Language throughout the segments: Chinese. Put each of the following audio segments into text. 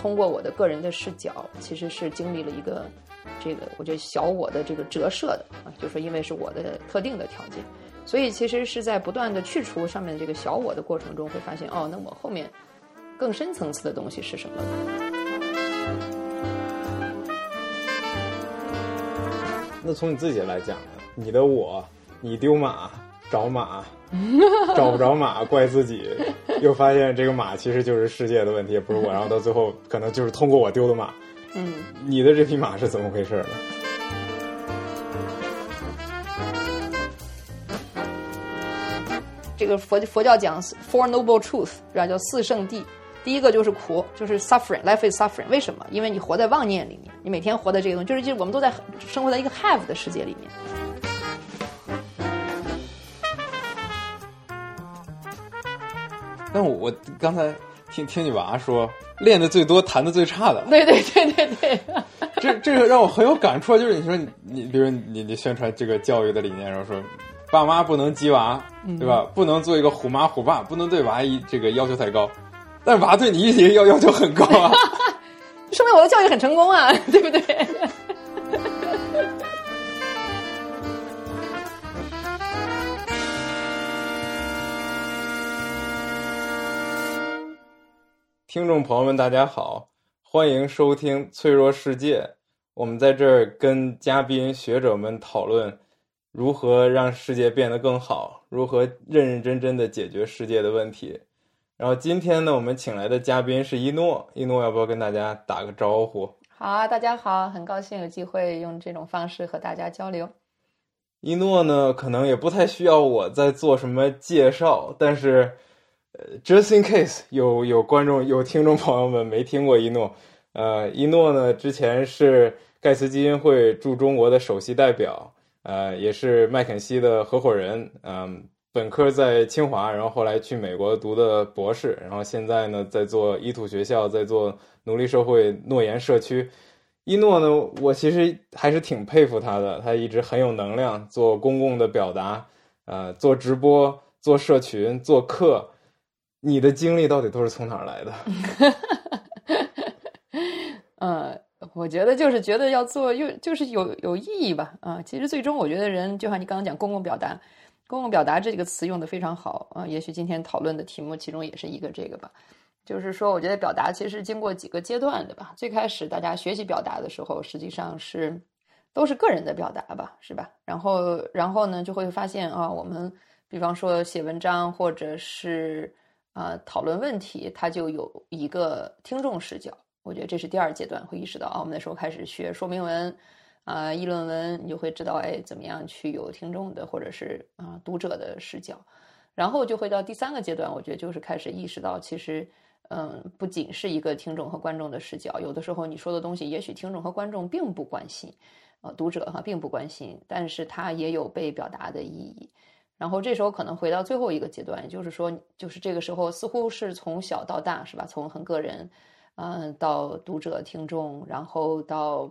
通过我的个人的视角，其实是经历了一个这个我觉得小我的这个折射的啊，就说因为是我的特定的条件，所以其实是在不断的去除上面这个小我的过程中，会发现哦，那我后面更深层次的东西是什么？那从你自己来讲？你的我，你丢马找马，找不着马怪自己，又发现这个马其实就是世界的问题，也不是我，然后到最后可能就是通过我丢的马。嗯，你的这匹马是怎么回事呢？这个佛佛教讲 Four Noble Truth，是吧？叫四圣谛。第一个就是苦，就是 suffering，life is suffering。为什么？因为你活在妄念里面，你每天活在这个东西，就是就是我们都在生活在一个 have 的世界里面。但我我刚才听听你娃说，练的最多，弹的最差的。对对对对对。这这个让我很有感触，就是你说你你，比如你你宣传这个教育的理念，然后说爸妈不能激娃，对吧？不能做一个虎妈虎爸，不能对娃一这个要求太高。但娃对你也要要求很高啊，说明我的教育很成功啊，对不对？听众朋友们，大家好，欢迎收听《脆弱世界》，我们在这儿跟嘉宾学者们讨论如何让世界变得更好，如何认认真真的解决世界的问题。然后今天呢，我们请来的嘉宾是一诺，一诺要不要跟大家打个招呼？好啊，大家好，很高兴有机会用这种方式和大家交流。一诺呢，可能也不太需要我再做什么介绍，但是，呃，just in case 有有观众有听众朋友们没听过一诺，呃，一诺呢之前是盖茨基金会驻中国的首席代表，呃，也是麦肯锡的合伙人，嗯。本科在清华，然后后来去美国读的博士，然后现在呢在做伊土学校，在做奴隶社会诺言社区。一诺呢，我其实还是挺佩服他的，他一直很有能量，做公共的表达，呃，做直播，做社群，做课。你的经历到底都是从哪儿来的？嗯，我觉得就是觉得要做，又就是有有意义吧。啊，其实最终我觉得人就像你刚刚讲公共表达。公共表达这个词用的非常好啊，也许今天讨论的题目其中也是一个这个吧，就是说，我觉得表达其实经过几个阶段的吧。最开始大家学习表达的时候，实际上是都是个人的表达吧，是吧？然后，然后呢，就会发现啊，我们比方说写文章或者是啊讨论问题，他就有一个听众视角。我觉得这是第二阶段会意识到啊，我们那时候开始学说明文。啊，议论文你就会知道，哎，怎么样去有听众的或者是啊读者的视角，然后就会到第三个阶段，我觉得就是开始意识到，其实，嗯，不仅是一个听众和观众的视角，有的时候你说的东西，也许听众和观众并不关心，呃，读者哈并不关心，但是他也有被表达的意义。然后这时候可能回到最后一个阶段，也就是说，就是这个时候似乎是从小到大，是吧？从很个人，嗯，到读者、听众，然后到。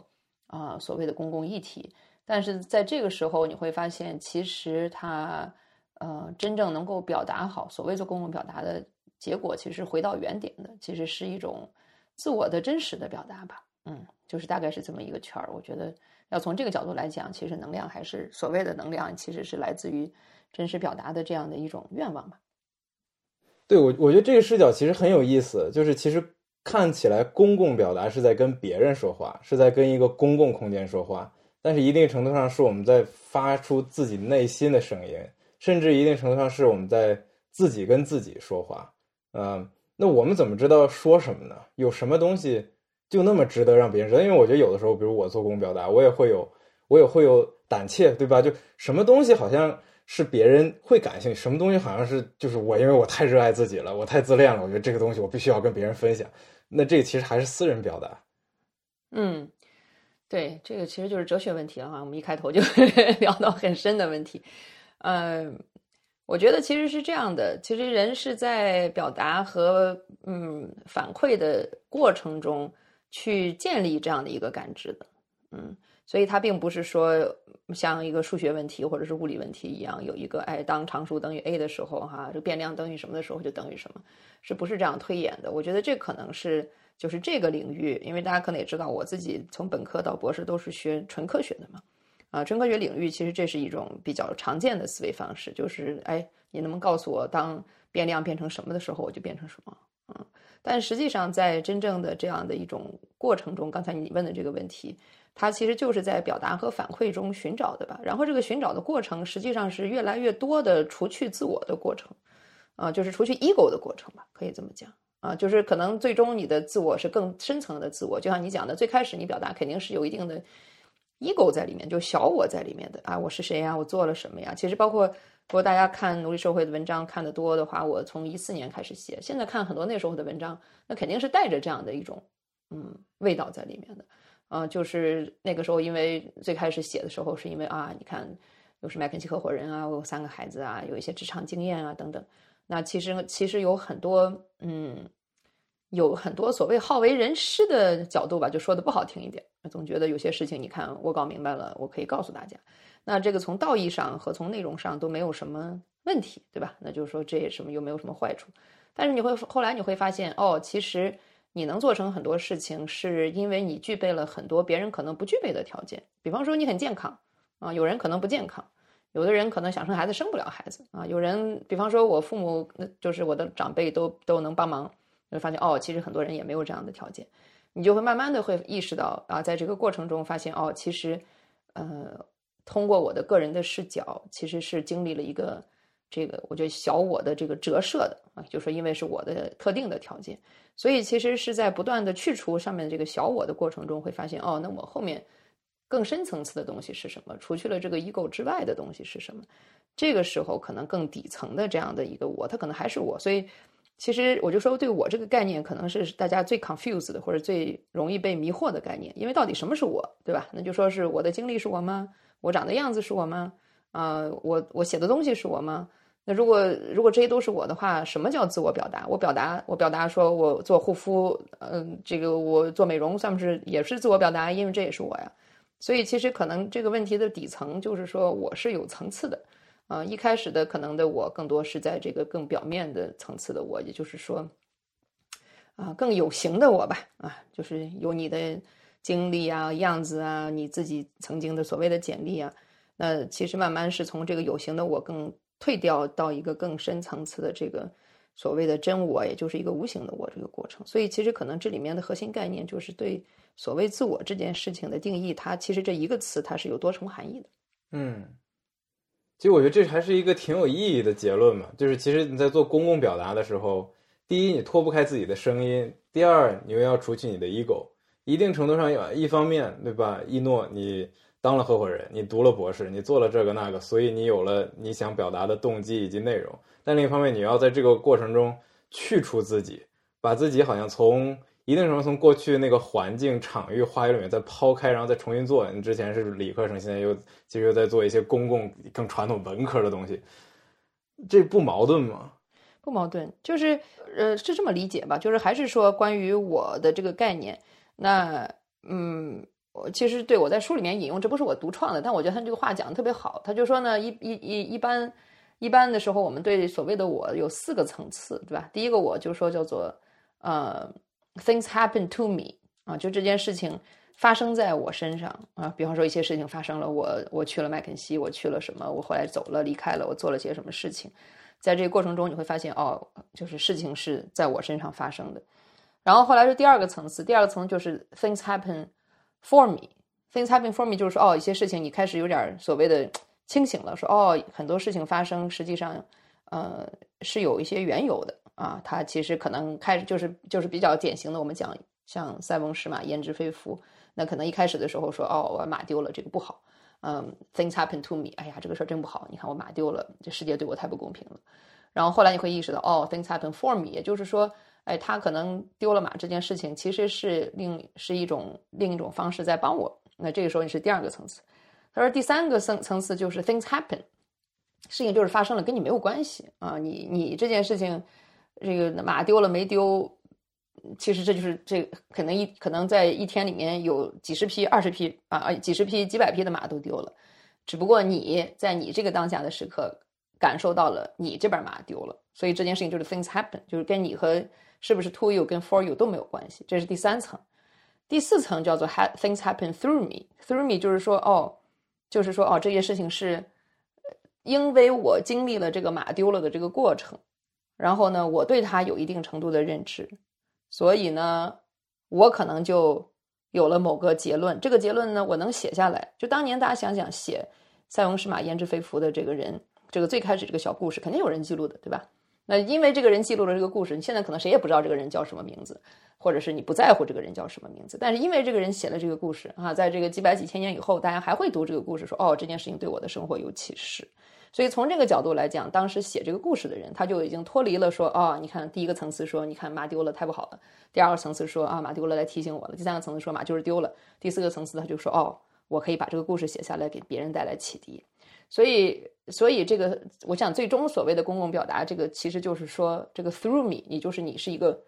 啊，所谓的公共议题，但是在这个时候，你会发现，其实它，呃，真正能够表达好所谓做公共表达的结果，其实回到原点的，其实是一种自我的真实的表达吧。嗯，就是大概是这么一个圈儿。我觉得要从这个角度来讲，其实能量还是所谓的能量，其实是来自于真实表达的这样的一种愿望吧。对我，我觉得这个视角其实很有意思，就是其实。看起来公共表达是在跟别人说话，是在跟一个公共空间说话，但是一定程度上是我们在发出自己内心的声音，甚至一定程度上是我们在自己跟自己说话。嗯，那我们怎么知道说什么呢？有什么东西就那么值得让别人知道？因为我觉得有的时候，比如我做公共表达，我也会有，我也会有胆怯，对吧？就什么东西好像是别人会感兴趣，什么东西好像是就是我，因为我太热爱自己了，我太自恋了，我觉得这个东西我必须要跟别人分享。那这个其实还是私人表达，嗯，对，这个其实就是哲学问题了哈。我们一开头就 聊到很深的问题，嗯，我觉得其实是这样的，其实人是在表达和嗯反馈的过程中去建立这样的一个感知的，嗯，所以它并不是说像一个数学问题或者是物理问题一样，有一个哎，当常数等于 a 的时候，哈，这变量等于什么的时候就等于什么，是不是这样推演的？我觉得这可能是就是这个领域，因为大家可能也知道，我自己从本科到博士都是学纯科学的嘛，啊，纯科学领域其实这是一种比较常见的思维方式，就是哎，你能不能告诉我，当变量变成什么的时候，我就变成什么？嗯，但实际上在真正的这样的一种过程中，刚才你问的这个问题。它其实就是在表达和反馈中寻找的吧，然后这个寻找的过程实际上是越来越多的除去自我的过程，啊，就是除去 ego 的过程吧，可以这么讲啊，就是可能最终你的自我是更深层的自我，就像你讲的，最开始你表达肯定是有一定的 ego 在里面，就小我在里面的啊，我是谁呀？我做了什么呀？其实包括如果大家看奴隶社会的文章看得多的话，我从一四年开始写，现在看很多那时候的文章，那肯定是带着这样的一种嗯味道在里面的。啊，就是那个时候，因为最开始写的时候，是因为啊，你看，又是麦肯锡合伙人啊，我有三个孩子啊，有一些职场经验啊等等。那其实其实有很多，嗯，有很多所谓好为人师的角度吧，就说的不好听一点，总觉得有些事情，你看我搞明白了，我可以告诉大家。那这个从道义上和从内容上都没有什么问题，对吧？那就是说这也什么又没有什么坏处。但是你会后来你会发现，哦，其实。你能做成很多事情，是因为你具备了很多别人可能不具备的条件。比方说，你很健康啊，有人可能不健康，有的人可能想生孩子生不了孩子啊。有人，比方说我父母，那就是我的长辈都都能帮忙，就发现哦，其实很多人也没有这样的条件。你就会慢慢的会意识到啊，在这个过程中发现哦，其实呃，通过我的个人的视角，其实是经历了一个。这个我觉得小我的这个折射的啊，就说因为是我的特定的条件，所以其实是在不断的去除上面这个小我的过程中，会发现哦，那我后面更深层次的东西是什么？除去了这个 ego 之外的东西是什么？这个时候可能更底层的这样的一个我，它可能还是我。所以其实我就说，对我这个概念，可能是大家最 confused 的或者最容易被迷惑的概念。因为到底什么是我，对吧？那就说是我的经历是我吗？我长的样子是我吗？啊，我我写的东西是我吗？那如果如果这些都是我的话，什么叫自我表达？我表达我表达说我做护肤，嗯，这个我做美容算不是也是自我表达？因为这也是我呀。所以其实可能这个问题的底层就是说我是有层次的，啊，一开始的可能的我更多是在这个更表面的层次的我，也就是说，啊，更有形的我吧，啊，就是有你的经历啊、样子啊、你自己曾经的所谓的简历啊。那其实慢慢是从这个有形的我更。退掉到一个更深层次的这个所谓的真我，也就是一个无形的我这个过程。所以其实可能这里面的核心概念就是对所谓自我这件事情的定义，它其实这一个词它是有多重含义的。嗯，其实我觉得这还是一个挺有意义的结论嘛。就是其实你在做公共表达的时候，第一你脱不开自己的声音，第二你又要除去你的 ego。一定程度上，有一方面对吧？一诺你。当了合伙人，你读了博士，你做了这个那个，所以你有了你想表达的动机以及内容。但另一方面，你要在这个过程中去除自己，把自己好像从一定程度从过去那个环境场域话语里面再抛开，然后再重新做。你之前是理科生，现在又其实又在做一些公共更传统文科的东西，这不矛盾吗？不矛盾，就是呃是这么理解吧？就是还是说关于我的这个概念，那嗯。我其实对我在书里面引用，这不是我独创的，但我觉得他这个话讲的特别好。他就说呢，一一一一般一般的时候，我们对所谓的我有四个层次，对吧？第一个我就说叫做呃，things happen to me 啊，就这件事情发生在我身上啊。比方说一些事情发生了，我我去了麦肯锡，我去了什么，我后来走了离开了，我做了些什么事情，在这个过程中你会发现哦，就是事情是在我身上发生的。然后后来是第二个层次，第二个层就是 things happen。For me, things happen for me，就是说，哦，一些事情你开始有点所谓的清醒了，说，哦，很多事情发生，实际上，呃，是有一些缘由的啊。它其实可能开始就是就是比较典型的，我们讲像塞翁失马焉知非福，那可能一开始的时候说，哦，我马丢了，这个不好。嗯，things happen to me，哎呀，这个事儿真不好。你看我马丢了，这世界对我太不公平了。然后后来你会意识到，哦，things happen for me，也就是说。哎，他可能丢了马这件事情，其实是另是一种另一种方式在帮我。那这个时候你是第二个层次。他说第三个层层次就是 things happen，事情就是发生了，跟你没有关系啊。你你这件事情，这个马丢了没丢，其实这就是这可能一可能在一天里面有几十匹、二十匹啊，几十匹、几百匹的马都丢了，只不过你在你这个当下的时刻感受到了你这边马丢了，所以这件事情就是 things happen，就是跟你和是不是 to you 跟 for you 都没有关系，这是第三层。第四层叫做 ha things happen through me，through me 就是说哦，就是说哦，这件事情是因为我经历了这个马丢了的这个过程，然后呢，我对它有一定程度的认知。所以呢，我可能就有了某个结论。这个结论呢，我能写下来。就当年大家想想，写塞翁失马焉知非福的这个人，这个最开始这个小故事，肯定有人记录的，对吧？那因为这个人记录了这个故事，你现在可能谁也不知道这个人叫什么名字，或者是你不在乎这个人叫什么名字。但是因为这个人写了这个故事啊，在这个几百几千年以后，大家还会读这个故事，说哦，这件事情对我的生活有启示。所以从这个角度来讲，当时写这个故事的人，他就已经脱离了说，哦，你看第一个层次说，你看马丢了，太不好了；第二个层次说，啊，马丢了来提醒我了；第三个层次说，马就是丢了；第四个层次他就说，哦，我可以把这个故事写下来，给别人带来启迪。所以，所以这个，我想最终所谓的公共表达，这个其实就是说，这个 through me，你就是你是一个，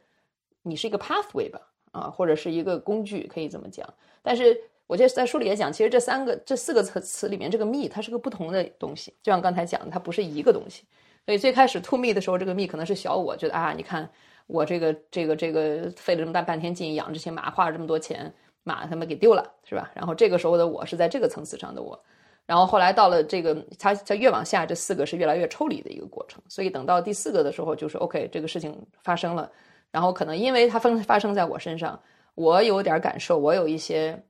你是一个 pathway 吧，啊，或者是一个工具，可以这么讲。但是。我觉得在书里也讲，其实这三个、这四个词词里面，这个 me 它是个不同的东西，就像刚才讲的，它不是一个东西。所以最开始 to me 的时候，这个 me 可能是小我，觉得啊，你看我这个、这个、这个费了这么大半天劲养这些马，花了这么多钱，马他们给丢了，是吧？然后这个时候的我是在这个层次上的我。然后后来到了这个，它它越往下，这四个是越来越抽离的一个过程。所以等到第四个的时候，就是 OK，这个事情发生了，然后可能因为它发发生在我身上，我有点感受，我有一些。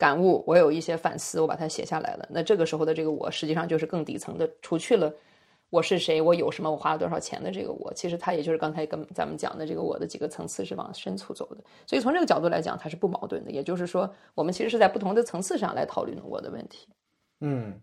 感悟，我有一些反思，我把它写下来了。那这个时候的这个我，实际上就是更底层的，除去了我是谁，我有什么，我花了多少钱的这个我，其实它也就是刚才跟咱们讲的这个我的几个层次是往深处走的。所以从这个角度来讲，它是不矛盾的。也就是说，我们其实是在不同的层次上来讨论我的问题。嗯，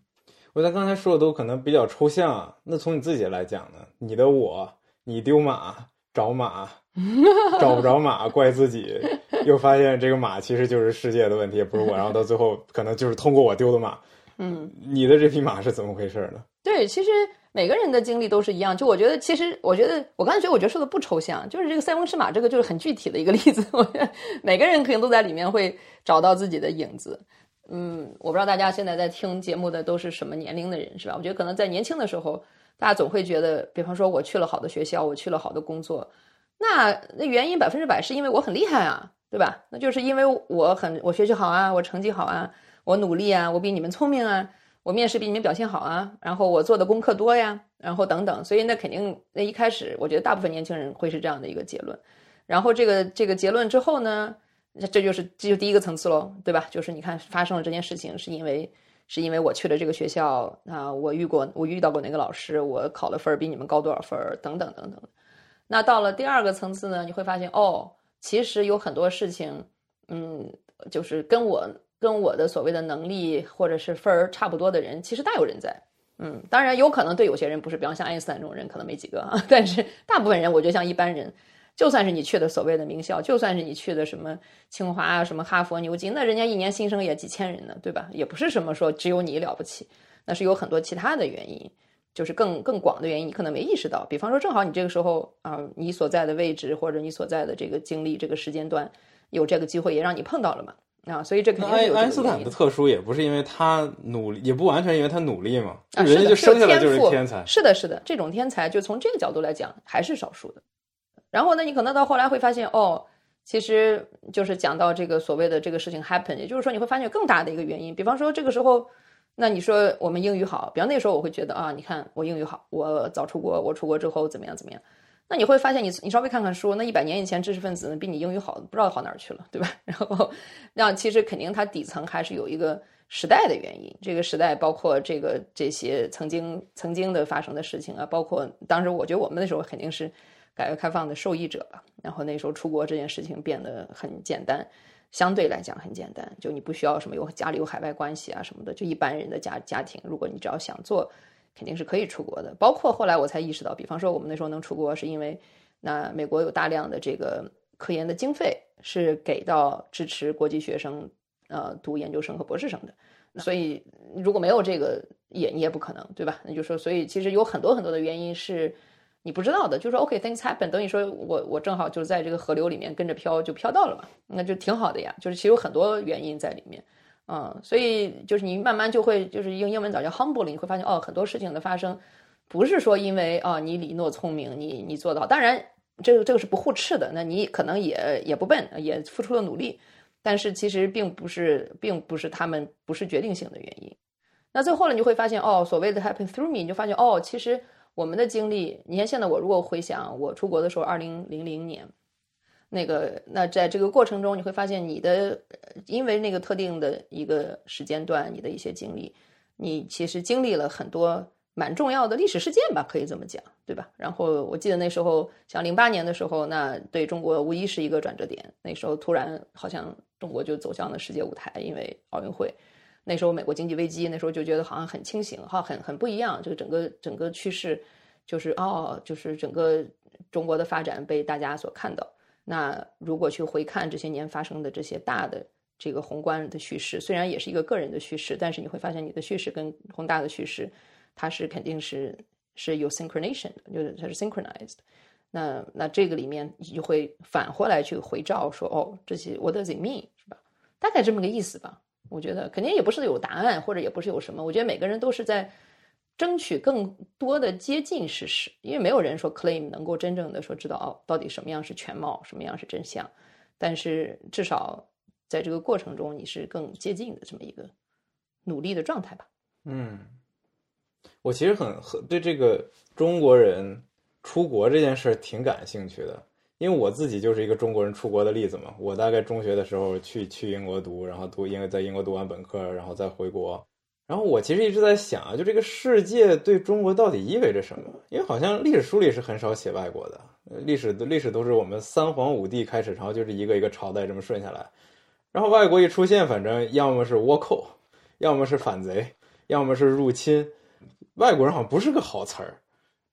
我在刚才说的都可能比较抽象啊。那从你自己来讲呢？你的我，你丢马找马。找不着马，怪自己，又发现这个马其实就是世界的问题，也不是我。然后到最后，可能就是通过我丢的马。嗯，你的这匹马是怎么回事呢？对，其实每个人的经历都是一样。就我觉得，其实我觉得，我刚才觉得，我觉得说的不抽象，就是这个塞翁失马，这个就是很具体的一个例子。我觉得每个人可能都在里面会找到自己的影子。嗯，我不知道大家现在在听节目的都是什么年龄的人，是吧？我觉得可能在年轻的时候，大家总会觉得，比方说我去了好的学校，我去了好的工作。那那原因百分之百是因为我很厉害啊，对吧？那就是因为我很我学习好啊，我成绩好啊，我努力啊，我比你们聪明啊，我面试比你们表现好啊，然后我做的功课多呀，然后等等，所以那肯定那一开始我觉得大部分年轻人会是这样的一个结论。然后这个这个结论之后呢，这就是这就第一个层次喽，对吧？就是你看发生了这件事情是因为是因为我去了这个学校啊，我遇过我遇到过哪个老师，我考的分儿比你们高多少分儿，等等等等。那到了第二个层次呢，你会发现哦，其实有很多事情，嗯，就是跟我跟我的所谓的能力或者是分儿差不多的人，其实大有人在。嗯，当然有可能对有些人不是，比方像爱因斯坦这种人可能没几个啊。但是大部分人，我觉得像一般人，就算是你去的所谓的名校，就算是你去的什么清华啊、什么哈佛、牛津，那人家一年新生也几千人呢，对吧？也不是什么说只有你了不起，那是有很多其他的原因。就是更更广的原因，你可能没意识到。比方说，正好你这个时候啊，你所在的位置或者你所在的这个经历这个时间段，有这个机会也让你碰到了嘛啊，所以这肯定是有爱因斯坦的特殊，也不是因为他努力，也不完全因为他努力嘛，啊，人家就生下来就是天才。是的，是的，这种天才就从这个角度来讲还是少数的。然后呢，你可能到后来会发现，哦，其实就是讲到这个所谓的这个事情 happen，也就是说你会发现更大的一个原因。比方说这个时候。那你说我们英语好，比方那时候我会觉得啊，你看我英语好，我早出国，我出国之后怎么样怎么样？那你会发现，你你稍微看看书，那一百年以前知识分子呢比你英语好，不知道好哪儿去了，对吧？然后，那其实肯定它底层还是有一个时代的原因，这个时代包括这个这些曾经曾经的发生的事情啊，包括当时我觉得我们那时候肯定是改革开放的受益者吧，然后那时候出国这件事情变得很简单。相对来讲很简单，就你不需要什么有家里有海外关系啊什么的，就一般人的家家庭，如果你只要想做，肯定是可以出国的。包括后来我才意识到，比方说我们那时候能出国，是因为那美国有大量的这个科研的经费是给到支持国际学生呃读研究生和博士生的，所以如果没有这个也你也不可能，对吧？那就说，所以其实有很多很多的原因是你不知道的，就说 OK things happen，等于说我我正好就是在这个河流里面跟着飘就飘到了嘛，那就挺好的呀。就是其实有很多原因在里面，嗯，所以就是你慢慢就会就是用英文早叫 humble，你会发现哦，很多事情的发生不是说因为啊你李诺聪明，你你做到，当然这个这个是不互斥的，那你可能也也不笨，也付出了努力，但是其实并不是并不是他们不是决定性的原因。那最后呢，你会发现哦，所谓的 happen through me，你就发现哦，其实。我们的经历，你看现在我如果回想我出国的时候，二零零零年，那个那在这个过程中，你会发现你的因为那个特定的一个时间段，你的一些经历，你其实经历了很多蛮重要的历史事件吧，可以这么讲，对吧？然后我记得那时候像零八年的时候，那对中国无疑是一个转折点，那时候突然好像中国就走向了世界舞台，因为奥运会。那时候美国经济危机，那时候就觉得好像很清醒，哈，很很不一样。这个整个整个趋势，就是哦，就是整个中国的发展被大家所看到。那如果去回看这些年发生的这些大的这个宏观的叙事，虽然也是一个个人的叙事，但是你会发现你的叙事跟宏大的叙事，它是肯定是是有 synchronization 的，就是它是 synchronized。那那这个里面你就会返回来去回照，说哦，这些 what does it mean 是吧？大概这么个意思吧。我觉得肯定也不是有答案，或者也不是有什么。我觉得每个人都是在争取更多的接近事实，因为没有人说 claim 能够真正的说知道哦，到底什么样是全貌，什么样是真相。但是至少在这个过程中，你是更接近的这么一个努力的状态吧。嗯，我其实很很对这个中国人出国这件事挺感兴趣的。因为我自己就是一个中国人出国的例子嘛，我大概中学的时候去去英国读，然后读英在英国读完本科，然后再回国。然后我其实一直在想啊，就这个世界对中国到底意味着什么？因为好像历史书里是很少写外国的，历史的历史都是我们三皇五帝开始，然后就是一个一个朝代这么顺下来。然后外国一出现，反正要么是倭寇，要么是反贼，要么是入侵。外国人好像不是个好词儿，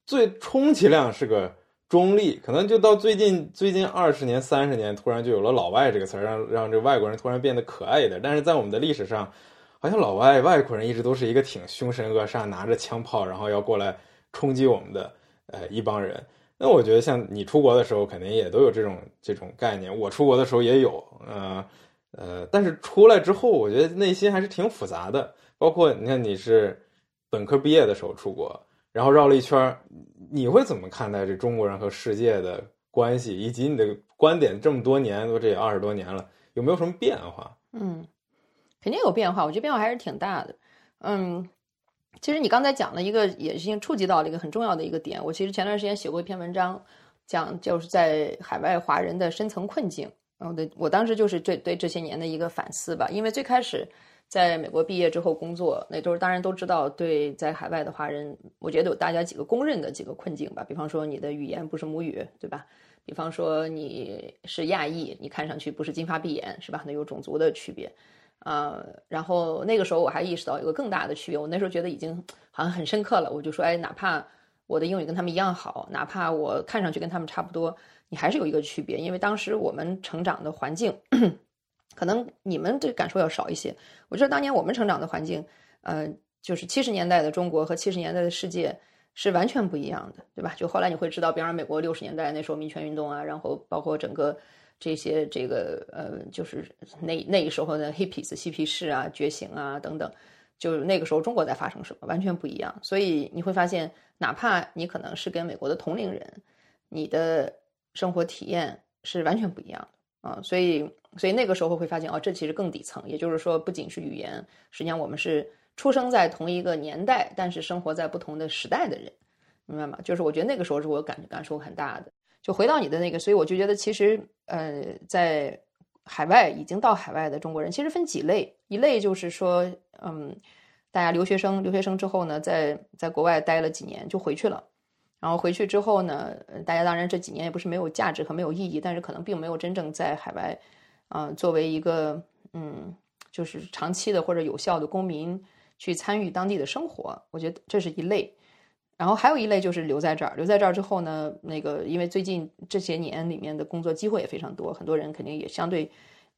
最充其量是个。中立可能就到最近最近二十年三十年，突然就有了“老外”这个词儿，让让这外国人突然变得可爱一点。但是在我们的历史上，好像老外外国人一直都是一个挺凶神恶煞、拿着枪炮然后要过来冲击我们的呃一帮人。那我觉得像你出国的时候，肯定也都有这种这种概念。我出国的时候也有，呃呃，但是出来之后，我觉得内心还是挺复杂的。包括你看，你是本科毕业的时候出国。然后绕了一圈你会怎么看待这中国人和世界的关系，以及你的观点？这么多年，都这也二十多年了，有没有什么变化？嗯，肯定有变化，我觉得变化还是挺大的。嗯，其实你刚才讲了一个，也是触及到了一个很重要的一个点。我其实前段时间写过一篇文章，讲就是在海外华人的深层困境。然后对我当时就是对对这些年的一个反思吧，因为最开始。在美国毕业之后工作，那都是当然都知道。对，在海外的华人，我觉得有大家几个公认的几个困境吧。比方说，你的语言不是母语，对吧？比方说你是亚裔，你看上去不是金发碧眼，是吧？那有种族的区别啊。然后那个时候我还意识到有个更大的区别，我那时候觉得已经好像很深刻了。我就说，哎，哪怕我的英语跟他们一样好，哪怕我看上去跟他们差不多，你还是有一个区别，因为当时我们成长的环境。可能你们这感受要少一些。我觉得当年我们成长的环境，呃，就是七十年代的中国和七十年代的世界是完全不一样的，对吧？就后来你会知道，比方说美国六十年代那时候民权运动啊，然后包括整个这些这个呃，就是那那时候的 hippies 嬉皮士啊觉醒啊等等，就那个时候中国在发生什么，完全不一样。所以你会发现，哪怕你可能是跟美国的同龄人，你的生活体验是完全不一样的啊，所以。所以那个时候会发现，哦，这其实更底层，也就是说，不仅是语言，实际上我们是出生在同一个年代，但是生活在不同的时代的人，明白吗？就是我觉得那个时候是我感感受很大的。就回到你的那个，所以我就觉得，其实呃，在海外已经到海外的中国人，其实分几类，一类就是说，嗯，大家留学生，留学生之后呢，在在国外待了几年就回去了。然后回去之后呢，大家当然这几年也不是没有价值和没有意义，但是可能并没有真正在海外。啊，作为一个嗯，就是长期的或者有效的公民去参与当地的生活，我觉得这是一类。然后还有一类就是留在这儿，留在这儿之后呢，那个因为最近这些年里面的工作机会也非常多，很多人肯定也相对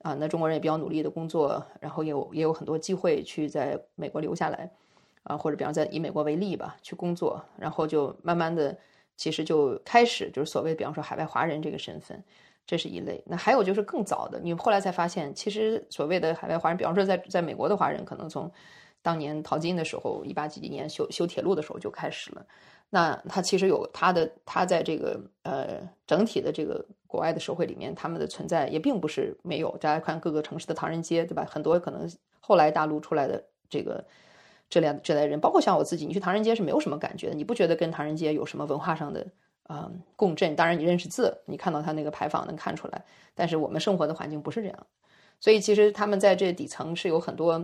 啊，那中国人也比较努力的工作，然后也有也有很多机会去在美国留下来啊，或者比方在以美国为例吧去工作，然后就慢慢的其实就开始就是所谓比方说海外华人这个身份，这是一类。那还有就是更早的，你后来才发现，其实所谓的海外华人，比方说在在美国的华人，可能从当年淘金的时候，一八几几年修修铁路的时候就开始了。那他其实有他的，他在这个呃整体的这个国外的社会里面，他们的存在也并不是没有。大家看各个城市的唐人街，对吧？很多可能后来大陆出来的这个这类这类人，包括像我自己，你去唐人街是没有什么感觉的，你不觉得跟唐人街有什么文化上的啊共振？当然你认识字，你看到他那个牌坊能看出来，但是我们生活的环境不是这样。所以其实他们在这底层是有很多，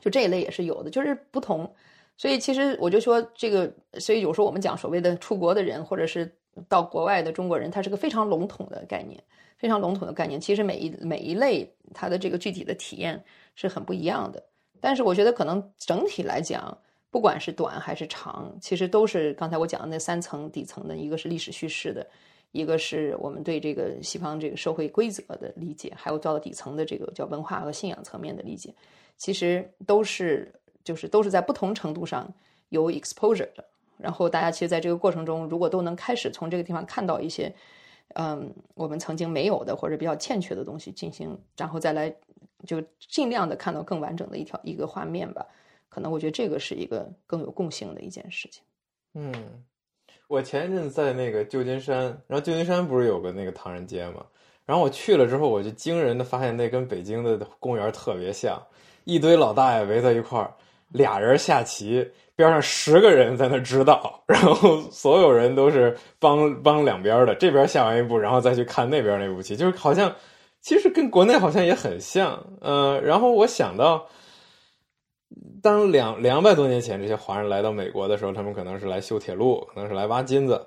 就这一类也是有的，就是不同。所以其实我就说这个，所以有时候我们讲所谓的出国的人，或者是到国外的中国人，他是个非常笼统的概念，非常笼统的概念。其实每一每一类他的这个具体的体验是很不一样的。但是我觉得可能整体来讲，不管是短还是长，其实都是刚才我讲的那三层底层的，一个是历史叙事的，一个是我们对这个西方这个社会规则的理解，还有到底层的这个叫文化和信仰层面的理解，其实都是。就是都是在不同程度上有 exposure 的，然后大家其实在这个过程中，如果都能开始从这个地方看到一些，嗯，我们曾经没有的或者比较欠缺的东西进行，然后再来就尽量的看到更完整的一条一个画面吧。可能我觉得这个是一个更有共性的一件事情。嗯，我前一阵在那个旧金山，然后旧金山不是有个那个唐人街嘛，然后我去了之后，我就惊人的发现那跟北京的公园特别像，一堆老大爷围在一块儿。俩人下棋，边上十个人在那指导，然后所有人都是帮帮两边的，这边下完一步，然后再去看那边那步棋，就是好像其实跟国内好像也很像，呃，然后我想到，当两两百多年前这些华人来到美国的时候，他们可能是来修铁路，可能是来挖金子，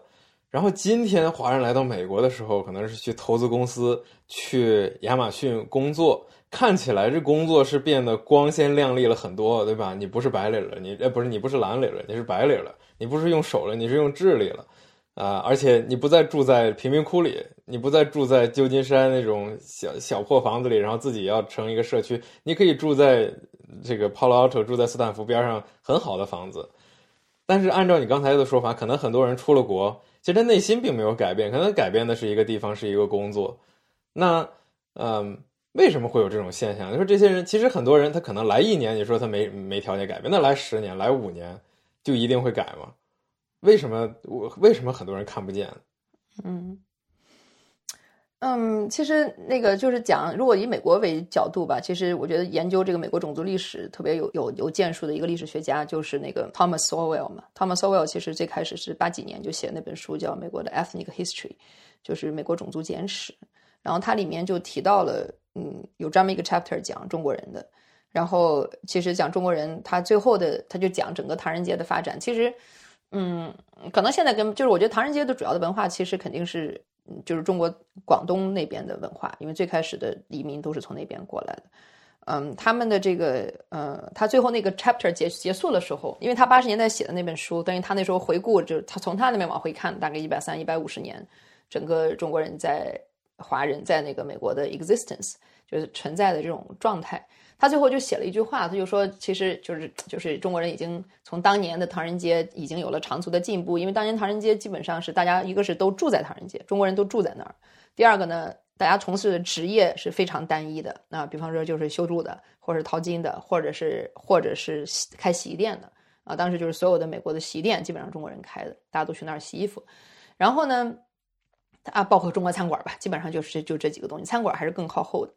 然后今天华人来到美国的时候，可能是去投资公司，去亚马逊工作。看起来这工作是变得光鲜亮丽了很多，对吧？你不是白领了，你呃不是你不是蓝领了，你是白领了。你不是用手了，你是用智力了，啊！而且你不再住在贫民窟里，你不再住在旧金山那种小小破房子里，然后自己要成一个社区，你可以住在这个 Palo Alto，住在斯坦福边上很好的房子。但是按照你刚才的说法，可能很多人出了国，其实他内心并没有改变，可能改变的是一个地方，是一个工作。那嗯。为什么会有这种现象？就说这些人，其实很多人他可能来一年，你说他没没条件改变，那来十年、来五年，就一定会改吗？为什么我为什么很多人看不见？嗯嗯，其实那个就是讲，如果以美国为角度吧，其实我觉得研究这个美国种族历史特别有有有建树的一个历史学家，就是那个 Thomas Sowell 嘛。Thomas Sowell 其实最开始是八几年就写那本书，叫《美国的 Ethnic History》，就是美国种族简史。然后它里面就提到了。嗯，有专门一个 chapter 讲中国人的，然后其实讲中国人，他最后的他就讲整个唐人街的发展。其实，嗯，可能现在跟就是我觉得唐人街的主要的文化其实肯定是就是中国广东那边的文化，因为最开始的移民都是从那边过来的。嗯，他们的这个呃，他最后那个 chapter 结结束的时候，因为他八十年代写的那本书，等于他那时候回顾，就是他从他那边往回看，大概一百三、一百五十年，整个中国人在。华人在那个美国的 existence 就是存在的这种状态，他最后就写了一句话，他就说，其实就是就是中国人已经从当年的唐人街已经有了长足的进步，因为当年唐人街基本上是大家一个是都住在唐人街，中国人都住在那儿，第二个呢，大家从事的职业是非常单一的，那比方说就是修筑的，或者是淘金的，或者是或者是开洗衣店的，啊，当时就是所有的美国的洗衣店基本上中国人开的，大家都去那儿洗衣服，然后呢。啊，包括中国餐馆吧，基本上就是就这几个东西。餐馆还是更靠后的。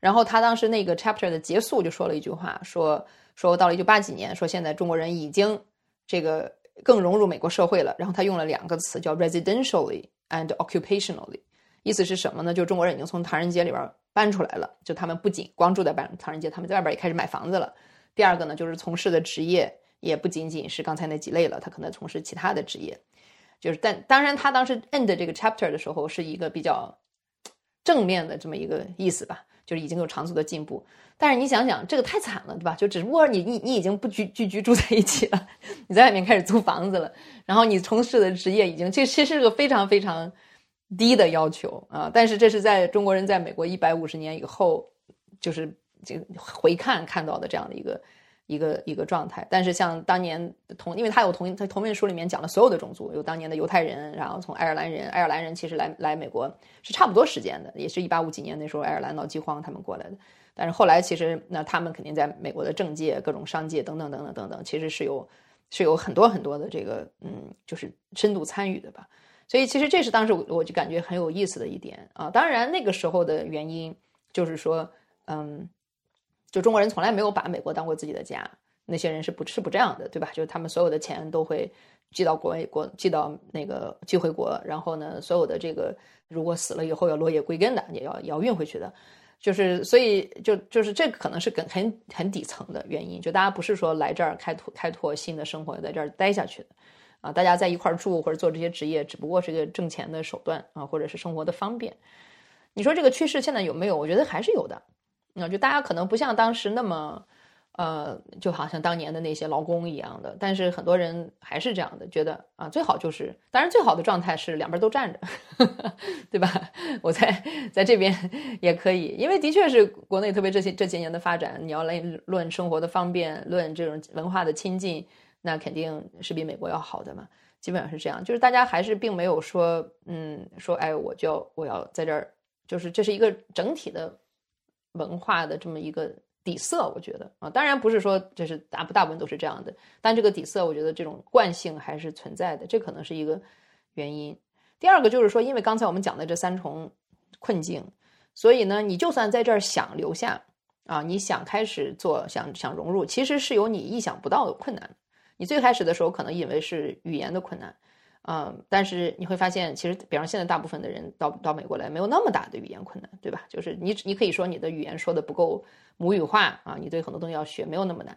然后他当时那个 chapter 的结束就说了一句话，说说到了一九八几年，说现在中国人已经这个更融入美国社会了。然后他用了两个词，叫 residentially and occupationally，意思是什么呢？就中国人已经从唐人街里边搬出来了，就他们不仅光住在唐唐人街，他们在外边也开始买房子了。第二个呢，就是从事的职业也不仅仅是刚才那几类了，他可能从事其他的职业。就是，但当然，他当时 end 这个 chapter 的时候是一个比较正面的这么一个意思吧，就是已经有长足的进步。但是你想想，这个太惨了，对吧？就只不过你你你已经不居聚居住在一起了，你在外面开始租房子了，然后你从事的职业已经这其实是个非常非常低的要求啊。但是这是在中国人在美国一百五十年以后，就是这回看看到的这样的一个一个一个状态。但是像当年同，因为他有同在同名书里面讲了所有的种族，有当年的犹太人，然后从爱尔兰人，爱尔兰人其实来来美国是差不多时间的，也是一八五几年那时候爱尔兰闹饥荒他们过来的。但是后来其实那他们肯定在美国的政界、各种商界等等等等等等，其实是有是有很多很多的这个嗯，就是深度参与的吧。所以其实这是当时我就感觉很有意思的一点啊。当然那个时候的原因就是说，嗯，就中国人从来没有把美国当过自己的家，那些人是不是不这样的，对吧？就是他们所有的钱都会寄到国外国，寄到那个寄回国，然后呢，所有的这个如果死了以后要落叶归根的，也要也要运回去的。就是所以就就是这个可能是很很很底层的原因，就大家不是说来这儿开拓开拓新的生活，在这儿待下去的。啊，大家在一块儿住或者做这些职业，只不过是个挣钱的手段啊，或者是生活的方便。你说这个趋势现在有没有？我觉得还是有的。啊，就大家可能不像当时那么，呃，就好像当年的那些劳工一样的，但是很多人还是这样的，觉得啊，最好就是，当然最好的状态是两边都站着，对吧？我在在这边也可以，因为的确是国内特别这些这些年的发展，你要来论生活的方便，论这种文化的亲近。那肯定是比美国要好的嘛，基本上是这样，就是大家还是并没有说，嗯，说哎，我就我要在这儿，就是这是一个整体的文化的这么一个底色，我觉得啊，当然不是说这是大不大部分都是这样的，但这个底色，我觉得这种惯性还是存在的，这可能是一个原因。第二个就是说，因为刚才我们讲的这三重困境，所以呢，你就算在这儿想留下啊，你想开始做，想想融入，其实是有你意想不到的困难。你最开始的时候可能以为是语言的困难，嗯，但是你会发现，其实，比方现在大部分的人到到美国来，没有那么大的语言困难，对吧？就是你你可以说你的语言说的不够母语化啊，你对很多东西要学，没有那么难。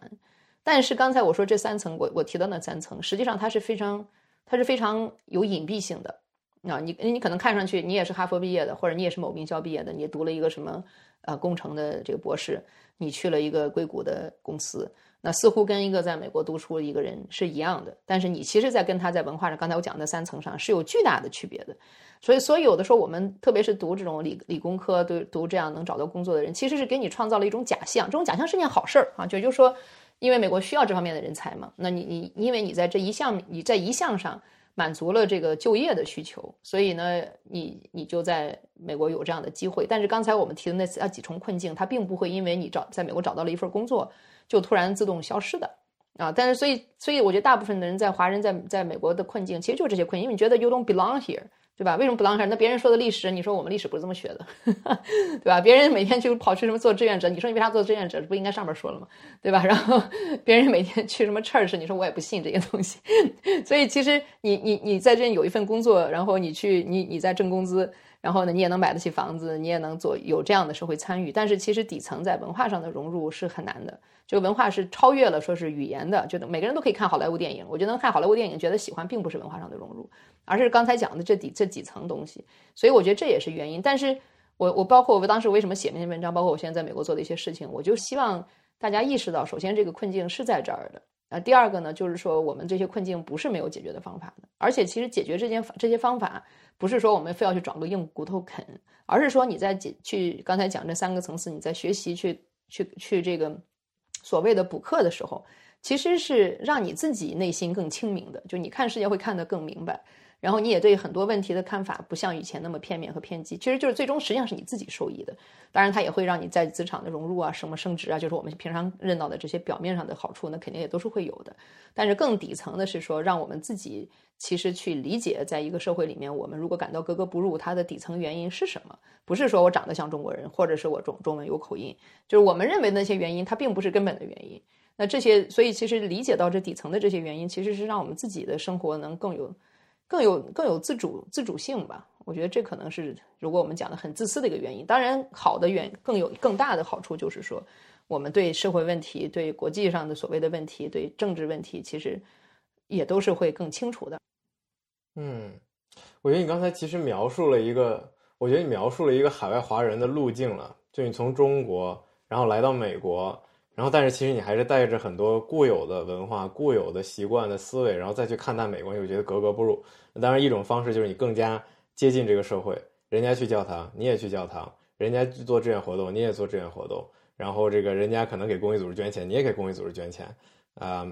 但是刚才我说这三层，我我提到那三层，实际上它是非常它是非常有隐蔽性的啊。你你可能看上去你也是哈佛毕业的，或者你也是某名校毕业的，你读了一个什么呃工程的这个博士，你去了一个硅谷的公司。那似乎跟一个在美国读书的一个人是一样的，但是你其实，在跟他在文化上，刚才我讲的三层上是有巨大的区别的。所以，所以有的时候我们特别是读这种理理工科，读读这样能找到工作的人，其实是给你创造了一种假象。这种假象是件好事儿啊，就就说，因为美国需要这方面的人才嘛。那你你因为你在这一项你在一项上满足了这个就业的需求，所以呢，你你就在美国有这样的机会。但是刚才我们提的那那几重困境，它并不会因为你找在美国找到了一份工作。就突然自动消失的啊！但是，所以，所以，我觉得大部分的人在华人在在美国的困境，其实就是这些困境。因为你觉得 you don't belong here，对吧？为什么 belong here？那别人说的历史，你说我们历史不是这么学的，对吧？别人每天就跑去什么做志愿者，你说你为啥做志愿者？不应该上面说了吗？对吧？然后别人每天去什么 church，你说我也不信这些东西。所以，其实你你你在这有一份工作，然后你去你你在挣工资。然后呢，你也能买得起房子，你也能做有这样的社会参与，但是其实底层在文化上的融入是很难的。这个文化是超越了说是语言的，觉得每个人都可以看好莱坞电影，我觉得能看好莱坞电影觉得喜欢，并不是文化上的融入，而是刚才讲的这底这几层东西。所以我觉得这也是原因。但是我我包括我当时为什么写那篇文章，包括我现在在美国做的一些事情，我就希望大家意识到，首先这个困境是在这儿的。呃，第二个呢，就是说我们这些困境不是没有解决的方法的，而且其实解决这件这些方法，不是说我们非要去找个硬骨头啃，而是说你在解去刚才讲这三个层次，你在学习去去去这个所谓的补课的时候，其实是让你自己内心更清明的，就你看世界会看得更明白。然后你也对很多问题的看法不像以前那么片面和偏激，其实就是最终实际上是你自己受益的。当然，它也会让你在职场的融入啊、什么升职啊，就是我们平常认到的这些表面上的好处，那肯定也都是会有的。但是更底层的是说，让我们自己其实去理解，在一个社会里面，我们如果感到格格不入，它的底层原因是什么？不是说我长得像中国人，或者是我中中文有口音，就是我们认为那些原因，它并不是根本的原因。那这些，所以其实理解到这底层的这些原因，其实是让我们自己的生活能更有。更有更有自主自主性吧，我觉得这可能是如果我们讲的很自私的一个原因。当然，好的原更有更大的好处就是说，我们对社会问题、对国际上的所谓的问题、对政治问题，其实也都是会更清楚的。嗯，我觉得你刚才其实描述了一个，我觉得你描述了一个海外华人的路径了，就你从中国然后来到美国。然后，但是其实你还是带着很多固有的文化、固有的习惯的思维，然后再去看待美国，又觉得格格不入。当然，一种方式就是你更加接近这个社会，人家去教堂，你也去教堂；人家做志愿活动，你也做志愿活动；然后这个人家可能给公益组织捐钱，你也给公益组织捐钱啊。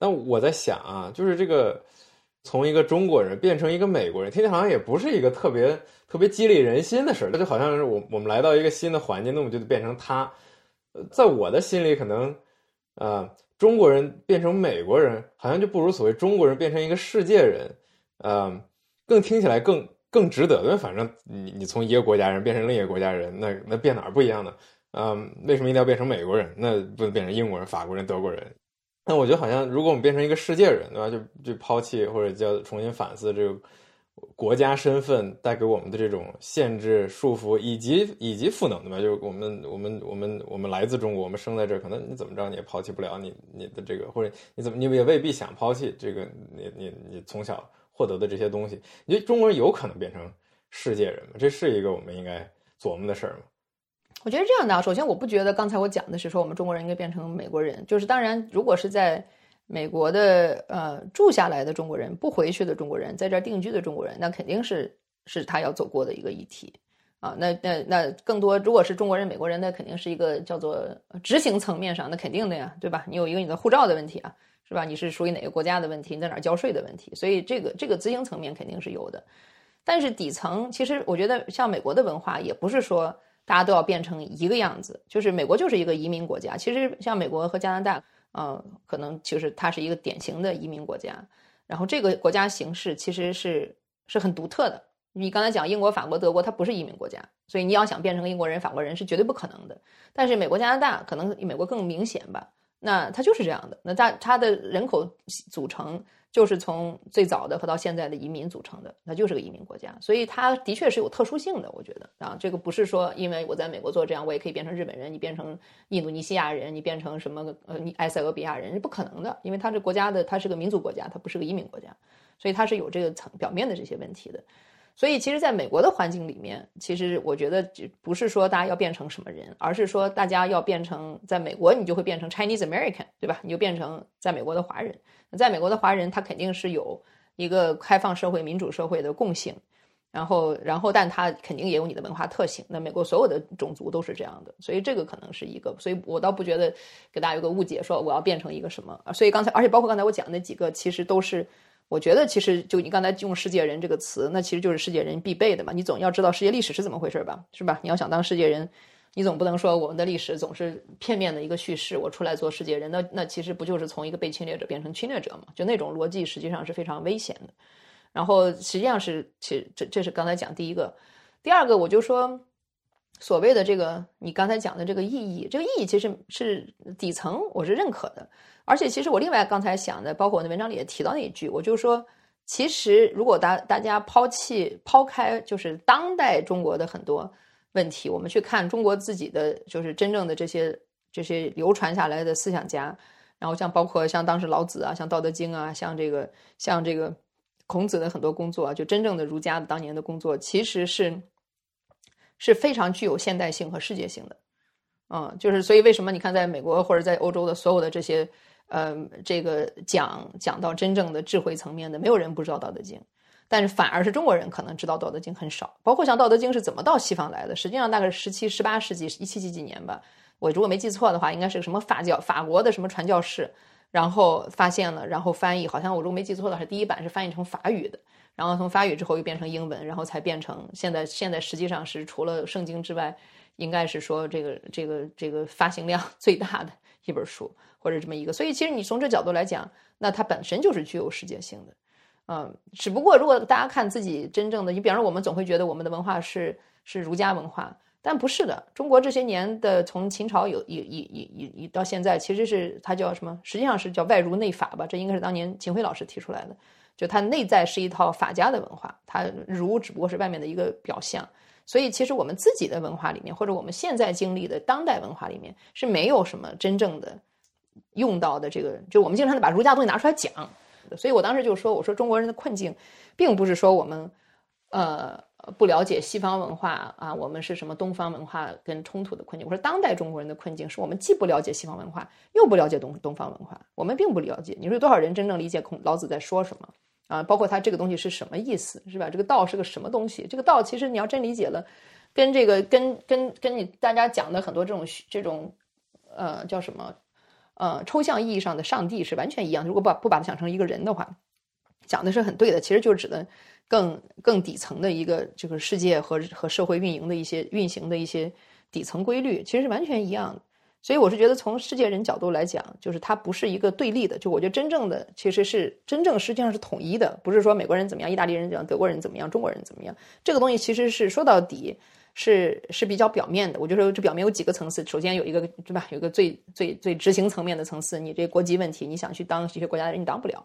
那我在想啊，就是这个从一个中国人变成一个美国人，听起来好像也不是一个特别特别激励人心的事儿。那就好像是我我们来到一个新的环境，那我们就变成他。在我的心里，可能啊，中国人变成美国人，好像就不如所谓中国人变成一个世界人，嗯，更听起来更更值得。因为反正你你从一个国家人变成另一个国家人，那那变哪儿不一样呢？嗯，为什么一定要变成美国人？那不能变成英国人、法国人、德国人？那我觉得好像，如果我们变成一个世界人，对吧？就就抛弃或者叫重新反思这个国家身份带给我们的这种限制、束缚，以及以及赋能，的吧？就是我们我们我们我们来自中国，我们生在这儿，可能你怎么着你也抛弃不了你你的这个，或者你怎么你也未必想抛弃这个你你你从小获得的这些东西。你觉得中国人有可能变成世界人吗？这是一个我们应该琢磨的事儿吗？我觉得这样的，首先我不觉得刚才我讲的是说我们中国人应该变成美国人，就是当然，如果是在美国的呃住下来的中国人，不回去的中国人，在这儿定居的中国人，那肯定是是他要走过的一个议题啊。那那那更多，如果是中国人、美国人，那肯定是一个叫做执行层面上，那肯定的呀，对吧？你有一个你的护照的问题啊，是吧？你是属于哪个国家的问题？你在哪儿交税的问题？所以这个这个执行层面肯定是有的，但是底层其实我觉得像美国的文化也不是说。大家都要变成一个样子，就是美国就是一个移民国家。其实像美国和加拿大，呃，可能就是它是一个典型的移民国家。然后这个国家形式其实是是很独特的。你刚才讲英国、法国、德国，它不是移民国家，所以你要想变成英国人、法国人是绝对不可能的。但是美国、加拿大可能美国更明显吧，那它就是这样的。那它它的人口组成。就是从最早的和到现在的移民组成的，它就是个移民国家，所以它的确是有特殊性的。我觉得啊，这个不是说因为我在美国做这样，我也可以变成日本人，你变成印度尼西亚人，你变成什么呃，你埃塞俄比亚人是不可能的，因为它这国家的它是个民族国家，它不是个移民国家，所以它是有这个层表面的这些问题的。所以其实，在美国的环境里面，其实我觉得不是说大家要变成什么人，而是说大家要变成在美国，你就会变成 Chinese American，对吧？你就变成在美国的华人。在美国的华人，他肯定是有一个开放社会、民主社会的共性，然后，然后，但他肯定也有你的文化特性。那美国所有的种族都是这样的，所以这个可能是一个。所以我倒不觉得给大家有个误解，说我要变成一个什么。所以刚才，而且包括刚才我讲的几个，其实都是。我觉得其实就你刚才用“世界人”这个词，那其实就是世界人必备的嘛。你总要知道世界历史是怎么回事吧，是吧？你要想当世界人，你总不能说我们的历史总是片面的一个叙事。我出来做世界人，那那其实不就是从一个被侵略者变成侵略者嘛？就那种逻辑实际上是非常危险的。然后实际上是，其实这这是刚才讲第一个，第二个我就说。所谓的这个，你刚才讲的这个意义，这个意义其实是底层，我是认可的。而且，其实我另外刚才想的，包括我的文章里也提到那一句，我就说，其实如果大大家抛弃、抛开，就是当代中国的很多问题，我们去看中国自己的，就是真正的这些这些流传下来的思想家，然后像包括像当时老子啊，像《道德经》啊，像这个像这个孔子的很多工作啊，就真正的儒家的当年的工作，其实是。是非常具有现代性和世界性的，嗯，就是所以为什么你看，在美国或者在欧洲的所有的这些，呃，这个讲讲到真正的智慧层面的，没有人不知道《道德经》，但是反而是中国人可能知道《道德经》很少。包括像《道德经》是怎么到西方来的，实际上大概是十七、十八世纪一七几几年吧，我如果没记错的话，应该是个什么法教法国的什么传教士，然后发现了，然后翻译，好像我如果没记错的话，第一版是翻译成法语的。然后从法语之后又变成英文，然后才变成现在。现在实际上是除了圣经之外，应该是说这个这个这个发行量 最大的一本书，或者这么一个。所以其实你从这角度来讲，那它本身就是具有世界性的。嗯，只不过如果大家看自己真正的，你比方说我们总会觉得我们的文化是是儒家文化，但不是的。中国这些年的从秦朝有一一一一到现在，其实是它叫什么？实际上是叫外儒内法吧？这应该是当年秦晖老师提出来的。就它内在是一套法家的文化，它儒只不过是外面的一个表象。所以，其实我们自己的文化里面，或者我们现在经历的当代文化里面，是没有什么真正的用到的这个。就我们经常的把儒家东西拿出来讲。所以我当时就说：“我说中国人的困境，并不是说我们呃不了解西方文化啊，我们是什么东方文化跟冲突的困境。我说当代中国人的困境，是我们既不了解西方文化，又不了解东东方文化。我们并不了解。你说有多少人真正理解孔老子在说什么？”啊，包括他这个东西是什么意思，是吧？这个道是个什么东西？这个道其实你要真理解了，跟这个跟跟跟你大家讲的很多这种这种呃叫什么呃抽象意义上的上帝是完全一样。如果把不把它想成一个人的话，讲的是很对的。其实就是指的更更底层的一个这个世界和和社会运营的一些运行的一些底层规律，其实是完全一样的。所以我是觉得，从世界人角度来讲，就是它不是一个对立的。就我觉得真正的其实是真正实际上是统一的，不是说美国人怎么样，意大利人怎么样，德国人怎么样，中国人怎么样。这个东西其实是说到底是是比较表面的。我就说这表面有几个层次，首先有一个对吧？有一个最最最执行层面的层次，你这国籍问题，你想去当一些国家的人，你当不了。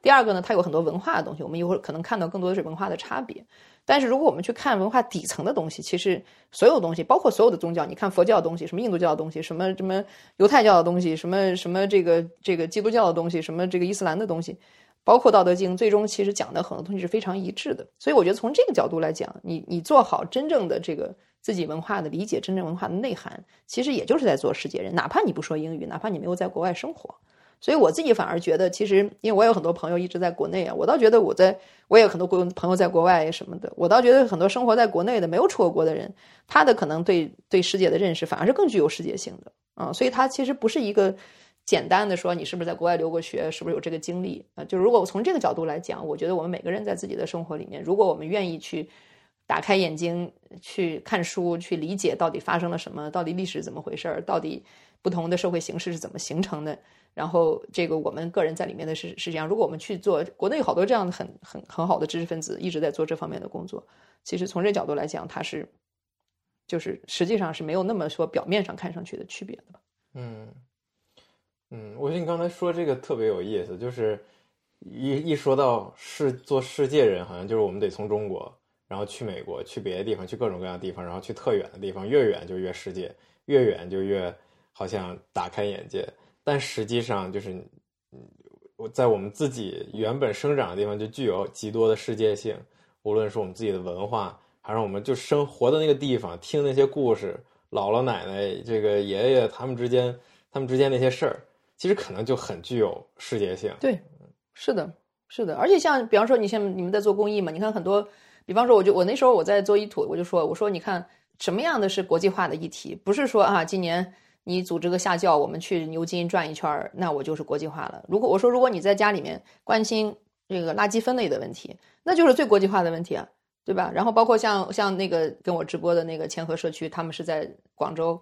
第二个呢，它有很多文化的东西，我们一会儿可能看到更多的是文化的差别。但是如果我们去看文化底层的东西，其实所有东西，包括所有的宗教，你看佛教的东西，什么印度教的东西，什么什么犹太教的东西，什么什么这个这个基督教的东西，什么这个伊斯兰的东西，包括《道德经》，最终其实讲的很多东西是非常一致的。所以我觉得从这个角度来讲，你你做好真正的这个自己文化的理解，真正文化的内涵，其实也就是在做世界人，哪怕你不说英语，哪怕你没有在国外生活。所以我自己反而觉得，其实因为我有很多朋友一直在国内啊，我倒觉得我在，我也有很多国朋友在国外什么的，我倒觉得很多生活在国内的没有出过国的人，他的可能对对世界的认识反而是更具有世界性的啊，所以他其实不是一个简单的说你是不是在国外留过学，是不是有这个经历啊，就如果从这个角度来讲，我觉得我们每个人在自己的生活里面，如果我们愿意去打开眼睛去看书，去理解到底发生了什么，到底历史怎么回事儿，到底不同的社会形式是怎么形成的。然后，这个我们个人在里面的是是这样。如果我们去做，国内有好多这样的很很很好的知识分子一直在做这方面的工作。其实从这角度来讲，它是就是实际上是没有那么说表面上看上去的区别的吧。嗯嗯，我觉得你刚才说这个特别有意思，就是一一说到世做世界人，好像就是我们得从中国，然后去美国，去别的地方，去各种各样的地方，然后去特远的地方，越远就越世界，越远就越好像打开眼界。但实际上，就是，嗯，我在我们自己原本生长的地方就具有极多的世界性，无论是我们自己的文化，还是我们就生活的那个地方，听那些故事，姥姥奶奶、这个爷爷他们之间，他们之间那些事儿，其实可能就很具有世界性。对，是的，是的。而且像比方说，你像你们在做公益嘛，你看很多，比方说，我就我那时候我在做一土，我就说，我说你看什么样的是国际化的议题，不是说啊，今年。你组织个下教，我们去牛津转一圈那我就是国际化了。如果我说，如果你在家里面关心这个垃圾分类的问题，那就是最国际化的问题啊，对吧？然后包括像像那个跟我直播的那个千和社区，他们是在广州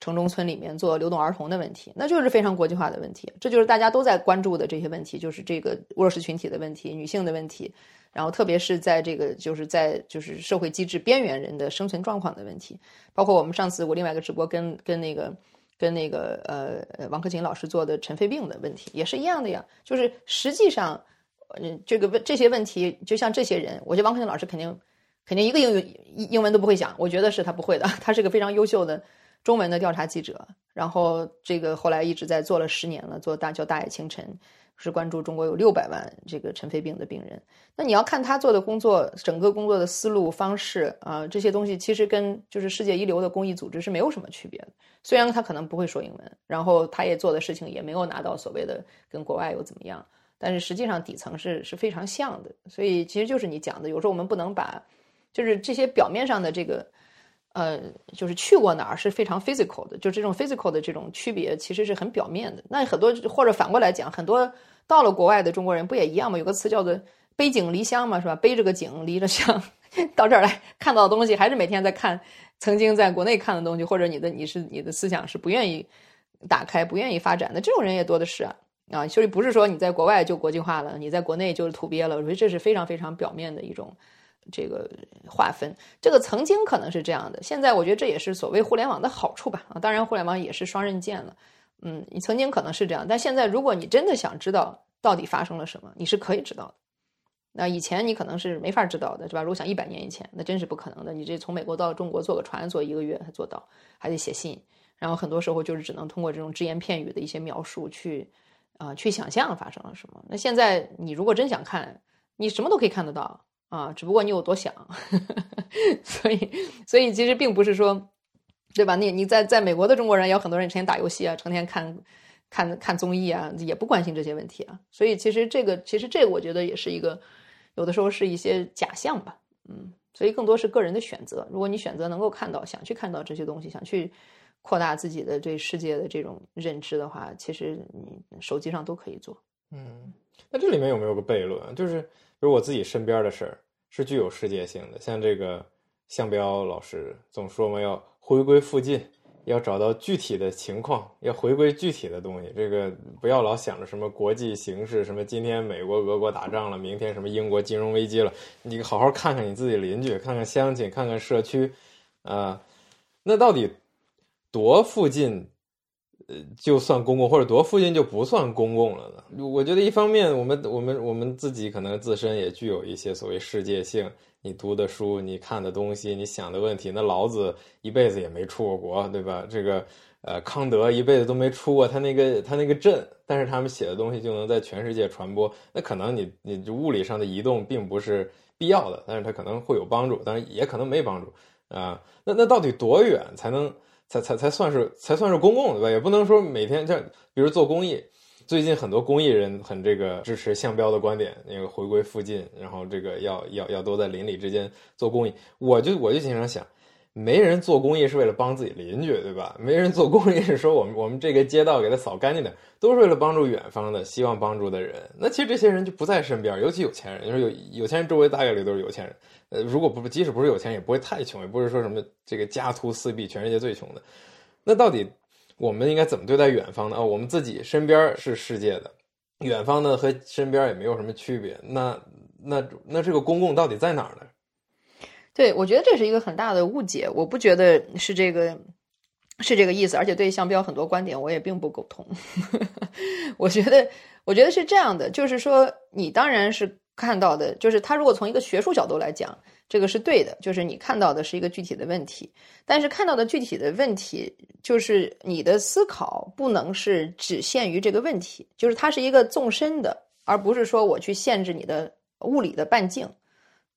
城中村里面做流动儿童的问题，那就是非常国际化的问题。这就是大家都在关注的这些问题，就是这个弱势群体的问题、女性的问题，然后特别是在这个就是在就是社会机制边缘人的生存状况的问题。包括我们上次我另外一个直播跟跟那个。跟那个呃王克勤老师做的尘肺病的问题也是一样的呀，就是实际上，嗯，这个问这些问题，就像这些人，我觉得王克勤老师肯定肯定一个英语英文都不会讲，我觉得是他不会的，他是个非常优秀的中文的调查记者，然后这个后来一直在做了十年了，做大叫大爱清晨。是关注中国有六百万这个尘肺病的病人，那你要看他做的工作，整个工作的思路方式啊，这些东西其实跟就是世界一流的公益组织是没有什么区别的。虽然他可能不会说英文，然后他也做的事情也没有拿到所谓的跟国外又怎么样，但是实际上底层是是非常像的。所以其实就是你讲的，有时候我们不能把就是这些表面上的这个。呃，就是去过哪儿是非常 physical 的，就这种 physical 的这种区别其实是很表面的。那很多或者反过来讲，很多到了国外的中国人不也一样吗？有个词叫做背井离乡嘛，是吧？背着个井离着乡 到这儿来看到的东西，还是每天在看曾经在国内看的东西，或者你的你是你的思想是不愿意打开、不愿意发展的，这种人也多的是啊啊！所以不是说你在国外就国际化了，你在国内就是土鳖了。我觉得这是非常非常表面的一种。这个划分，这个曾经可能是这样的，现在我觉得这也是所谓互联网的好处吧。啊，当然互联网也是双刃剑了。嗯，你曾经可能是这样，但现在如果你真的想知道到底发生了什么，你是可以知道的。那以前你可能是没法知道的，是吧？如果想一百年以前，那真是不可能的。你这从美国到中国坐个船坐一个月才做到，还得写信，然后很多时候就是只能通过这种只言片语的一些描述去啊去想象发生了什么。那现在你如果真想看，你什么都可以看得到。啊，只不过你有多想，所以，所以其实并不是说，对吧？你你在在美国的中国人也有很多人成天打游戏啊，成天看看看综艺啊，也不关心这些问题啊。所以其实这个，其实这个，我觉得也是一个，有的时候是一些假象吧。嗯，所以更多是个人的选择。如果你选择能够看到，想去看到这些东西，想去扩大自己的对世界的这种认知的话，其实你手机上都可以做。嗯，那这里面有没有个悖论？就是比如我自己身边的事儿是具有世界性的，像这个向彪老师总说嘛，要回归附近。要找到具体的情况，要回归具体的东西。这个不要老想着什么国际形势，什么今天美国、俄国打仗了，明天什么英国金融危机了。你好好看看你自己邻居，看看乡亲，看看社区，啊，那到底多附近，呃就算公共，或者多附近就不算公共了呢？我觉得一方面，我们我们我们自己可能自身也具有一些所谓世界性。你读的书，你看的东西，你想的问题，那老子一辈子也没出过国，对吧？这个，呃，康德一辈子都没出过他那个他那个镇，但是他们写的东西就能在全世界传播。那可能你你物理上的移动并不是必要的，但是它可能会有帮助，当然也可能没帮助啊。那那到底多远才能才才才算是才算是公共，对吧？也不能说每天像比如做公益。最近很多公益人很这个支持向标的观点，那个回归附近，然后这个要要要都在邻里之间做公益。我就我就经常想，没人做公益是为了帮自己邻居，对吧？没人做公益是说我们我们这个街道给它扫干净点，都是为了帮助远方的希望帮助的人。那其实这些人就不在身边，尤其有钱人，就是有有钱人周围大概率都是有钱人。呃，如果不即使不是有钱，也不会太穷，也不是说什么这个家徒四壁，全世界最穷的。那到底？我们应该怎么对待远方呢？啊，我们自己身边是世界的，远方呢和身边也没有什么区别。那那那这个公共到底在哪儿呢？对，我觉得这是一个很大的误解。我不觉得是这个是这个意思，而且对向标很多观点我也并不苟同。我觉得我觉得是这样的，就是说你当然是看到的，就是他如果从一个学术角度来讲。这个是对的，就是你看到的是一个具体的问题，但是看到的具体的问题，就是你的思考不能是只限于这个问题，就是它是一个纵深的，而不是说我去限制你的物理的半径，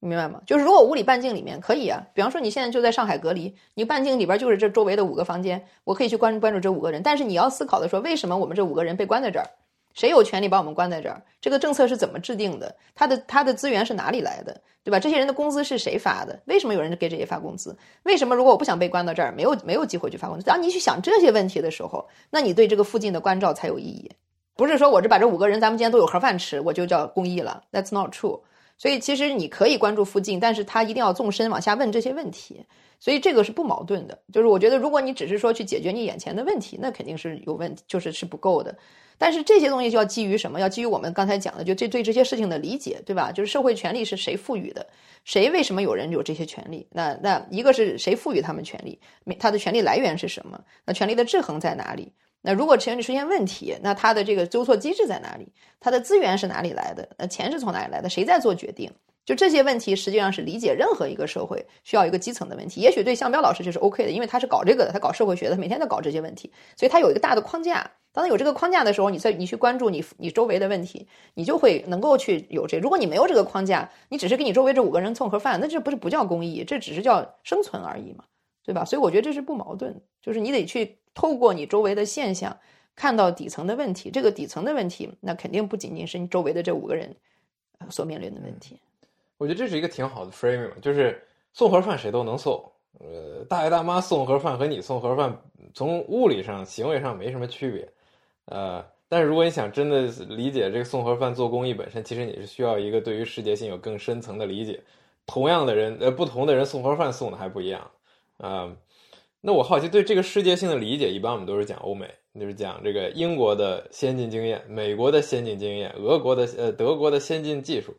明白吗？就是如果物理半径里面可以啊，比方说你现在就在上海隔离，你半径里边就是这周围的五个房间，我可以去关关注这五个人，但是你要思考的说，为什么我们这五个人被关在这儿？谁有权利把我们关在这儿？这个政策是怎么制定的？他的他的资源是哪里来的？对吧？这些人的工资是谁发的？为什么有人给这些发工资？为什么如果我不想被关到这儿，没有没有机会去发工资？当你去想这些问题的时候，那你对这个附近的关照才有意义。不是说我这把这五个人，咱们今天都有盒饭吃，我就叫公益了。That's not true。所以其实你可以关注附近，但是他一定要纵深往下问这些问题。所以这个是不矛盾的。就是我觉得，如果你只是说去解决你眼前的问题，那肯定是有问题，就是是不够的。但是这些东西就要基于什么？要基于我们刚才讲的，就这对这些事情的理解，对吧？就是社会权利是谁赋予的？谁为什么有人有这些权利？那那一个是谁赋予他们权利？他的权利来源是什么？那权利的制衡在哪里？那如果权利出现问题，那他的这个纠错机制在哪里？他的资源是哪里来的？那钱是从哪里来的？谁在做决定？就这些问题，实际上是理解任何一个社会需要一个基层的问题。也许对向彪老师这是 OK 的，因为他是搞这个的，他搞社会学的，每天在搞这些问题，所以他有一个大的框架。当他有这个框架的时候，你在你去关注你你周围的问题，你就会能够去有这。如果你没有这个框架，你只是给你周围这五个人蹭盒饭，那这不是不叫公益，这只是叫生存而已嘛，对吧？所以我觉得这是不矛盾，就是你得去透过你周围的现象，看到底层的问题。这个底层的问题，那肯定不仅仅是你周围的这五个人所面临的问题。我觉得这是一个挺好的 framing，就是送盒饭谁都能送。呃，大爷大妈送盒饭和你送盒饭，从物理上、行为上没什么区别。呃，但是如果你想真的理解这个送盒饭做公益本身，其实你是需要一个对于世界性有更深层的理解。同样的人，呃，不同的人送盒饭送的还不一样。啊，那我好奇，对这个世界性的理解，一般我们都是讲欧美，就是讲这个英国的先进经验、美国的先进经验、俄国的呃德国的先进技术。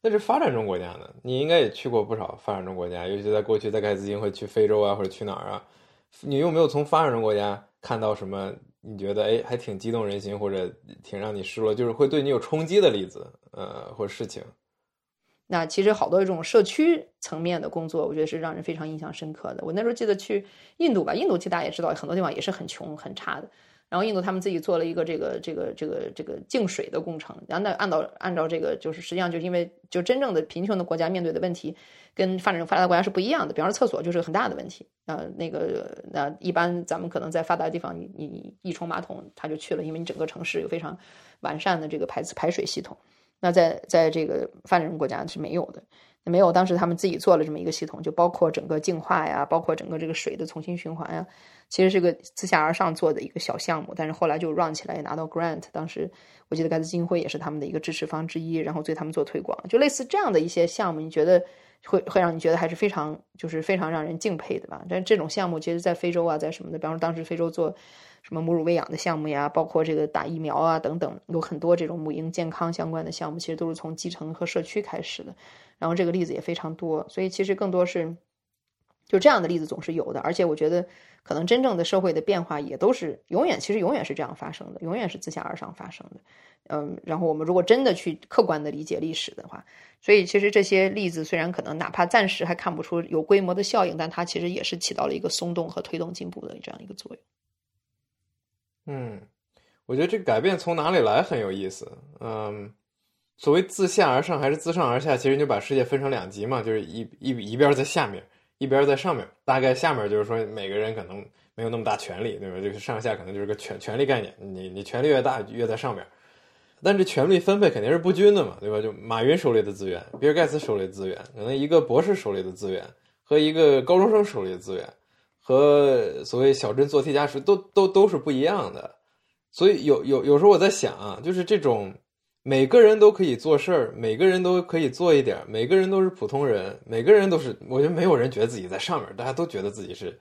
那是发展中国家呢？你应该也去过不少发展中国家，尤其在过去在盖茨基金会去非洲啊，或者去哪儿啊？你有没有从发展中国家看到什么？你觉得哎，还挺激动人心，或者挺让你失落，就是会对你有冲击的例子，呃，或事情。那其实好多这种社区层面的工作，我觉得是让人非常印象深刻的。我那时候记得去印度吧，印度其实大家也知道，很多地方也是很穷很差的。然后印度他们自己做了一个这个这个这个这个净水的工程，然后那按照按照这个就是实际上就是因为就真正的贫穷的国家面对的问题。跟发展发达国家是不一样的，比方说厕所就是很大的问题。呃，那个那一般咱们可能在发达地方，你你一冲马桶他就去了，因为你整个城市有非常完善的这个排排水系统。那在在这个发展中国家是没有的。没有，当时他们自己做了这么一个系统，就包括整个净化呀，包括整个这个水的重新循环呀，其实是个自下而上做的一个小项目，但是后来就 run 起来，拿到 grant。当时我记得盖茨基金会也是他们的一个支持方之一，然后对他们做推广，就类似这样的一些项目，你觉得会会让你觉得还是非常就是非常让人敬佩的吧？但这种项目其实，在非洲啊，在什么的，比方说当时非洲做。什么母乳喂养的项目呀，包括这个打疫苗啊等等，有很多这种母婴健康相关的项目，其实都是从基层和社区开始的。然后这个例子也非常多，所以其实更多是就这样的例子总是有的。而且我觉得，可能真正的社会的变化也都是永远，其实永远是这样发生的，永远是自下而上发生的。嗯，然后我们如果真的去客观的理解历史的话，所以其实这些例子虽然可能哪怕暂时还看不出有规模的效应，但它其实也是起到了一个松动和推动进步的这样一个作用。嗯，我觉得这个改变从哪里来很有意思。嗯，所谓自下而上还是自上而下，其实就把世界分成两极嘛，就是一一一边在下面，一边在上面。大概下面就是说每个人可能没有那么大权力，对吧？这个上下可能就是个权权力概念。你你权力越大，越在上面。但这权力分配肯定是不均的嘛，对吧？就马云手里的资源，比尔盖茨手里的资源，可能一个博士手里的资源和一个高中生手里的资源。和所谓小镇做题家是都都都是不一样的，所以有有有时候我在想啊，就是这种每个人都可以做事儿，每个人都可以做一点，每个人都是普通人，每个人都是，我觉得没有人觉得自己在上面，大家都觉得自己是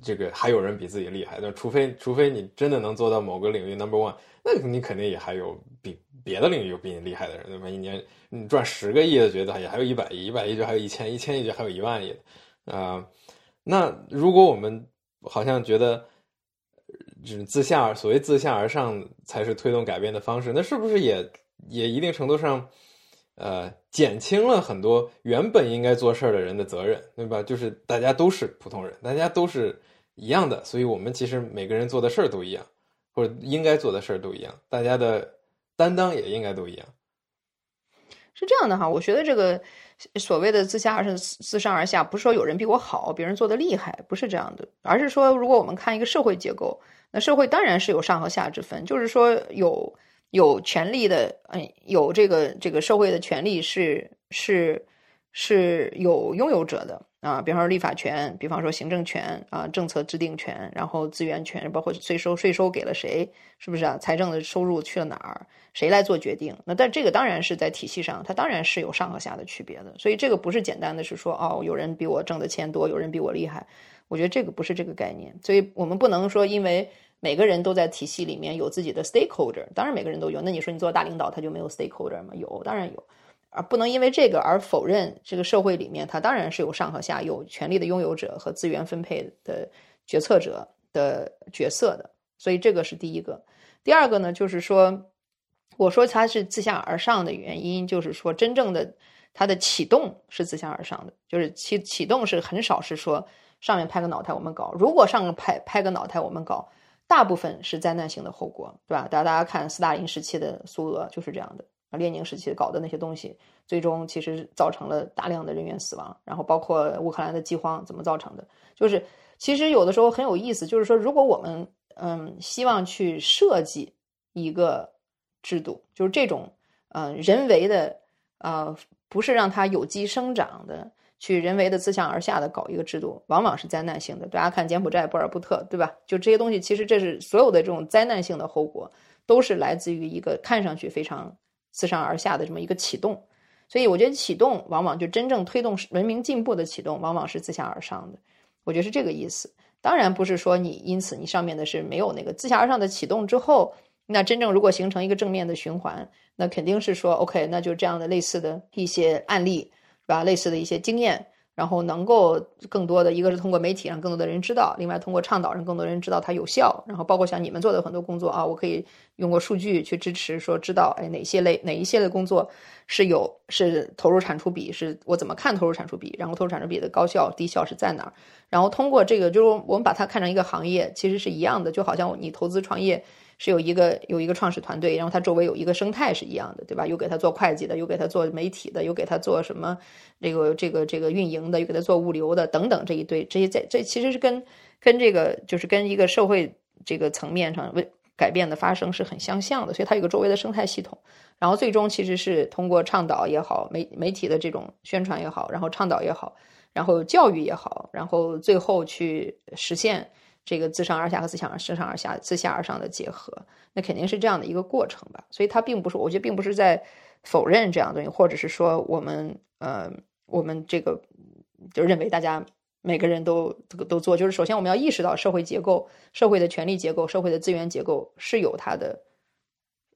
这个，还有人比自己厉害，那除非除非你真的能做到某个领域 number one，那你肯定也还有比别的领域有比你厉害的人，对吧？一年你赚十个亿的，觉得也还有一百亿，一百亿就还有一千，一千亿就还有一万亿啊。那如果我们好像觉得，就是自下所谓自下而上才是推动改变的方式，那是不是也也一定程度上，呃，减轻了很多原本应该做事儿的人的责任，对吧？就是大家都是普通人，大家都是一样的，所以我们其实每个人做的事儿都一样，或者应该做的事儿都一样，大家的担当也应该都一样。是这样的哈，我觉得这个。所谓的自下而上、自上而下，不是说有人比我好，别人做的厉害，不是这样的，而是说，如果我们看一个社会结构，那社会当然是有上和下之分，就是说有有权利的，嗯，有这个这个社会的权利是是是有拥有者的啊，比方说立法权，比方说行政权啊，政策制定权，然后资源权，包括税收，税收给了谁，是不是啊？财政的收入去了哪儿？谁来做决定？那但这个当然是在体系上，它当然是有上和下的区别的。所以这个不是简单的是说哦，有人比我挣的钱多，有人比我厉害。我觉得这个不是这个概念。所以我们不能说因为每个人都在体系里面有自己的 stakeholder，当然每个人都有。那你说你做大领导他就没有 stakeholder 吗？有，当然有。而不能因为这个而否认这个社会里面它当然是有上和下，有权力的拥有者和资源分配的决策者的角色的。所以这个是第一个。第二个呢，就是说。我说它是自下而上的原因，就是说真正的它的启动是自下而上的，就是启启动是很少是说上面拍个脑袋我们搞，如果上面拍拍个脑袋我们搞，大部分是灾难性的后果，对吧？大家大家看斯大林时期的苏俄就是这样的，列宁时期搞的那些东西，最终其实造成了大量的人员死亡，然后包括乌克兰的饥荒怎么造成的，就是其实有的时候很有意思，就是说如果我们嗯希望去设计一个。制度就是这种，呃，人为的，呃，不是让它有机生长的，去人为的自上而下的搞一个制度，往往是灾难性的。大家看柬埔寨、波尔布特，对吧？就这些东西，其实这是所有的这种灾难性的后果，都是来自于一个看上去非常自上而下的这么一个启动。所以，我觉得启动往往就真正推动文明进步的启动，往往是自下而上的。我觉得是这个意思。当然，不是说你因此你上面的是没有那个自下而上的启动之后。那真正如果形成一个正面的循环，那肯定是说，OK，那就这样的类似的一些案例，是吧？类似的一些经验，然后能够更多的一个是通过媒体让更多的人知道，另外通过倡导让更多人知道它有效，然后包括像你们做的很多工作啊，我可以用过数据去支持，说知道，哎，哪些类哪一些的工作是有是投入产出比，是我怎么看投入产出比，然后投入产出比的高效低效是在哪儿？然后通过这个，就是我们把它看成一个行业，其实是一样的，就好像你投资创业。是有一个有一个创始团队，然后他周围有一个生态是一样的，对吧？有给他做会计的，有给他做媒体的，有给他做什么这个这个这个运营的，有给他做物流的等等这一堆，这些在这其实是跟跟这个就是跟一个社会这个层面上为改变的发生是很相像的，所以它有个周围的生态系统。然后最终其实是通过倡导也好，媒媒体的这种宣传也好，然后倡导也好，然后教育也好，然后最后去实现这个自上而下和自上自上而下、自下而上的结合。那肯定是这样的一个过程吧。所以它并不是，我觉得并不是在否认这样的东西，或者是说我们呃我们这个就认为大家每个人都都都做。就是首先我们要意识到社会结构、社会的权力结构、社会的资源结构是有它的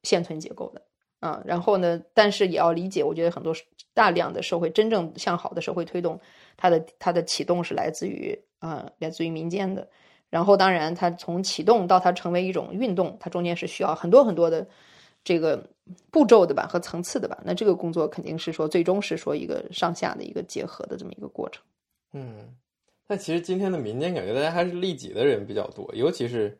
现存结构的。啊，然后呢？但是也要理解，我觉得很多大量的社会真正向好的社会推动，它的它的启动是来自于啊，来自于民间的。然后当然，它从启动到它成为一种运动，它中间是需要很多很多的这个步骤的吧和层次的吧。那这个工作肯定是说最终是说一个上下的一个结合的这么一个过程。嗯，但其实今天的民间感觉大家还是利己的人比较多，尤其是。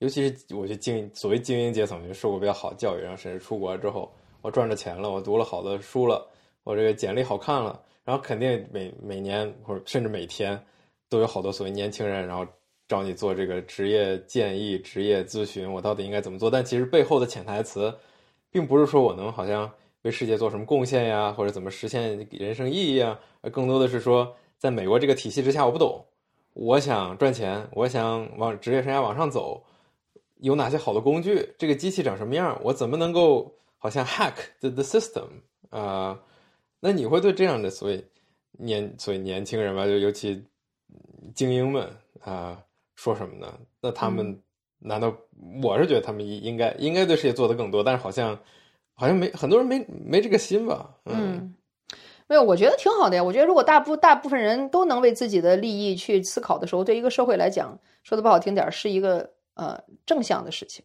尤其是我觉得精所谓精英阶层，就受过比较好教育，然后甚至出国之后，我赚着钱了，我读了好的书了，我这个简历好看了，然后肯定每每年或者甚至每天都有好多所谓年轻人，然后找你做这个职业建议、职业咨询，我到底应该怎么做？但其实背后的潜台词，并不是说我能好像为世界做什么贡献呀，或者怎么实现人生意义啊，更多的是说，在美国这个体系之下，我不懂，我想赚钱，我想往职业生涯往上走。有哪些好的工具？这个机器长什么样？我怎么能够好像 hack the the system 啊？那你会对这样的所谓年所谓年轻人吧，就尤其精英们啊，说什么呢？那他们难道我是觉得他们应该应该对世界做的更多？但是好像好像没很多人没没这个心吧？嗯，没有，我觉得挺好的呀。我觉得如果大部大部分人都能为自己的利益去思考的时候，对一个社会来讲，说的不好听点是一个。呃，正向的事情，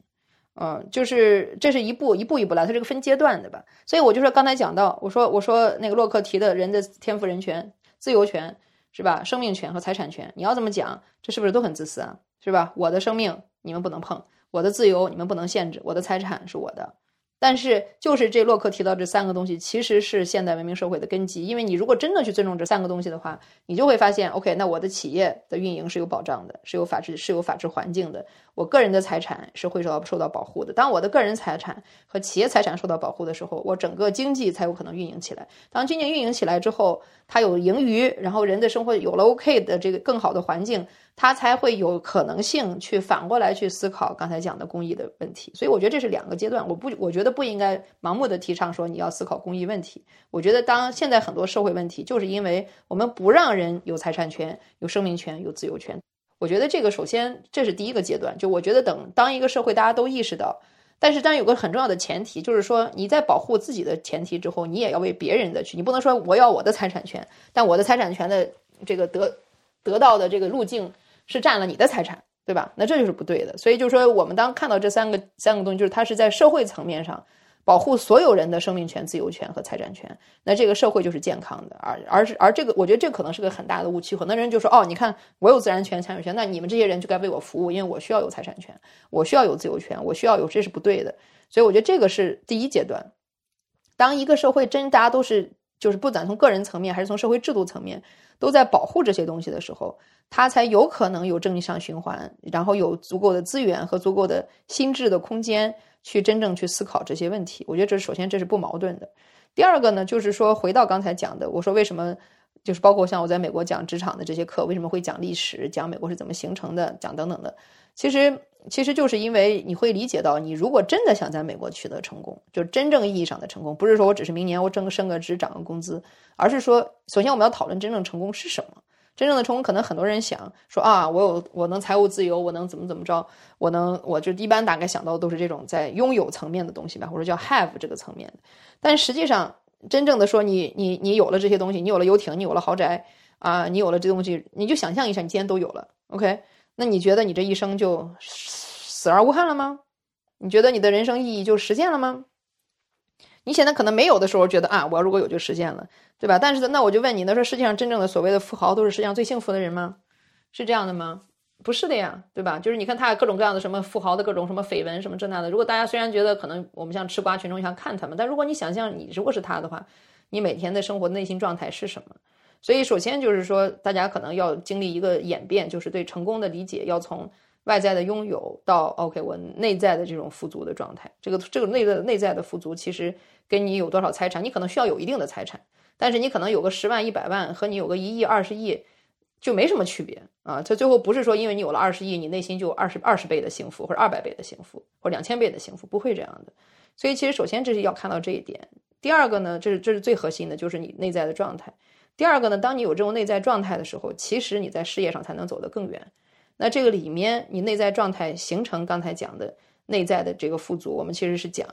嗯，就是这是一步一步一步来，它是个分阶段的吧。所以我就说刚才讲到，我说我说那个洛克提的人的天赋人权、自由权是吧？生命权和财产权，你要这么讲，这是不是都很自私啊？是吧？我的生命你们不能碰，我的自由你们不能限制，我的财产是我的。但是，就是这洛克提到这三个东西，其实是现代文明社会的根基。因为你如果真的去尊重这三个东西的话，你就会发现，OK，那我的企业的运营是有保障的，是有法治，是有法治环境的。我个人的财产是会受到受到保护的。当我的个人财产和企业财产受到保护的时候，我整个经济才有可能运营起来。当经济运营起来之后，它有盈余，然后人的生活有了 OK 的这个更好的环境。他才会有可能性去反过来去思考刚才讲的公益的问题，所以我觉得这是两个阶段。我不，我觉得不应该盲目的提倡说你要思考公益问题。我觉得当现在很多社会问题，就是因为我们不让人有财产权、有生命权、有自由权。我觉得这个首先这是第一个阶段。就我觉得等当一个社会大家都意识到，但是当然有个很重要的前提，就是说你在保护自己的前提之后，你也要为别人的去，你不能说我要我的财产权，但我的财产权的这个得得到的这个路径。是占了你的财产，对吧？那这就是不对的。所以就是说，我们当看到这三个三个东西，就是它是在社会层面上保护所有人的生命权、自由权和财产权，那这个社会就是健康的。而而是而这个，我觉得这可能是个很大的误区。很多人就说：“哦，你看我有自然权、财产权，那你们这些人就该为我服务，因为我需要有财产权，我需要有自由权，我需要有，这是不对的。”所以我觉得这个是第一阶段。当一个社会真大家都是就是不管从个人层面还是从社会制度层面都在保护这些东西的时候。它才有可能有正向循环，然后有足够的资源和足够的心智的空间去真正去思考这些问题。我觉得这首先这是不矛盾的。第二个呢，就是说回到刚才讲的，我说为什么就是包括像我在美国讲职场的这些课，为什么会讲历史，讲美国是怎么形成的，讲等等的。其实其实就是因为你会理解到，你如果真的想在美国取得成功，就真正意义上的成功，不是说我只是明年我挣个升个职涨个工资，而是说首先我们要讨论真正成功是什么。真正的成功，可能很多人想说啊，我有我能财务自由，我能怎么怎么着，我能我就一般大概想到的都是这种在拥有层面的东西吧，或者叫 have 这个层面。但实际上，真正的说你你你有了这些东西，你有了游艇，你有了豪宅啊，你有了这东西，你就想象一下，你今天都有了，OK？那你觉得你这一生就死而无憾了吗？你觉得你的人生意义就实现了吗？你现在可能没有的时候觉得啊，我如果有就实现了。对吧？但是那我就问你，那说世界上真正的所谓的富豪都是世界上最幸福的人吗？是这样的吗？不是的呀，对吧？就是你看他各种各样的什么富豪的各种什么绯闻什么这那的。如果大家虽然觉得可能我们像吃瓜群众一样看他们，但如果你想象你如果是他的话，你每天的生活内心状态是什么？所以首先就是说，大家可能要经历一个演变，就是对成功的理解要从外在的拥有到 OK 我内在的这种富足的状态。这个这个内在内在的富足，其实跟你有多少财产，你可能需要有一定的财产，但是你可能有个十万一百万和你有个一亿二十亿就没什么区别啊。这最后不是说因为你有了二十亿，你内心就有二十二十倍的幸福或者二百倍的幸福或者两千倍的幸福，不会这样的。所以其实首先这是要看到这一点。第二个呢，这是这是最核心的，就是你内在的状态。第二个呢，当你有这种内在状态的时候，其实你在事业上才能走得更远。那这个里面，你内在状态形成刚才讲的内在的这个富足，我们其实是讲，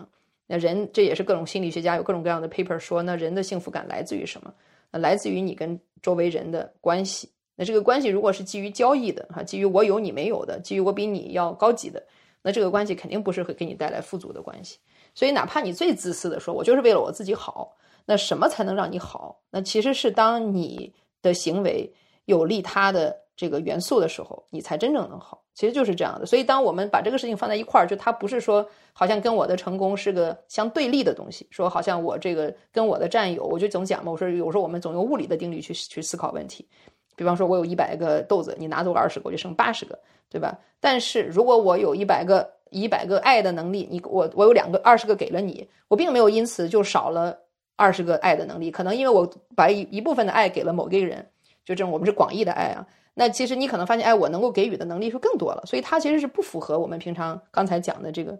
那人这也是各种心理学家有各种各样的 paper 说，那人的幸福感来自于什么？那来自于你跟周围人的关系。那这个关系如果是基于交易的，哈，基于我有你没有的，基于我比你要高级的，那这个关系肯定不是会给你带来富足的关系。所以，哪怕你最自私的说，我就是为了我自己好，那什么才能让你好？那其实是当你的行为有利他的这个元素的时候，你才真正能好。其实就是这样的。所以，当我们把这个事情放在一块儿，就它不是说好像跟我的成功是个相对立的东西。说好像我这个跟我的战友，我就总讲嘛，我说有时候我们总用物理的定律去去思考问题。比方说，我有一百个豆子，你拿走了二十个，我就剩八十个，对吧？但是如果我有一百个。一百个爱的能力，你我我有两个二十个给了你，我并没有因此就少了二十个爱的能力。可能因为我把一一部分的爱给了某个人，就这种我们是广义的爱啊。那其实你可能发现，哎，我能够给予的能力是更多了。所以它其实是不符合我们平常刚才讲的这个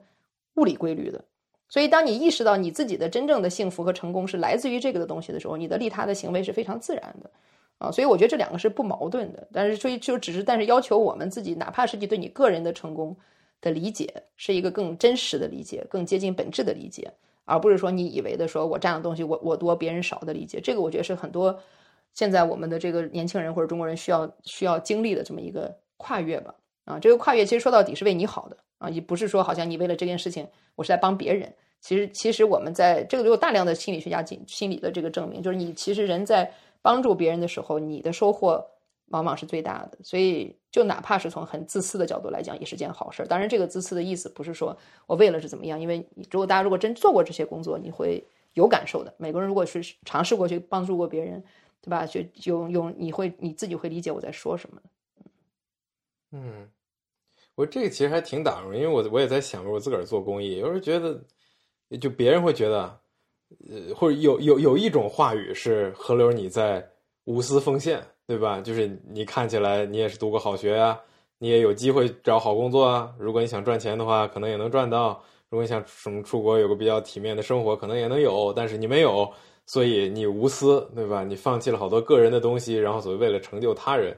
物理规律的。所以当你意识到你自己的真正的幸福和成功是来自于这个的东西的时候，你的利他的行为是非常自然的啊。所以我觉得这两个是不矛盾的。但是所以就只是但是要求我们自己，哪怕是你对你个人的成功。的理解是一个更真实的理解，更接近本质的理解，而不是说你以为的说我占的东西我我多别人少的理解。这个我觉得是很多现在我们的这个年轻人或者中国人需要需要经历的这么一个跨越吧。啊，这个跨越其实说到底是为你好的啊，也不是说好像你为了这件事情我是在帮别人。其实其实我们在这个有大量的心理学家进心理的这个证明，就是你其实人在帮助别人的时候，你的收获。往往是最大的，所以就哪怕是从很自私的角度来讲，也是件好事儿。当然，这个自私的意思不是说我为了是怎么样，因为如果大家如果真做过这些工作，你会有感受的。每个人如果是尝试过去帮助过别人，对吧？就用用你会你自己会理解我在说什么。嗯，我这个其实还挺打动，因为我我也在想着我自个儿做公益，有时候觉得就别人会觉得，呃，或者有有有一种话语是河流你在无私奉献。对吧？就是你看起来你也是读过好学呀，你也有机会找好工作啊。如果你想赚钱的话，可能也能赚到。如果你想什么出国有个比较体面的生活，可能也能有。但是你没有，所以你无私，对吧？你放弃了好多个人的东西，然后所谓为了成就他人。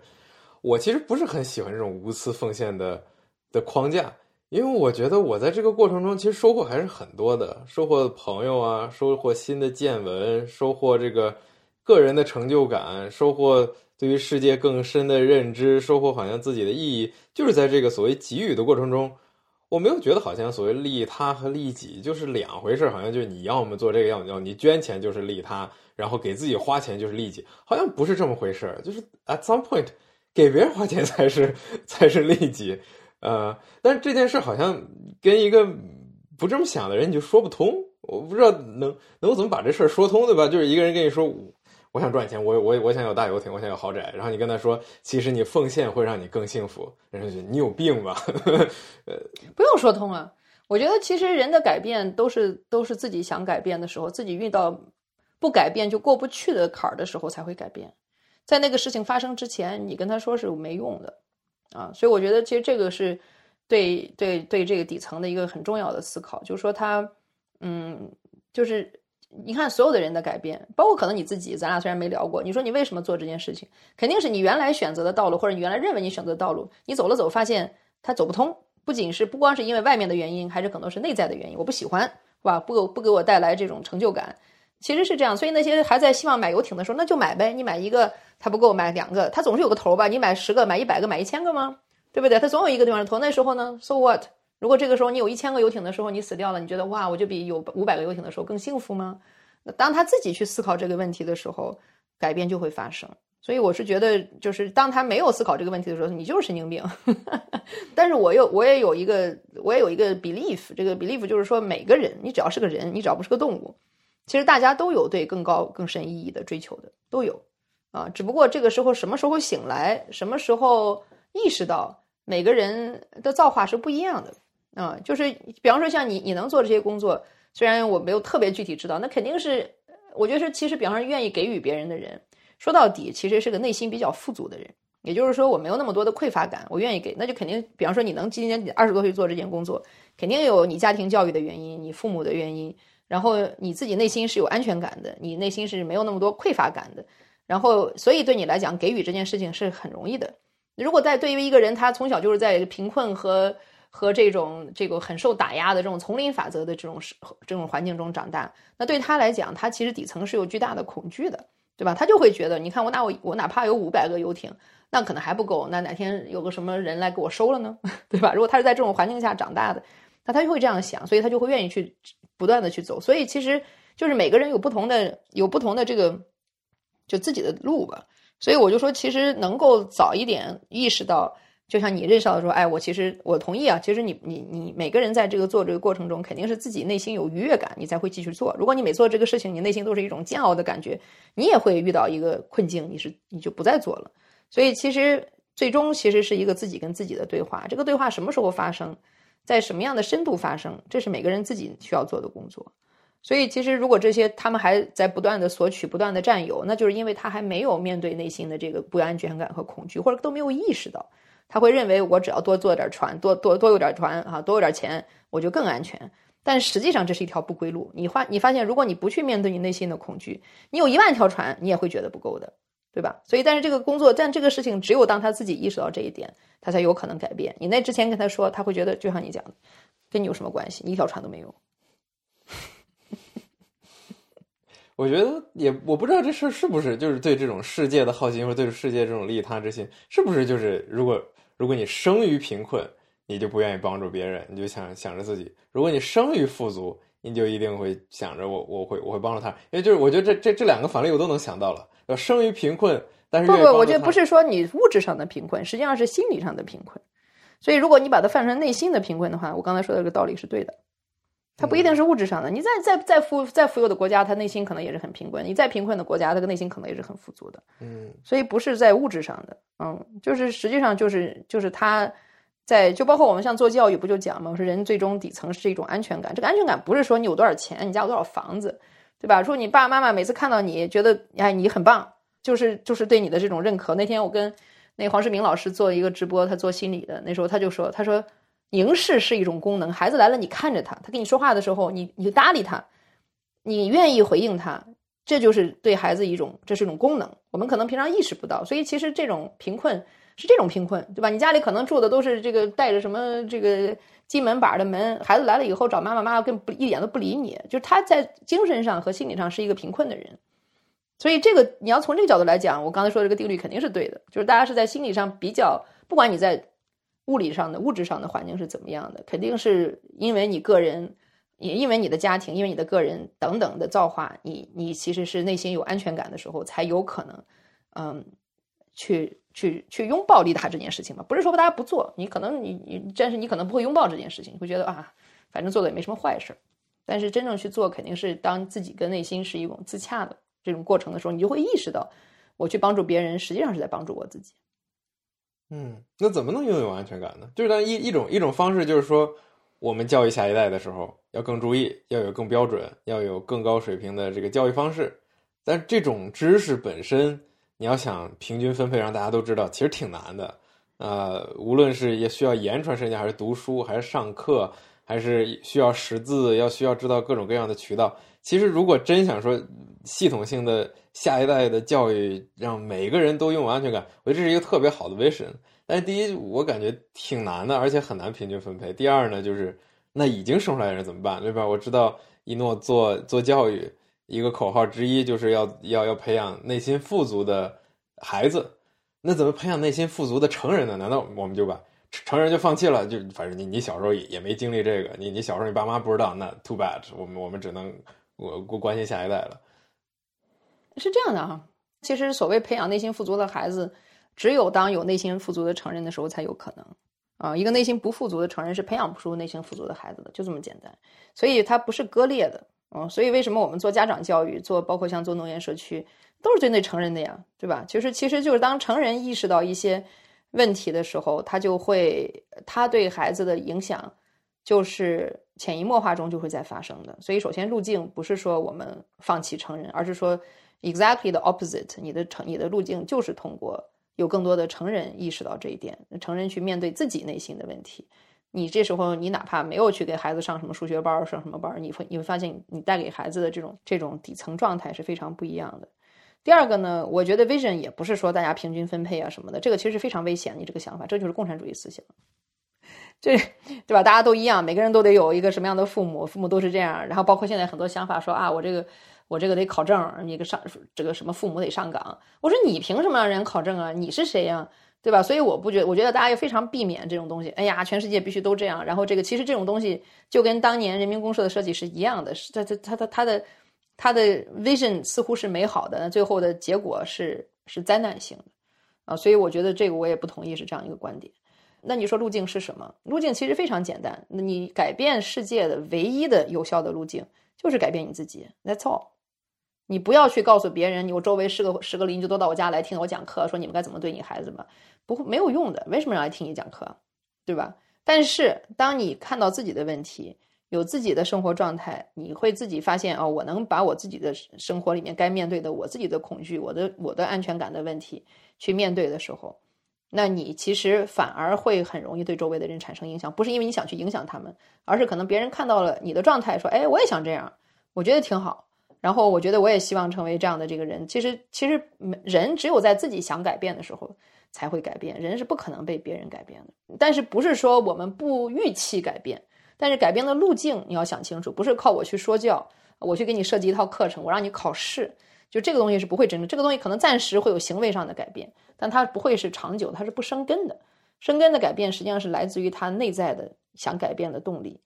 我其实不是很喜欢这种无私奉献的的框架，因为我觉得我在这个过程中其实收获还是很多的，收获朋友啊，收获新的见闻，收获这个个人的成就感，收获。对于世界更深的认知，收获好像自己的意义，就是在这个所谓给予的过程中，我没有觉得好像所谓利他和利己就是两回事，好像就是你要么做这个，要么要你捐钱就是利他，然后给自己花钱就是利己，好像不是这么回事就是 at some point 给别人花钱才是才是利己，呃，但是这件事好像跟一个不这么想的人你就说不通，我不知道能能怎么把这事儿说通，对吧？就是一个人跟你说。我想赚钱，我我我想有大游艇，我想有豪宅。然后你跟他说，其实你奉献会让你更幸福。人家觉得你有病吧？呃，不用说通啊。我觉得其实人的改变都是都是自己想改变的时候，自己遇到不改变就过不去的坎儿的时候才会改变。在那个事情发生之前，你跟他说是没用的啊。所以我觉得其实这个是对对对这个底层的一个很重要的思考，就是说他嗯，就是。你看，所有的人的改变，包括可能你自己，咱俩虽然没聊过，你说你为什么做这件事情，肯定是你原来选择的道路，或者你原来认为你选择的道路，你走了走，发现它走不通。不仅是不光是因为外面的原因，还是可能是内在的原因。我不喜欢，是吧？不给不给我带来这种成就感，其实是这样。所以那些还在希望买游艇的时候，那就买呗。你买一个它不够，买两个，它总是有个头吧？你买十个，买一百个，买一千个吗？对不对？它总有一个地方是头。那时候呢，so what？如果这个时候你有一千个游艇的时候，你死掉了，你觉得哇，我就比有五百个游艇的时候更幸福吗？当他自己去思考这个问题的时候，改变就会发生。所以我是觉得，就是当他没有思考这个问题的时候，你就是神经病。但是我又我也有一个我也有一个 belief，这个 belief 就是说，每个人你只要是个人，你只要不是个动物，其实大家都有对更高更深意义的追求的，都有啊。只不过这个时候什么时候醒来，什么时候意识到。每个人的造化是不一样的啊。就是比方说像你，你能做这些工作，虽然我没有特别具体知道，那肯定是我觉得是其实比方说愿意给予别人的人，说到底其实是个内心比较富足的人。也就是说，我没有那么多的匮乏感，我愿意给，那就肯定，比方说你能今年二十多岁做这件工作，肯定有你家庭教育的原因，你父母的原因，然后你自己内心是有安全感的，你内心是没有那么多匮乏感的，然后所以对你来讲，给予这件事情是很容易的。如果在对于一个人，他从小就是在贫困和和这种这个很受打压的这种丛林法则的这种这种环境中长大，那对他来讲，他其实底层是有巨大的恐惧的，对吧？他就会觉得，你看我哪我我哪怕有五百个游艇。那可能还不够，那哪天有个什么人来给我收了呢？对吧？如果他是在这种环境下长大的，那他就会这样想，所以他就会愿意去不断的去走。所以其实就是每个人有不同的有不同的这个就自己的路吧。所以我就说，其实能够早一点意识到，就像你认识到说，哎，我其实我同意啊。其实你你你每个人在这个做这个过程中，肯定是自己内心有愉悦感，你才会继续做。如果你每做这个事情，你内心都是一种煎熬的感觉，你也会遇到一个困境，你是你就不再做了。所以其实最终其实是一个自己跟自己的对话。这个对话什么时候发生，在什么样的深度发生，这是每个人自己需要做的工作。所以其实如果这些他们还在不断的索取、不断的占有，那就是因为他还没有面对内心的这个不安全感和恐惧，或者都没有意识到。他会认为我只要多做点船，多多多有点船啊，多有点钱，我就更安全。但实际上这是一条不归路。你发你发现，如果你不去面对你内心的恐惧，你有一万条船，你也会觉得不够的。对吧？所以，但是这个工作，但这个事情，只有当他自己意识到这一点，他才有可能改变。你那之前跟他说，他会觉得就像你讲的，跟你有什么关系？你一条船都没有。我觉得也，我不知道这事是不是就是对这种世界的好奇，或者对世界这种利他之心，是不是就是如果如果你生于贫困，你就不愿意帮助别人，你就想想着自己；如果你生于富足，你就一定会想着我我会我会帮助他。因为就是我觉得这这这两个反例我都能想到了。要生于贫困，但是不不，我觉得不是说你物质上的贫困，实际上是心理上的贫困。所以，如果你把它泛成内心的贫困的话，我刚才说的这个道理是对的。它不一定是物质上的。你在在在富在富有的国家，他内心可能也是很贫困；你再贫困的国家，他的内心可能也是很富足的。嗯，所以不是在物质上的，嗯，就是实际上就是就是他在就包括我们像做教育不就讲吗？我说人最终底层是一种安全感。这个安全感不是说你有多少钱，你家有多少房子。对吧？说你爸爸妈妈每次看到你觉得哎你很棒，就是就是对你的这种认可。那天我跟那黄世明老师做一个直播，他做心理的，那时候他就说，他说凝视是一种功能，孩子来了你看着他，他跟你说话的时候你你就搭理他，你愿意回应他，这就是对孩子一种这是一种功能。我们可能平常意识不到，所以其实这种贫困是这种贫困，对吧？你家里可能住的都是这个带着什么这个。进门板的门，孩子来了以后找妈妈，妈妈更不一点都不理你，就是他在精神上和心理上是一个贫困的人，所以这个你要从这个角度来讲，我刚才说这个定律肯定是对的，就是大家是在心理上比较，不管你在物理上的物质上的环境是怎么样的，肯定是因为你个人，也因为你的家庭，因为你的个人等等的造化，你你其实是内心有安全感的时候，才有可能，嗯，去。去去拥抱利他这件事情嘛，不是说大家不做，你可能你你，但是你可能不会拥抱这件事情，你会觉得啊，反正做的也没什么坏事。但是真正去做，肯定是当自己跟内心是一种自洽的这种过程的时候，你就会意识到，我去帮助别人，实际上是在帮助我自己。嗯，那怎么能拥有安全感呢？就是当一一种一种方式，就是说，我们教育下一代的时候，要更注意，要有更标准，要有更高水平的这个教育方式。但这种知识本身。你要想平均分配让大家都知道，其实挺难的。呃，无论是也需要言传身教，还是读书，还是上课，还是需要识字，要需要知道各种各样的渠道。其实，如果真想说系统性的下一代的教育，让每个人都拥有安全感，我觉得这是一个特别好的 vision。但是，第一，我感觉挺难的，而且很难平均分配。第二呢，就是那已经生出来的人怎么办，对吧？我知道一诺做做教育。一个口号之一就是要要要培养内心富足的孩子，那怎么培养内心富足的成人呢？难道我们就把成人就放弃了？就反正你你小时候也也没经历这个，你你小时候你爸妈不知道，那 too bad，我们我们只能我我关心下一代了。是这样的哈，其实所谓培养内心富足的孩子，只有当有内心富足的成人的时候才有可能啊。一个内心不富足的成人是培养不出内心富足的孩子的，就这么简单。所以它不是割裂的。嗯，所以为什么我们做家长教育，做包括像做农研社区，都是针对成人的呀，对吧？其实其实就是当成人意识到一些，问题的时候，他就会他对孩子的影响就是潜移默化中就会在发生的。所以，首先路径不是说我们放弃成人，而是说 exactly the opposite，你的成你的路径就是通过有更多的成人意识到这一点，成人去面对自己内心的问题。你这时候，你哪怕没有去给孩子上什么数学班上什么班你会你会发现，你带给孩子的这种这种底层状态是非常不一样的。第二个呢，我觉得 vision 也不是说大家平均分配啊什么的，这个其实是非常危险。你这个想法，这就是共产主义思想，这对吧？大家都一样，每个人都得有一个什么样的父母，父母都是这样。然后包括现在很多想法说啊，我这个我这个得考证，你个上这个什么父母得上岗。我说你凭什么让人考证啊？你是谁呀？对吧？所以我不觉得，我觉得大家要非常避免这种东西。哎呀，全世界必须都这样。然后这个其实这种东西就跟当年人民公社的设计是一样的，是它它它它它的它的 vision 似乎是美好的，最后的结果是是灾难性的啊。所以我觉得这个我也不同意是这样一个观点。那你说路径是什么？路径其实非常简单。你改变世界的唯一的有效的路径就是改变你自己。That's all。你不要去告诉别人，你我周围十个十个邻居都到我家来听我讲课，说你们该怎么对你孩子们，不会没有用的。为什么要来听你讲课，对吧？但是当你看到自己的问题，有自己的生活状态，你会自己发现哦，我能把我自己的生活里面该面对的，我自己的恐惧，我的我的安全感的问题去面对的时候，那你其实反而会很容易对周围的人产生影响，不是因为你想去影响他们，而是可能别人看到了你的状态，说，哎，我也想这样，我觉得挺好。然后我觉得我也希望成为这样的这个人。其实，其实人只有在自己想改变的时候才会改变，人是不可能被别人改变的。但是不是说我们不预期改变？但是改变的路径你要想清楚，不是靠我去说教，我去给你设计一套课程，我让你考试，就这个东西是不会真正。这个东西可能暂时会有行为上的改变，但它不会是长久，它是不生根的。生根的改变实际上是来自于他内在的想改变的动力。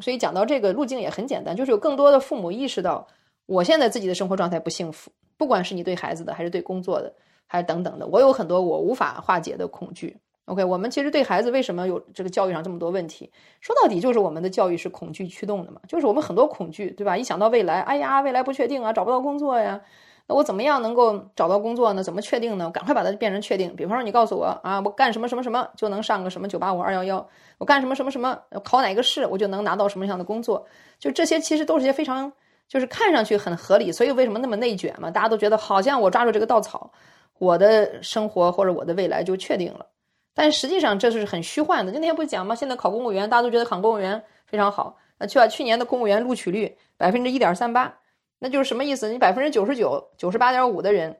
所以讲到这个路径也很简单，就是有更多的父母意识到。我现在自己的生活状态不幸福，不管是你对孩子的，还是对工作的，还是等等的，我有很多我无法化解的恐惧。OK，我们其实对孩子为什么有这个教育上这么多问题？说到底就是我们的教育是恐惧驱动的嘛，就是我们很多恐惧，对吧？一想到未来，哎呀，未来不确定啊，找不到工作呀，那我怎么样能够找到工作呢？怎么确定呢？赶快把它变成确定。比方说，你告诉我啊，我干什么什么什么就能上个什么九八五二幺幺，我干什么什么什么考哪个试我就能拿到什么样的工作，就这些其实都是些非常。就是看上去很合理，所以为什么那么内卷嘛？大家都觉得好像我抓住这个稻草，我的生活或者我的未来就确定了。但实际上这是很虚幻的。就那天不讲吗？现在考公务员，大家都觉得考公务员非常好。那去把去年的公务员录取率百分之一点三八，那就是什么意思？你百分之九十九、九十八点五的人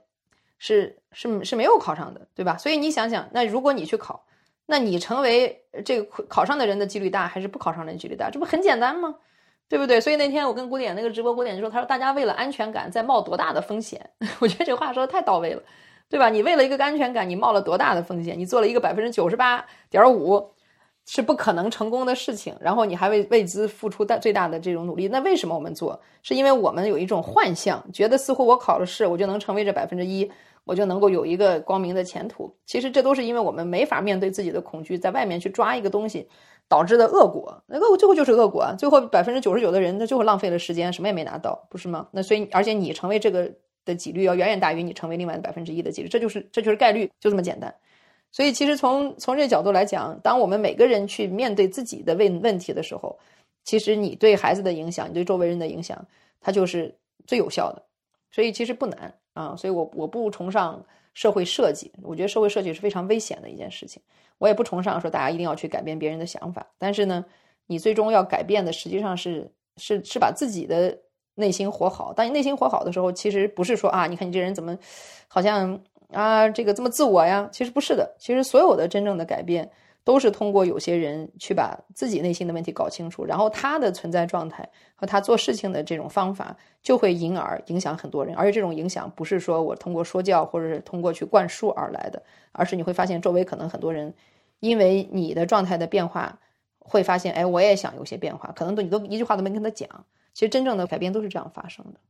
是是是没有考上的，对吧？所以你想想，那如果你去考，那你成为这个考上的人的几率大，还是不考上的几率大？这不很简单吗？对不对？所以那天我跟古典那个直播，古典就说：“他说大家为了安全感在冒多大的风险？” 我觉得这话说的太到位了，对吧？你为了一个安全感，你冒了多大的风险？你做了一个百分之九十八点五是不可能成功的事情，然后你还为为之付出大最大的这种努力。那为什么我们做？是因为我们有一种幻象，觉得似乎我考了试，我就能成为这百分之一，我就能够有一个光明的前途。其实这都是因为我们没法面对自己的恐惧，在外面去抓一个东西。导致的恶果，那恶果最后就是恶果，最后百分之九十九的人，那最后浪费了时间，什么也没拿到，不是吗？那所以，而且你成为这个的几率要远远大于你成为另外的百分之一的几率，这就是这就是概率，就这么简单。所以，其实从从这个角度来讲，当我们每个人去面对自己的问问题的时候，其实你对孩子的影响，你对周围人的影响，它就是最有效的。所以，其实不难啊。所以我我不崇尚。社会设计，我觉得社会设计是非常危险的一件事情。我也不崇尚说大家一定要去改变别人的想法，但是呢，你最终要改变的实际上是是是把自己的内心活好。当你内心活好的时候，其实不是说啊，你看你这人怎么好像啊这个这么自我呀？其实不是的，其实所有的真正的改变。都是通过有些人去把自己内心的问题搞清楚，然后他的存在状态和他做事情的这种方法，就会因而影响很多人。而且这种影响不是说我通过说教或者是通过去灌输而来的，而是你会发现周围可能很多人，因为你的状态的变化，会发现，哎，我也想有些变化。可能都你都一句话都没跟他讲，其实真正的改变都是这样发生的。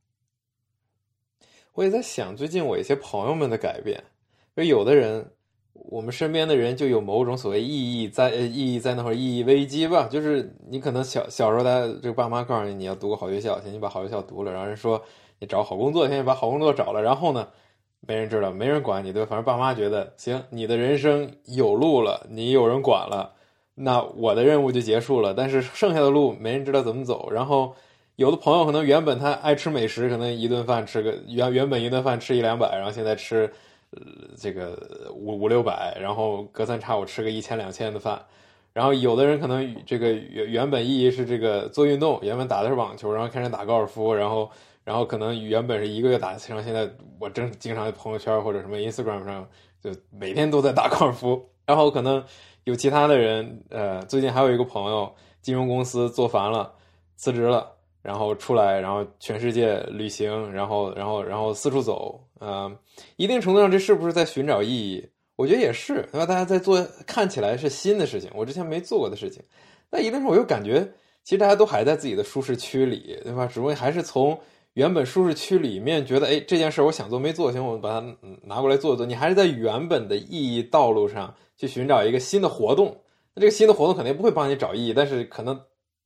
我也在想，最近我一些朋友们的改变，就有的人。我们身边的人就有某种所谓意义在，意义在那会儿，意义危机吧。就是你可能小小时候，他这个爸妈告诉你你要读个好学校，先你把好学校读了，然后人说你找好工作，先你把好工作找了，然后呢，没人知道，没人管你，对吧？反正爸妈觉得行，你的人生有路了，你有人管了，那我的任务就结束了。但是剩下的路没人知道怎么走。然后有的朋友可能原本他爱吃美食，可能一顿饭吃个原原本一顿饭吃一两百，然后现在吃呃这个五五六百，然后隔三差五吃个一千两千的饭。然后有的人可能这个原原本意义是这个做运动，原本打的是网球，然后开始打高尔夫，然后。然后可能原本是一个月打一次，现在我正经常在朋友圈或者什么 Instagram 上，就每天都在打高尔夫。然后可能有其他的人，呃，最近还有一个朋友，金融公司做烦了，辞职了，然后出来，然后全世界旅行，然后然后然后四处走，嗯，一定程度上这是不是在寻找意义？我觉得也是，对吧？大家在做看起来是新的事情，我之前没做过的事情，那一定程度我又感觉，其实大家都还在自己的舒适区里，对吧？只不过还是从。原本舒适区里面觉得，哎，这件事我想做没做，行，我把它拿过来做一做。你还是在原本的意义道路上去寻找一个新的活动。那这个新的活动肯定不会帮你找意义，但是可能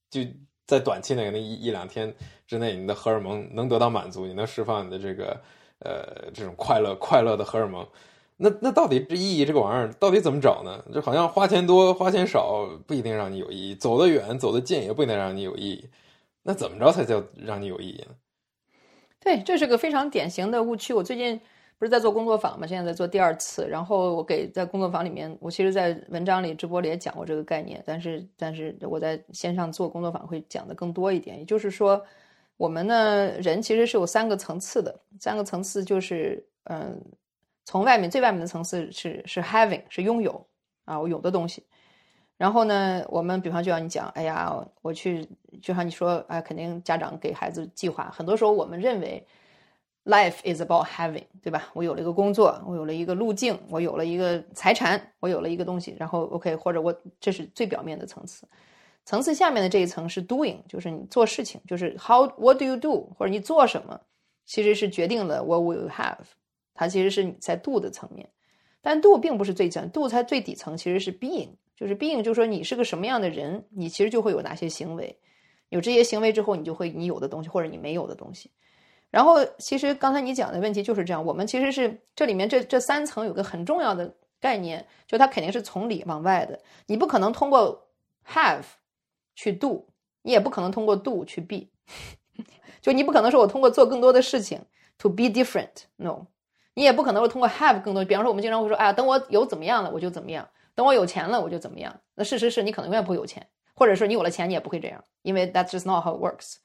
就在短期内那一一两天之内，你的荷尔蒙能得到满足，你能释放你的这个呃这种快乐快乐的荷尔蒙。那那到底这意义这个玩意儿到底怎么找呢？就好像花钱多花钱少不一定让你有意义，走得远走得近也不一定让你有意义。那怎么着才叫让你有意义呢？对，这是个非常典型的误区。我最近不是在做工作坊嘛，现在在做第二次。然后我给在工作坊里面，我其实，在文章里、直播里也讲过这个概念。但是，但是我在线上做工作坊会讲的更多一点。也就是说，我们呢，人其实是有三个层次的。三个层次就是，嗯，从外面最外面的层次是是 having，是拥有啊，我有的东西。然后呢，我们比方就像你讲，哎呀，我去，就像你说，哎，肯定家长给孩子计划，很多时候我们认为，life is about having，对吧？我有了一个工作，我有了一个路径，我有了一个财产，我有了一个东西，然后 OK，或者我这是最表面的层次，层次下面的这一层是 doing，就是你做事情，就是 how what do you do，或者你做什么，其实是决定了 what will you have，它其实是你在 do 的层面，但 do 并不是最层，do 才最底层其实是 being。就是 being，就是说你是个什么样的人，你其实就会有哪些行为，有这些行为之后，你就会你有的东西或者你没有的东西。然后，其实刚才你讲的问题就是这样，我们其实是这里面这这三层有个很重要的概念，就它肯定是从里往外的，你不可能通过 have 去 do，你也不可能通过 do 去 be，就你不可能说我通过做更多的事情 to be different，no，你也不可能说通过 have 更多，比方说我们经常会说，哎呀，等我有怎么样了，我就怎么样。等我有钱了，我就怎么样？那事实是你可能永远不会有钱，或者说你有了钱，你也不会这样，因为 that's just not how it works。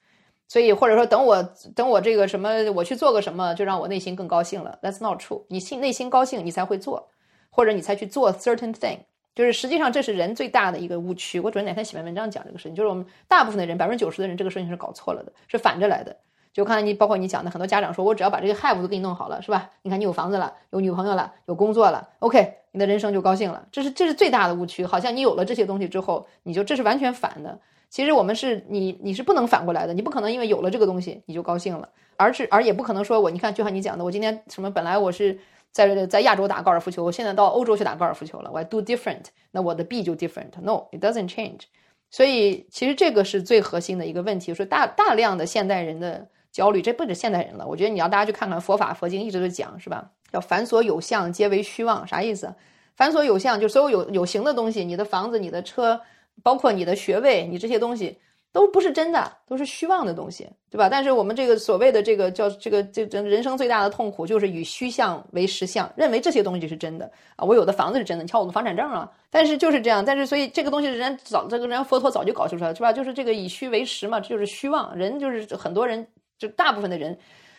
所以或者说等我等我这个什么，我去做个什么，就让我内心更高兴了。That's not true。你心内心高兴，你才会做，或者你才去做 certain thing。就是实际上这是人最大的一个误区。我准备哪天写篇文章讲这个事情，就是我们大部分的人，百分之九十的人，这个事情是搞错了的，是反着来的。就刚才你包括你讲的很多家长说，我只要把这个 have 都给你弄好了，是吧？你看你有房子了，有女朋友了，有工作了，OK，你的人生就高兴了。这是这是最大的误区，好像你有了这些东西之后，你就这是完全反的。其实我们是你你是不能反过来的，你不可能因为有了这个东西你就高兴了，而是而也不可能说我你看就像你讲的，我今天什么本来我是在在亚洲打高尔夫球，我现在到欧洲去打高尔夫球了，我 do different，那我的 be 就 different，no，it doesn't change。所以其实这个是最核心的一个问题，说大大量的现代人的。焦虑，这不止现代人了。我觉得你要大家去看看佛法佛经，一直都讲是吧？叫凡所有相，皆为虚妄。啥意思？凡所有相，就所有有有形的东西，你的房子、你的车，包括你的学位，你这些东西都不是真的，都是虚妄的东西，对吧？但是我们这个所谓的这个叫这个这这人生最大的痛苦，就是以虚相为实相，认为这些东西是真的啊。我有的房子是真的，你瞧我的房产证啊。但是就是这样，但是所以这个东西人家早这个人家佛陀早就搞出来了，是吧？就是这个以虚为实嘛，这就是虚妄。人就是很多人。就大部分的人，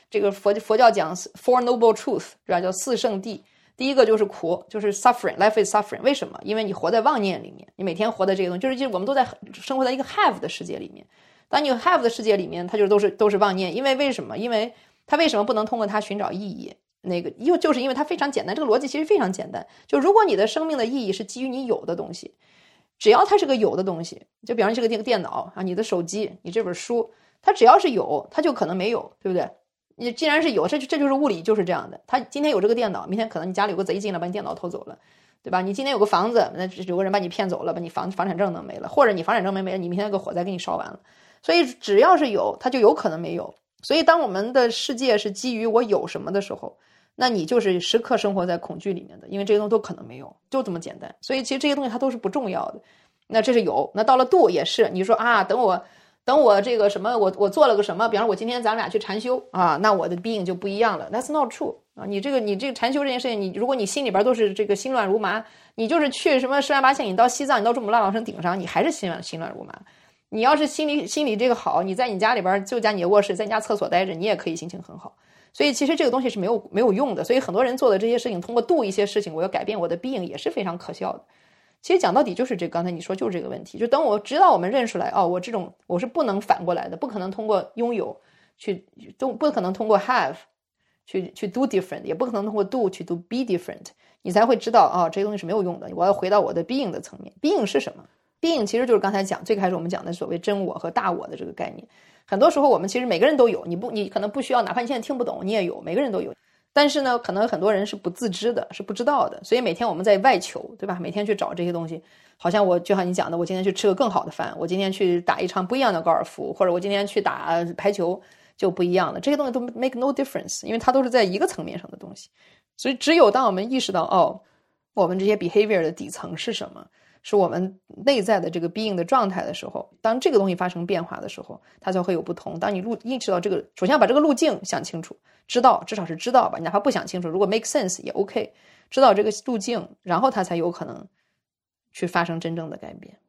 这个佛佛教讲 four noble truth，是吧？叫四圣谛。第一个就是苦，就是 suffering，life is suffering。为什么？因为你活在妄念里面，你每天活在这个东西，就是就是我们都在生活在一个 have 的世界里面。当你 have 的世界里面，它就都是都是妄念。因为为什么？因为它为什么不能通过它寻找意义？那个又就是因为它非常简单，这个逻辑其实非常简单。就如果你的生命的意义是基于你有的东西，只要它是个有的东西，就比方这个电电脑啊，你的手机，你这本书。它只要是有，它就可能没有，对不对？你既然是有，这这就是物理就是这样的。他今天有这个电脑，明天可能你家里有个贼进来把你电脑偷走了，对吧？你今天有个房子，那有个人把你骗走了，把你房房产证弄没了，或者你房产证没没了，你明天那个火灾给你烧完了。所以只要是有，它就有可能没有。所以当我们的世界是基于我有什么的时候，那你就是时刻生活在恐惧里面的，因为这些东西都可能没有，就这么简单。所以其实这些东西它都是不重要的。那这是有，那到了度也是，你说啊，等我等我这个什么，我我做了个什么，比方说我今天咱们俩去禅修啊，那我的 being 就不一样了。That's not true 啊，你这个你这个禅修这件事情，你如果你心里边都是这个心乱如麻，你就是去什么十万八千里你到西藏，你到珠穆朗玛峰顶上，你还是心乱心乱如麻。你要是心里心里这个好，你在你家里边就在你的卧室，在你家厕所待着，你也可以心情很好。所以其实这个东西是没有没有用的，所以很多人做的这些事情，通过度一些事情，我要改变我的 being 也是非常可笑的。其实讲到底就是这，刚才你说就是这个问题，就等我直到我们认出来，哦，我这种我是不能反过来的，不可能通过拥有去都不可能通过 have 去去 do different，也不可能通过 do 去 do be different，你才会知道哦，这些东西是没有用的。我要回到我的 being 的层面，being 是什么？being 其实就是刚才讲最开始我们讲的所谓真我和大我的这个概念。很多时候我们其实每个人都有，你不你可能不需要，哪怕你现在听不懂，你也有，每个人都有。但是呢，可能很多人是不自知的，是不知道的。所以每天我们在外求，对吧？每天去找这些东西，好像我就像你讲的，我今天去吃个更好的饭，我今天去打一场不一样的高尔夫，或者我今天去打排球就不一样了。这些东西都 make no difference，因为它都是在一个层面上的东西。所以只有当我们意识到，哦，我们这些 behavior 的底层是什么？是我们内在的这个 being 的状态的时候，当这个东西发生变化的时候，它就会有不同。当你路意识到这个，首先要把这个路径想清楚，知道至少是知道吧，哪怕不想清楚，如果 make sense 也 OK，知道这个路径，然后它才有可能去发生真正的改变。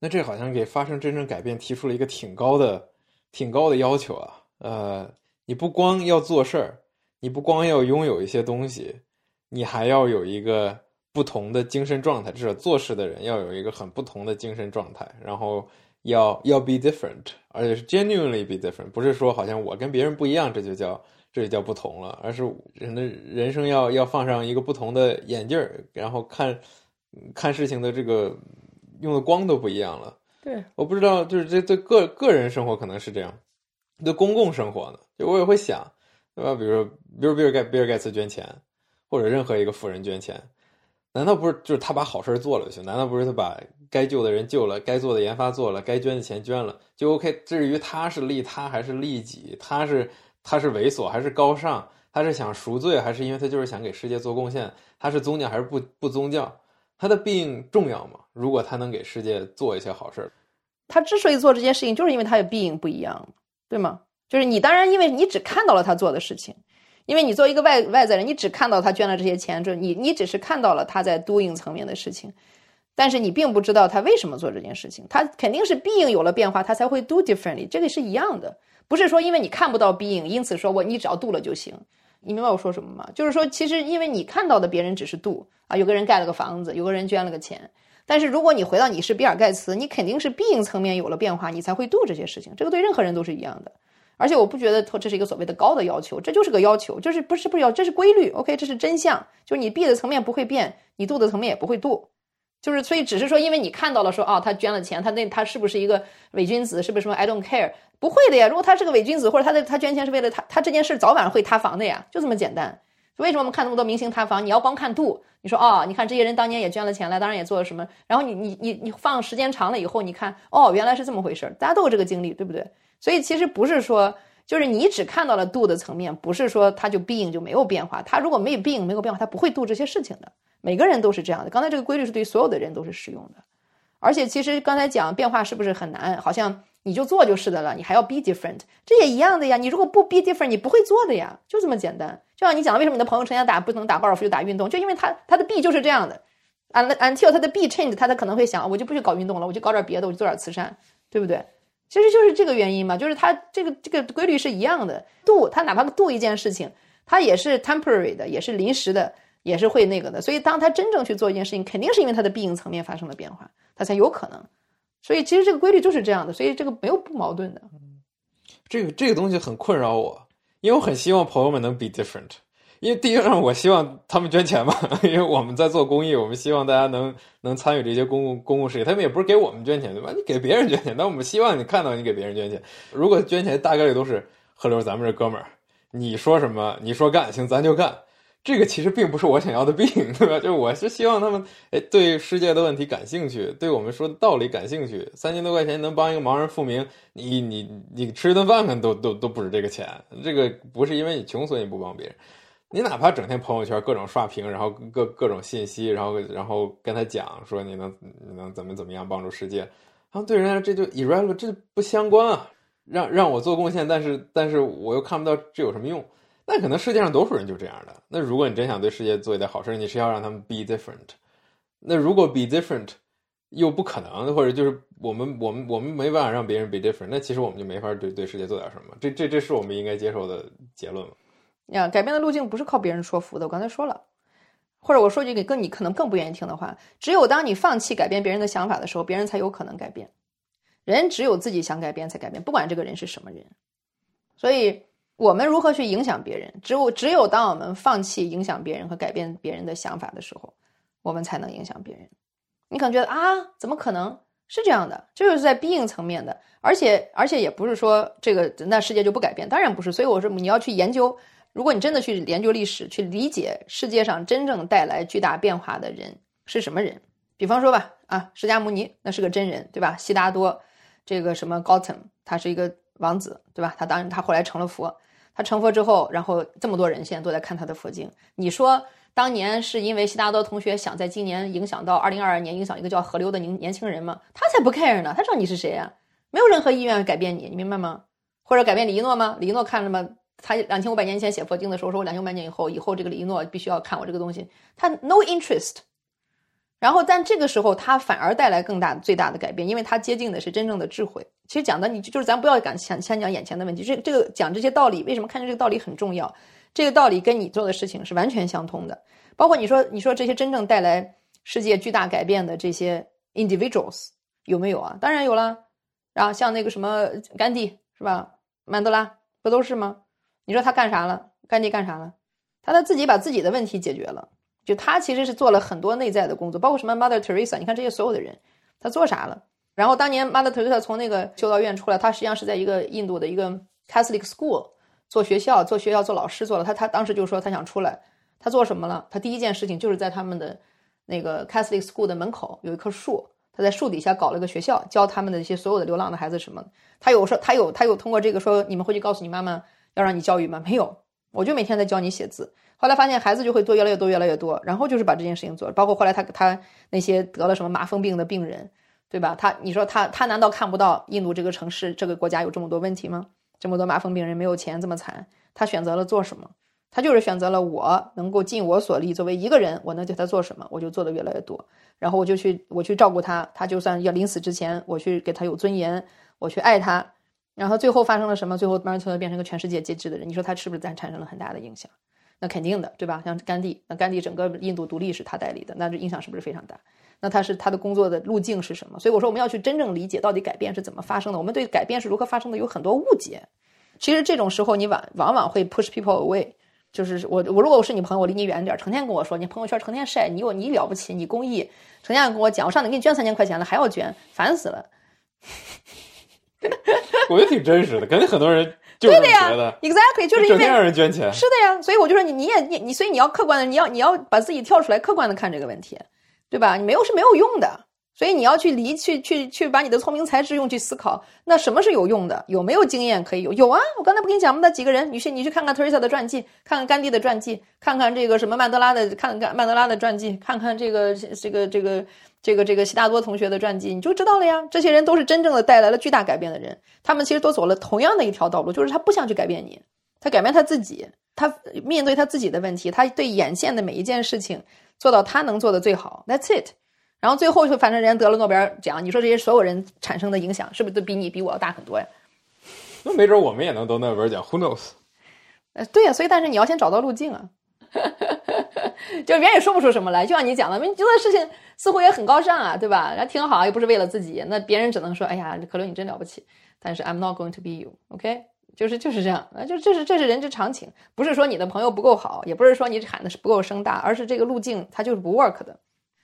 那这好像给发生真正改变提出了一个挺高的、挺高的要求啊。呃，你不光要做事儿，你不光要拥有一些东西，你还要有一个。不同的精神状态，至少做事的人要有一个很不同的精神状态，然后要要 be different，而且是 genuinely be different，不是说好像我跟别人不一样，这就叫这就叫不同了，而是人的人生要要放上一个不同的眼镜儿，然后看看事情的这个用的光都不一样了。对，我不知道，就是这对个个人生活可能是这样，对公共生活呢，就我也会想，对吧？比如说，比如比尔盖比尔盖茨捐钱，或者任何一个富人捐钱。难道不是就是他把好事做了就行？难道不是他把该救的人救了，该做的研发做了，该捐的钱捐了就 OK？至于他是利他还是利己，他是他是猥琐还是高尚，他是想赎罪还是因为他就是想给世界做贡献？他是宗教还是不不宗教？他的病重要吗？如果他能给世界做一些好事，他之所以做这件事情，就是因为他的病不一样，对吗？就是你当然因为你只看到了他做的事情。因为你作为一个外外在人，你只看到他捐了这些钱，就你你只是看到了他在 doing 层面的事情，但是你并不知道他为什么做这件事情。他肯定是 being 有了变化，他才会 do differently。这个是一样的，不是说因为你看不到 being，因此说我你只要 do 了就行。你明白我说什么吗？就是说，其实因为你看到的别人只是 do 啊，有个人盖了个房子，有个人捐了个钱，但是如果你回到你是比尔盖茨，你肯定是 being 层面有了变化，你才会 do 这些事情。这个对任何人都是一样的。而且我不觉得这是一个所谓的高的要求，这就是个要求，就是不是不是要，这是规律，OK，这是真相，就是你币的层面不会变，你度的层面也不会度，就是所以只是说，因为你看到了说，哦，他捐了钱，他那他是不是一个伪君子，是不是什么 I don't care，不会的呀，如果他是个伪君子，或者他的他捐钱是为了他，他这件事早晚会塌房的呀，就这么简单。为什么我们看那么多明星塌房？你要光看度，你说哦，你看这些人当年也捐了钱了，当然也做了什么，然后你你你你放时间长了以后，你看哦，原来是这么回事大家都有这个经历，对不对？所以其实不是说。就是你只看到了度的层面，不是说它就 being 就没有变化。它如果没有 being 没有变化，它不会度这些事情的。每个人都是这样的。刚才这个规律是对所有的人都是适用的。而且其实刚才讲变化是不是很难？好像你就做就是的了，你还要 be different，这也一样的呀。你如果不 be different，你不会做的呀，就这么简单。就像你讲的，为什么你的朋友成天打不能打高尔夫就打运动，就因为他他的 be 就是这样的。until 他的 be change，他他可能会想，我就不去搞运动了，我就搞点别的，我就做点慈善，对不对？其实就是这个原因嘛，就是它这个这个规律是一样的。度，它哪怕度一件事情，它也是 temporary 的，也是临时的，也是会那个的。所以，当他真正去做一件事情，肯定是因为他的必应层面发生了变化，他才有可能。所以，其实这个规律就是这样的。所以，这个没有不矛盾的。这个这个东西很困扰我，因为我很希望朋友们能 be different。因为第一，让我希望他们捐钱嘛，因为我们在做公益，我们希望大家能能参与这些公共公共事业。他们也不是给我们捐钱，对吧？你给别人捐钱，那我们希望你看到你给别人捐钱。如果捐钱，大概率都是河流，咱们这哥们儿，你说什么，你说干，行，咱就干。这个其实并不是我想要的病，对吧？就是我是希望他们，哎，对世界的问题感兴趣，对我们说的道理感兴趣。三千多块钱能帮一个盲人复明，你你你吃一顿饭可能都都都不止这个钱。这个不是因为你穷所以你不帮别人。你哪怕整天朋友圈各种刷屏，然后各各种信息，然后然后跟他讲说你能你能怎么怎么样帮助世界，然后对人家这就 irrelevant，这不相关啊。让让我做贡献，但是但是我又看不到这有什么用。那可能世界上多数人就这样的。那如果你真想对世界做一点好事，你是要让他们 be different。那如果 be different 又不可能，或者就是我们我们我们没办法让别人 be different，那其实我们就没法对对世界做点什么。这这这是我们应该接受的结论吗？呀，改变的路径不是靠别人说服的。我刚才说了，或者我说句给更你可能更不愿意听的话，只有当你放弃改变别人的想法的时候，别人才有可能改变。人只有自己想改变才改变，不管这个人是什么人。所以，我们如何去影响别人？只有只有当我们放弃影响别人和改变别人的想法的时候，我们才能影响别人。你可能觉得啊，怎么可能是这样的？这就是在硬层面的，而且而且也不是说这个那世界就不改变，当然不是。所以我说你要去研究，如果你真的去研究历史，去理解世界上真正带来巨大变化的人是什么人。比方说吧，啊，释迦牟尼那是个真人，对吧？悉达多。这个什么 Gautam，他是一个王子，对吧？他当然他后来成了佛。他成佛之后，然后这么多人现在都在看他的佛经。你说当年是因为悉达多同学想在今年影响到二零二二年影响一个叫河流的年年轻人吗？他才不 care 呢，他知道你是谁啊？没有任何意愿改变你，你明白吗？或者改变李一诺吗？李一诺看了吗？他两千五百年前写佛经的时候说，我两千五百年以后，以后这个李一诺必须要看我这个东西，他 no interest。然后，但这个时候他反而带来更大、最大的改变，因为他接近的是真正的智慧。其实讲的你就是咱不要敢先先讲眼前的问题，这这个讲这些道理，为什么看见这个道理很重要？这个道理跟你做的事情是完全相通的。包括你说你说这些真正带来世界巨大改变的这些 individuals 有没有啊？当然有了。然后像那个什么甘地是吧？曼德拉不都是吗？你说他干啥了？甘地干啥了？他他自己把自己的问题解决了。就他其实是做了很多内在的工作，包括什么 Mother Teresa，你看这些所有的人，他做啥了？然后当年 Mother Teresa 从那个修道院出来，他实际上是在一个印度的一个 Catholic School 做学校、做学校、做老师做了。他他当时就说他想出来，他做什么了？他第一件事情就是在他们的那个 Catholic School 的门口有一棵树，他在树底下搞了个学校，教他们的一些所有的流浪的孩子什么。他有说他有他有通过这个说你们回去告诉你妈妈要让你教育吗？没有，我就每天在教你写字。后来发现孩子就会多越来越多越来越多，然后就是把这件事情做，包括后来他他那些得了什么麻风病的病人，对吧？他你说他他难道看不到印度这个城市这个国家有这么多问题吗？这么多麻风病人没有钱这么惨，他选择了做什么？他就是选择了我能够尽我所力，作为一个人，我能对他做什么，我就做的越来越多，然后我就去我去照顾他，他就算要临死之前，我去给他有尊严，我去爱他，然后最后发生了什么？最后慢慢从变成一个全世界皆知的人，你说他是不是在产生了很大的影响？那肯定的，对吧？像甘地，那甘地整个印度独立是他代理的，那这影响是不是非常大？那他是他的工作的路径是什么？所以我说我们要去真正理解到底改变是怎么发生的。我们对改变是如何发生的有很多误解。其实这种时候你往往往会 push people away，就是我我如果我是你朋友，我离你远点，成天跟我说你朋友圈成天晒你有你了不起，你公益，成天跟我讲，我上次给你捐三千块钱了还要捐，烦死了。我觉得挺真实的，肯定很多人。对的呀，exactly，就是因为让人捐钱。是的呀，所以我就说你，你也你你，所以你要客观的，你要你要把自己跳出来，客观的看这个问题，对吧？你没有是没有用的，所以你要去离去去去把你的聪明才智用去思考，那什么是有用的？有没有经验可以有？有啊，我刚才不跟你讲吗？那几个人，你去你去看看 Teresa 的传记，看看甘地的传记，看看这个什么曼德拉的，看看曼德拉的传记，看看这个这个这个。这个这个悉达多同学的传记，你就知道了呀。这些人都是真正的带来了巨大改变的人，他们其实都走了同样的一条道路，就是他不想去改变你，他改变他自己，他面对他自己的问题，他对眼线的每一件事情做到他能做的最好。That's it。然后最后就反正人家得了诺贝尔奖，你说这些所有人产生的影响是不是都比你比我要大很多呀？那没准我们也能得诺贝尔奖，Who knows？呃，对呀，所以但是你要先找到路径啊。就别人也说不出什么来，就像你讲的，你做的事情似乎也很高尚啊，对吧？然后挺好，又不是为了自己，那别人只能说，哎呀，可乐你真了不起。但是 I'm not going to be you，OK？就是就是这样，啊，就这是这是人之常情，不是说你的朋友不够好，也不是说你喊的是不够声大，而是这个路径它就是不 work 的。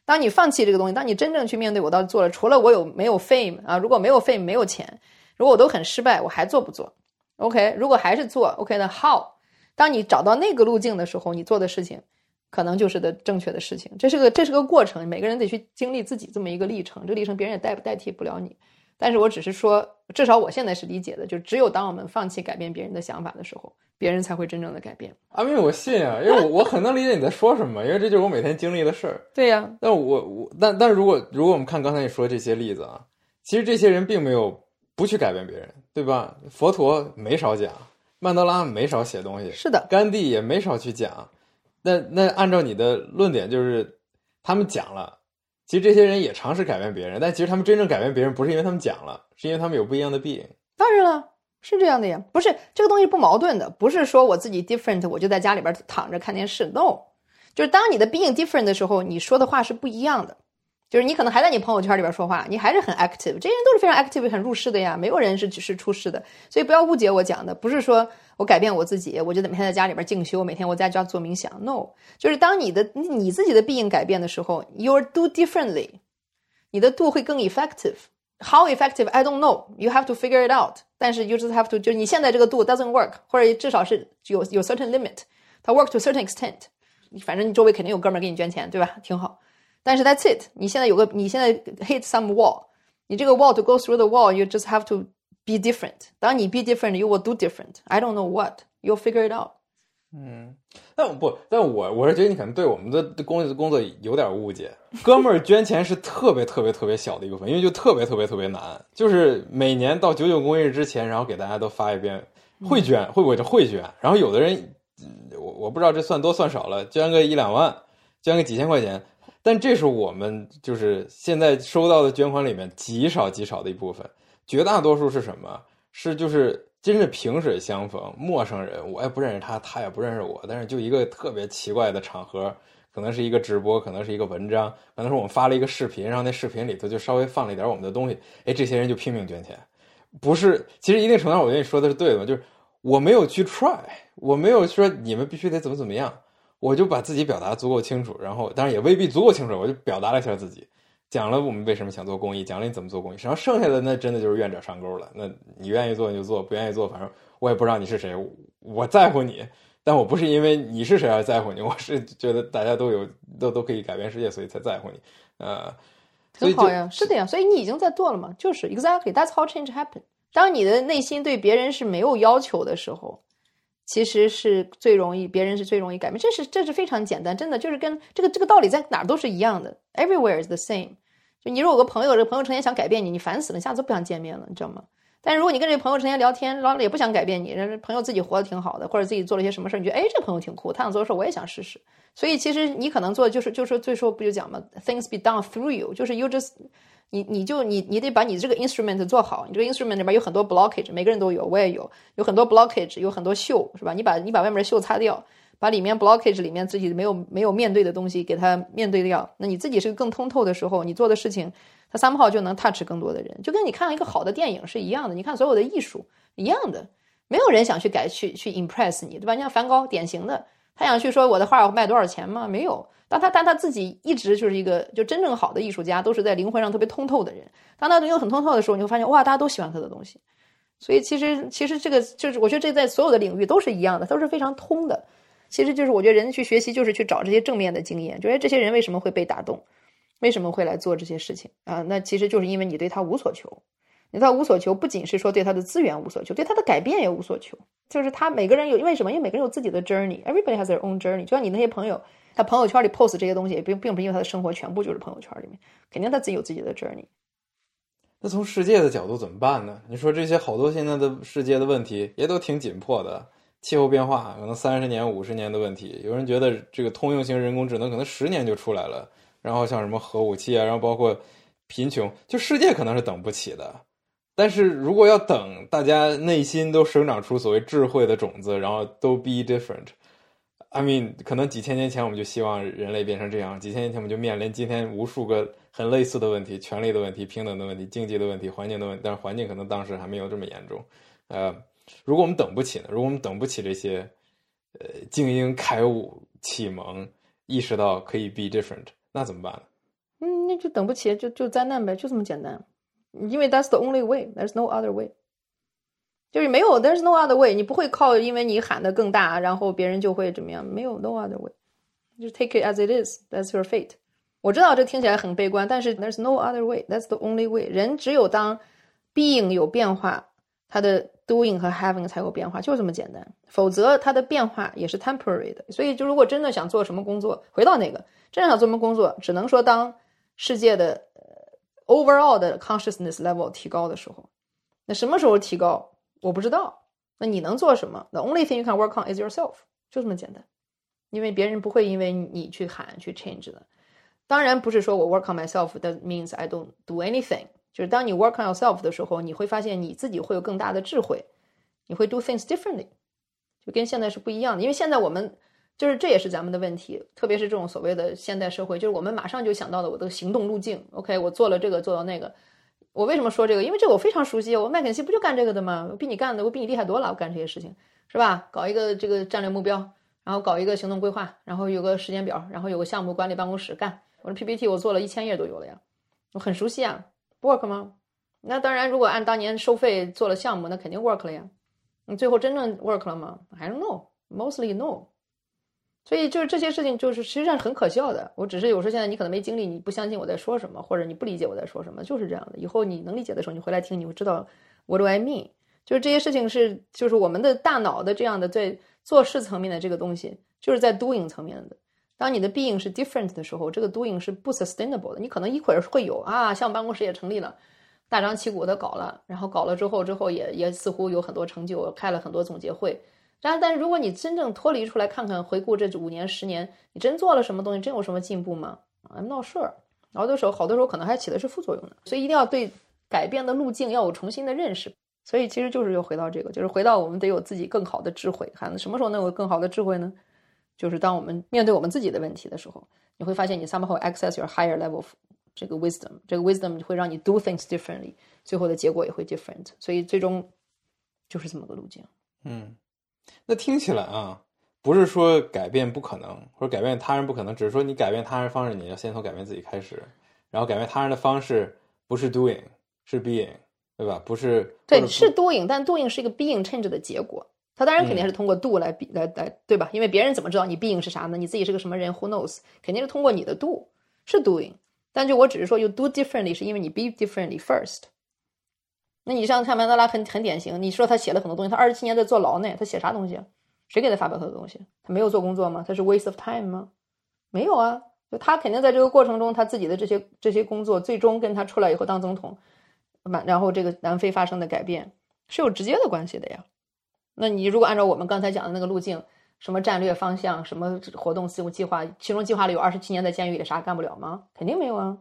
当你放弃这个东西，当你真正去面对，我到底做了，除了我有没有 fame 啊？如果没有 fame，没有钱，如果我都很失败，我还做不做？OK？如果还是做，OK？那 how？当你找到那个路径的时候，你做的事情。可能就是的正确的事情，这是个这是个过程，每个人得去经历自己这么一个历程，这个历程别人也代代替不了你。但是我只是说，至少我现在是理解的，就只有当我们放弃改变别人的想法的时候，别人才会真正的改变。阿明，我信啊，因为我我很能理解你在说什么，因为这就是我每天经历的事儿。对呀，但我我但但如果如果我们看刚才你说这些例子啊，其实这些人并没有不去改变别人，对吧？佛陀没少讲，曼德拉没少写东西，是的，甘地也没少去讲。那那按照你的论点，就是他们讲了。其实这些人也尝试改变别人，但其实他们真正改变别人，不是因为他们讲了，是因为他们有不一样的 be。当然了，是这样的呀，不是这个东西不矛盾的，不是说我自己 different，我就在家里边躺着看电视。No，就是当你的 being different 的时候，你说的话是不一样的。就是你可能还在你朋友圈里边说话，你还是很 active，这些人都是非常 active、很入世的呀，没有人是只是出世的。所以不要误解我讲的，不是说我改变我自己，我就每天在家里边静修，每天我在家做冥想。No，就是当你的你自己的 being 改变的时候，you do differently，你的 do 会更 effective。How effective I don't know, you have to figure it out。但是 you just have to，就是你现在这个 do doesn't work，或者至少是有有 certain limit，它 work to a certain extent。反正你周围肯定有哥们儿给你捐钱，对吧？挺好。但是 that's it，你现在有个，你现在 hit some wall，你这个 wall to go through the wall，you just have to be different。当你 be different，you will do different。I don't know what，you'll figure it out。嗯，但不，但我我是觉得你可能对我们的工作工作有点误解。哥们儿捐钱是特别特别特别小的一部分，因为就特别特别特别难，就是每年到九九公益日之前，然后给大家都发一遍会捐，会不会就会捐？然后有的人，我我不知道这算多算少了，捐个一两万，捐个几千块钱。但这是我们就是现在收到的捐款里面极少极少的一部分，绝大多数是什么？是就是真是萍水相逢，陌生人，我也不认识他，他也不认识我，但是就一个特别奇怪的场合，可能是一个直播，可能是一个文章，可能是我们发了一个视频，然后那视频里头就稍微放了一点我们的东西，哎，这些人就拼命捐钱，不是？其实一定程度上，我跟你说的是对的，就是我没有去 try，我没有说你们必须得怎么怎么样。我就把自己表达足够清楚，然后当然也未必足够清楚，我就表达了一下自己，讲了我们为什么想做公益，讲了你怎么做公益，然后剩下的那真的就是愿者上钩了。那你愿意做你就做，不愿意做，反正我也不知道你是谁，我在乎你，但我不是因为你是谁而在乎你，我是觉得大家都有都都可以改变世界，所以才在乎你。呃，很好呀，是的呀，所以你已经在做了嘛，就是 exactly that's how change happen。当你的内心对别人是没有要求的时候。其实是最容易，别人是最容易改变，这是这是非常简单，真的就是跟这个这个道理在哪儿都是一样的，everywhere is the same。就你如果有个朋友，这个朋友成天想改变你，你烦死了，下次不想见面了，你知道吗？但是如果你跟这个朋友成天聊天，然后也不想改变你，人朋友自己活得挺好的，或者自己做了些什么事儿，你觉得哎，这朋友挺酷，他想做的事我也想试试。所以其实你可能做的就是就是最初不就讲嘛，things be done through you，就是 you just。你你就你你得把你这个 instrument 做好，你这个 instrument 里边有很多 blockage，每个人都有，我也有，有很多 blockage，有很多锈，是吧？你把你把外面的锈擦掉，把里面 blockage 里面自己没有没有面对的东西给它面对掉，那你自己是个更通透的时候，你做的事情，它三号就能 touch 更多的人，就跟你看一个好的电影是一样的，你看所有的艺术一样的，没有人想去改去去 impress 你，对吧？你像梵高，典型的，他想去说我的画卖多少钱吗？没有。当他但他自己一直就是一个就真正好的艺术家，都是在灵魂上特别通透的人。当他灵魂很通透的时候，你会发现哇，大家都喜欢他的东西。所以其实其实这个就是我觉得这在所有的领域都是一样的，都是非常通的。其实就是我觉得人去学习就是去找这些正面的经验，就是这些人为什么会被打动，为什么会来做这些事情啊？那其实就是因为你对他无所求。你对他无所求，不仅是说对他的资源无所求，对他的改变也无所求。就是他每个人有因为什么？因为每个人有自己的 journey，everybody has their own journey。就像你那些朋友。他朋友圈里 post 这些东西，并并不是因为他的生活全部就是朋友圈里面，肯定他自己有自己的 journey。那从世界的角度怎么办呢？你说这些好多现在的世界的问题也都挺紧迫的，气候变化可能三十年、五十年的问题，有人觉得这个通用型人工智能可能十年就出来了，然后像什么核武器啊，然后包括贫穷，就世界可能是等不起的。但是如果要等大家内心都生长出所谓智慧的种子，然后都 be different。I mean，可能几千年前我们就希望人类变成这样，几千年前我们就面临今天无数个很类似的问题：权利的问题、平等的问题、经济的问题、环境的问题。但是环境可能当时还没有这么严重。呃，如果我们等不起呢？如果我们等不起这些，呃，精英开悟、启蒙、意识到可以 be different，那怎么办呢？嗯，那就等不起，就就灾难呗，就这么简单。因为 that's the only way，there's no other way。就是没有，there's no other way，你不会靠，因为你喊的更大，然后别人就会怎么样？没有，no other way，就 take it as it is，that's your fate。我知道这听起来很悲观，但是 there's no other way，that's the only way。人只有当 being 有变化，它的 doing 和 having 才有变化，就这么简单。否则它的变化也是 temporary 的。所以，就如果真的想做什么工作，回到那个真的想做什么工作，只能说当世界的 overall 的 consciousness level 提高的时候，那什么时候提高，我不知道。那你能做什么？The only thing you can work on is yourself，就这么简单。因为别人不会因为你去喊去 change 的。当然不是说我 work on myself that means I don't do anything。就是当你 work on yourself 的时候，你会发现你自己会有更大的智慧，你会 do things differently，就跟现在是不一样的。因为现在我们就是这也是咱们的问题，特别是这种所谓的现代社会，就是我们马上就想到了我的行动路径。OK，我做了这个，做到那个。我为什么说这个？因为这个我非常熟悉，我麦肯锡不就干这个的吗？我比你干的，我比你厉害多了，我干这些事情是吧？搞一个这个战略目标，然后搞一个行动规划，然后有个时间表，然后有个项目管理办公室干。我的 PPT 我做了一千页都有了呀，我很熟悉啊，work 吗？那当然，如果按当年收费做了项目，那肯定 work 了呀。你最后真正 work 了吗？I don't know，mostly no。所以就是这些事情，就是实际上很可笑的。我只是有时候现在你可能没经历，你不相信我在说什么，或者你不理解我在说什么，就是这样的。以后你能理解的时候，你回来听，你会知道 what do I mean。就是这些事情是，就是我们的大脑的这样的在做事层面的这个东西，就是在 doing 层面的。当你的 being 是 different 的时候，这个 doing 是不 sustainable 的。你可能一会儿会有啊，像办公室也成立了，大张旗鼓的搞了，然后搞了之后，之后也也似乎有很多成就，开了很多总结会。但，但如果你真正脱离出来看看，回顾这五年、十年，你真做了什么东西，真有什么进步吗？I'm not sure。好多时候，好多时候可能还起的是副作用呢。所以一定要对改变的路径要有重新的认识。所以其实就是又回到这个，就是回到我们得有自己更好的智慧。看什么时候能有更好的智慧呢？就是当我们面对我们自己的问题的时候，你会发现你 somehow access your higher level 这个 wisdom，这个 wisdom 会让你 do things differently，最后的结果也会 different。所以最终就是这么个路径。嗯，那听起来啊，不是说改变不可能，或者改变他人不可能，只是说你改变他人方式，你要先从改变自己开始，然后改变他人的方式不是 doing，是 being，对吧？不是对，是 doing，但 doing 是一个 being change 的结果。他当然肯定是通过 do 来比来来对吧？因为别人怎么知道你 being 是啥呢？你自己是个什么人？Who knows？肯定是通过你的 do 是 doing，但就我只是说 you do differently，是因为你 be differently first。那你像看曼德拉很很典型，你说他写了很多东西，他二十七年在坐牢呢，他写啥东西？谁给他发表他的东西？他没有做工作吗？他是 waste of time 吗？没有啊，就他肯定在这个过程中，他自己的这些这些工作，最终跟他出来以后当总统，满然后这个南非发生的改变是有直接的关系的呀。那你如果按照我们刚才讲的那个路径，什么战略方向，什么活动事务计划，其中计划里有二十七年在监狱里啥干不了吗？肯定没有啊。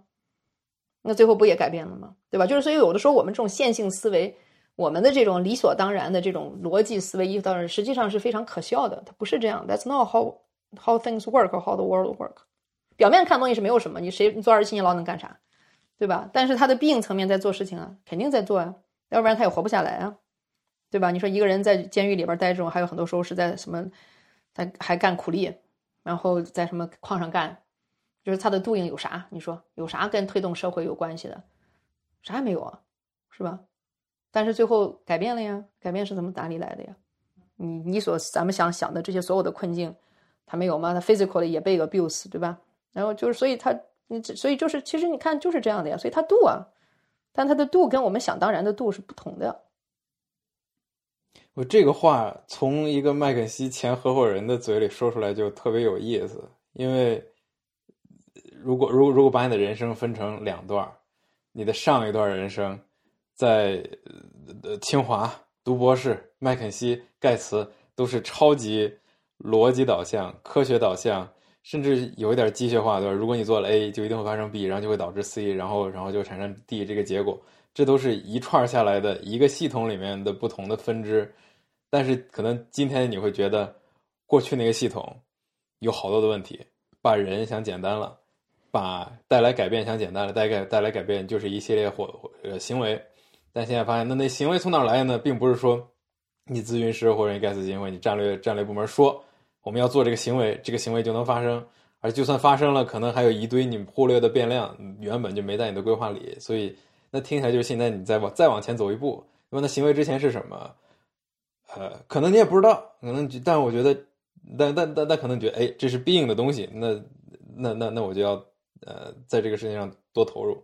那最后不也改变了吗？对吧？就是所以有的时候我们这种线性思维，我们的这种理所当然的这种逻辑思维，一当然实际上是非常可笑的。它不是这样，That's not how how things work or how the world work。表面看东西是没有什么，你谁你坐二十七年牢能干啥？对吧？但是他的病层面在做事情啊，肯定在做啊，要不然他也活不下来啊。对吧？你说一个人在监狱里边待着，还有很多时候是在什么，在还干苦力，然后在什么矿上干，就是他的 doing 有啥？你说有啥跟推动社会有关系的？啥也没有啊，是吧？但是最后改变了呀，改变是怎么哪里来的呀？你你所咱们想想的这些所有的困境，他没有吗？他 physically 也被 abuse，对吧？然后就是所以他你所以就是其实你看就是这样的呀，所以他 do 啊，但他的 do 跟我们想当然的 do 是不同的。我这个话从一个麦肯锡前合伙人的嘴里说出来就特别有意思，因为如果如果如果把你的人生分成两段你的上一段人生在呃清华读博士，麦肯锡、盖茨都是超级逻辑导向、科学导向，甚至有一点机械化，对吧？如果你做了 A，就一定会发生 B，然后就会导致 C，然后然后就产生 D 这个结果。这都是一串下来的一个系统里面的不同的分支，但是可能今天你会觉得，过去那个系统有好多的问题，把人想简单了，把带来改变想简单了，带来带来改变就是一系列或呃行为，但现在发现那那行为从哪来呢？并不是说你咨询师或者你盖茨基金会、你战略战略部门说我们要做这个行为，这个行为就能发生，而就算发生了，可能还有一堆你忽略的变量，原本就没在你的规划里，所以。那听起来就是现在你再往再往前走一步，那么那行为之前是什么？呃，可能你也不知道，可能但我觉得，但但但但可能觉得，哎，这是必应的东西，那那那那我就要呃，在这个事情上多投入。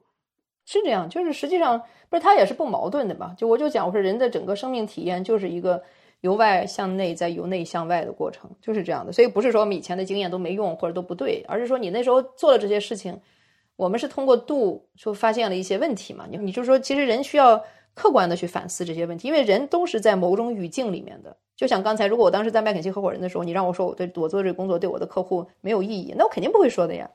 是这样，就是实际上不是它也是不矛盾的嘛？就我就讲，我说人的整个生命体验就是一个由外向内再由内向外的过程，就是这样的。所以不是说我们以前的经验都没用或者都不对，而是说你那时候做了这些事情，我们是通过度就发现了一些问题嘛。你你就说，其实人需要客观的去反思这些问题，因为人都是在某种语境里面的。就像刚才，如果我当时在麦肯锡合伙人的时候，你让我说我对我做这个工作对我的客户没有意义，那我肯定不会说的呀，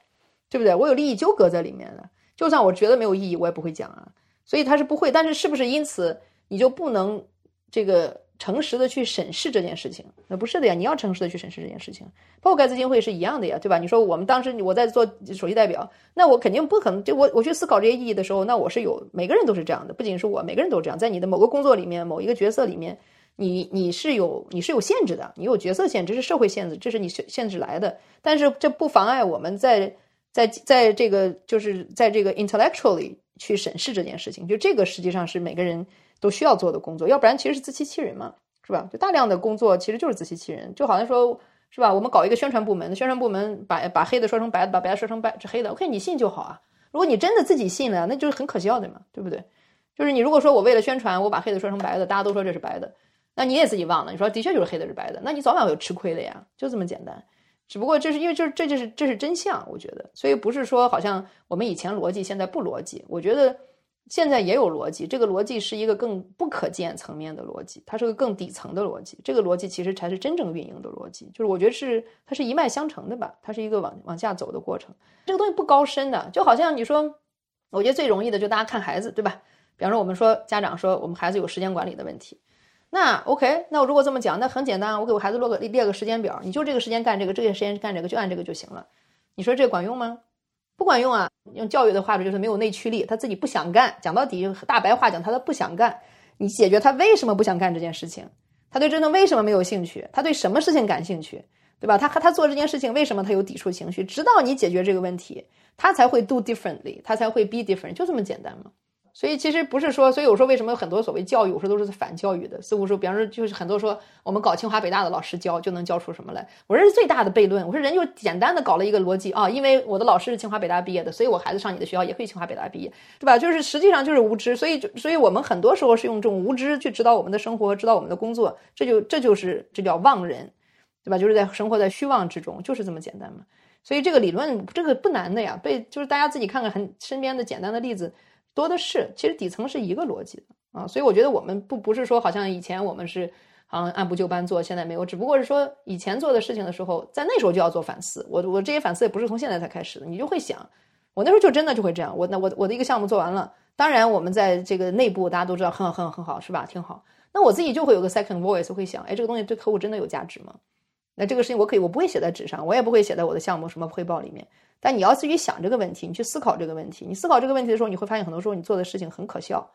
对不对？我有利益纠葛在里面的，就算我觉得没有意义，我也不会讲啊。所以他是不会，但是是不是因此你就不能这个诚实的去审视这件事情？那不是的呀，你要诚实的去审视这件事情。包括盖茨基金会是一样的呀，对吧？你说我们当时我在做首席代表，那我肯定不可能就我我去思考这些意义的时候，那我是有每个人都是这样的，不仅是我，每个人都这样，在你的某个工作里面，某一个角色里面。你你是有你是有限制的，你有角色限制，是社会限制，这是你限限制来的。但是这不妨碍我们在在在这个就是在这个 intellectually 去审视这件事情。就这个实际上是每个人都需要做的工作，要不然其实是自欺欺人嘛，是吧？就大量的工作其实就是自欺欺人，就好像说是吧？我们搞一个宣传部门，宣传部门把把黑的说成白的，把白的说成白是黑的，OK，你信就好啊。如果你真的自己信了，那就是很可笑的嘛，对不对？就是你如果说我为了宣传，我把黑的说成白的，大家都说这是白的。那你也自己忘了，你说的确就是黑的是白的，那你早晚会吃亏的呀，就这么简单。只不过这是因为就是这就是这是真相，我觉得，所以不是说好像我们以前逻辑现在不逻辑，我觉得现在也有逻辑，这个逻辑是一个更不可见层面的逻辑，它是个更底层的逻辑，这个逻辑其实才是真正运营的逻辑，就是我觉得是它是一脉相承的吧，它是一个往往下走的过程。这个东西不高深的，就好像你说，我觉得最容易的就大家看孩子，对吧？比方说我们说家长说我们孩子有时间管理的问题。那 OK，那我如果这么讲，那很简单，我给我孩子落个列个时间表，你就这个时间干这个，这个时间干这个，就按这个就行了。你说这管用吗？不管用啊！用教育的话说就是没有内驱力，他自己不想干。讲到底，大白话讲，他都不想干。你解决他为什么不想干这件事情？他对真的为什么没有兴趣？他对什么事情感兴趣？对吧？他和他做这件事情为什么他有抵触情绪？直到你解决这个问题，他才会 do differently，他才会 be different，就这么简单吗？所以其实不是说，所以我说为什么有很多所谓教育，我说都是反教育的。似乎说，比方说，就是很多说我们搞清华北大的老师教就能教出什么来，我这是最大的悖论。我说人就简单的搞了一个逻辑啊，因为我的老师是清华北大毕业的，所以我孩子上你的学校也可以清华北大毕业，对吧？就是实际上就是无知。所以就，所以我们很多时候是用这种无知去指导我们的生活，指导我们的工作，这就这就是这叫妄人，对吧？就是在生活在虚妄之中，就是这么简单嘛。所以这个理论这个不难的呀，被就是大家自己看看很身边的简单的例子。多的是，其实底层是一个逻辑的啊，所以我觉得我们不不是说好像以前我们是好像按部就班做，现在没有，只不过是说以前做的事情的时候，在那时候就要做反思。我我这些反思也不是从现在才开始的，你就会想，我那时候就真的就会这样。我那我我的一个项目做完了，当然我们在这个内部大家都知道很好很好很好是吧？挺好。那我自己就会有个 second voice，会想，哎，这个东西对客户真的有价值吗？那这个事情我可以，我不会写在纸上，我也不会写在我的项目什么汇报里面。但你要自己想这个问题，你去思考这个问题。你思考这个问题的时候，你会发现很多时候你做的事情很可笑。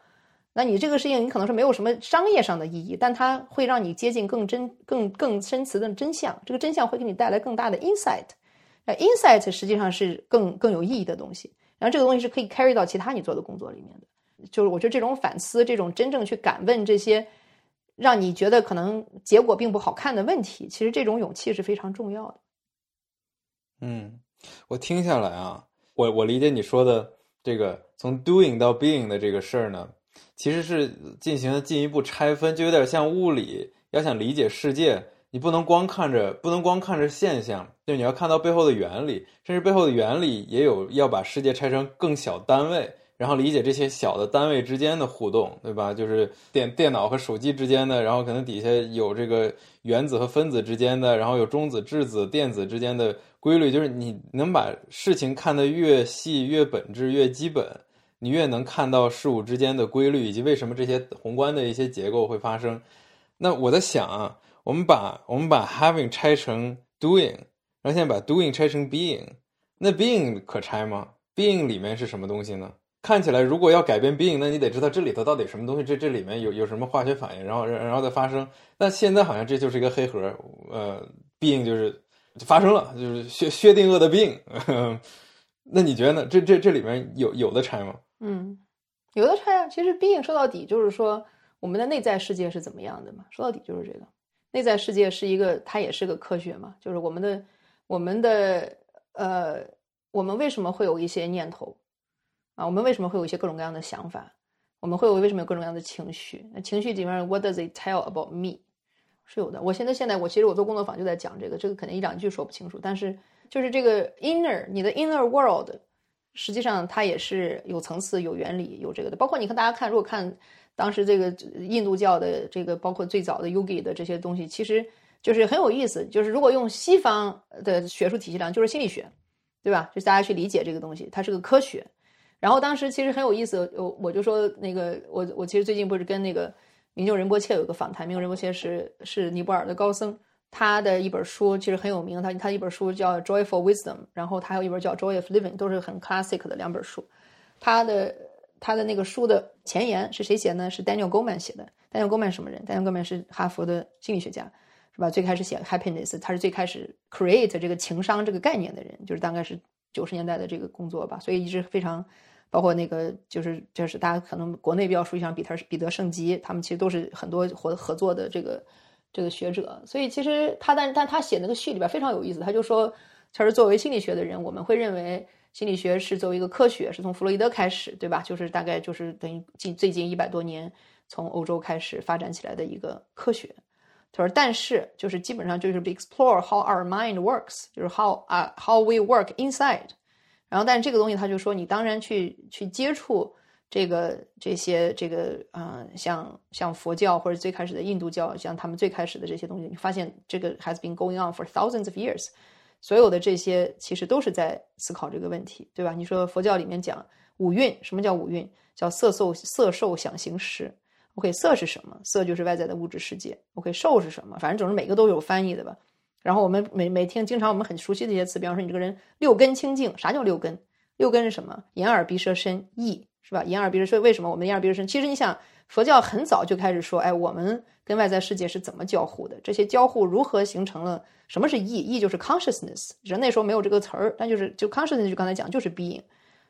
那你这个事情你可能是没有什么商业上的意义，但它会让你接近更真、更更深层的真相。这个真相会给你带来更大的 insight。那 insight 实际上是更更有意义的东西。然后这个东西是可以 carry 到其他你做的工作里面的。就是我觉得这种反思，这种真正去敢问这些让你觉得可能结果并不好看的问题，其实这种勇气是非常重要的。嗯。我听下来啊，我我理解你说的这个从 doing 到 being 的这个事儿呢，其实是进行了进一步拆分，就有点像物理。要想理解世界，你不能光看着，不能光看着现象，就你要看到背后的原理，甚至背后的原理也有要把世界拆成更小单位。然后理解这些小的单位之间的互动，对吧？就是电电脑和手机之间的，然后可能底下有这个原子和分子之间的，然后有中子、质子、电子之间的规律。就是你能把事情看得越细、越本质、越基本，你越能看到事物之间的规律以及为什么这些宏观的一些结构会发生。那我在想啊，我们把我们把 having 拆成 doing，然后现在把 doing 拆成 being，那 being 可拆吗？being 里面是什么东西呢？看起来，如果要改变 being，那你得知道这里头到底什么东西，这这里面有有什么化学反应，然后然后再发生。但现在好像这就是一个黑盒，呃，being 就是发生了，就是薛薛定谔的 being。那你觉得呢？这这这里面有有的拆吗？嗯，有的拆啊。其实 being 说到底就是说我们的内在世界是怎么样的嘛？说到底就是这个内在世界是一个，它也是个科学嘛。就是我们的我们的呃，我们为什么会有一些念头？啊，我们为什么会有一些各种各样的想法？我们会有为什么有各种各样的情绪？那情绪里面，What does it tell about me？是有的。我现在现在我其实我做工作坊就在讲这个，这个可能一两句说不清楚，但是就是这个 inner 你的 inner world，实际上它也是有层次、有原理、有这个的。包括你看大家看，如果看当时这个印度教的这个，包括最早的 yogi 的这些东西，其实就是很有意思。就是如果用西方的学术体系上，就是心理学，对吧？就是大家去理解这个东西，它是个科学。然后当时其实很有意思，我我就说那个我我其实最近不是跟那个明就仁波切有个访谈，明就仁波切是是尼泊尔的高僧，他的一本书其实很有名，他他一本书叫《Joyful Wisdom》，然后他还有一本叫《Joy of Living》，都是很 classic 的两本书。他的他的那个书的前言是谁写呢？是 Daniel Goleman 写的。Daniel Goleman 什么人？Daniel Goleman 是哈佛的心理学家，是吧？最开始写 Happiness，他是最开始 create 这个情商这个概念的人，就是大概是九十年代的这个工作吧，所以一直非常。包括那个就是就是大家可能国内比较熟悉像彼得彼得圣吉，他们其实都是很多合合作的这个这个学者。所以其实他但但他写那个序里边非常有意思，他就说他是作为心理学的人，我们会认为心理学是作为一个科学，是从弗洛伊德开始，对吧？就是大概就是等于近最近一百多年从欧洲开始发展起来的一个科学。他说，但是就是基本上就是 explore how our mind works，就是 how 啊 how we work inside。然后，但是这个东西，他就说，你当然去去接触这个这些这个啊，像像佛教或者最开始的印度教，像他们最开始的这些东西，你发现这个 has been going on for thousands of years，所有的这些其实都是在思考这个问题，对吧？你说佛教里面讲五蕴，什么叫五蕴？叫色受色受想行识。OK，色是什么？色就是外在的物质世界。OK，受是什么？反正总是每个都有翻译的吧。然后我们每每天经常我们很熟悉的一些词，比方说你这个人六根清净，啥叫六根？六根是什么？眼耳鼻舌身意，是吧？眼耳鼻舌身，为什么我们眼耳鼻舌身？其实你想，佛教很早就开始说，哎，我们跟外在世界是怎么交互的？这些交互如何形成了？什么是意？意就是 consciousness。人那时候没有这个词儿，但就是就 consciousness，就刚才讲就是 being，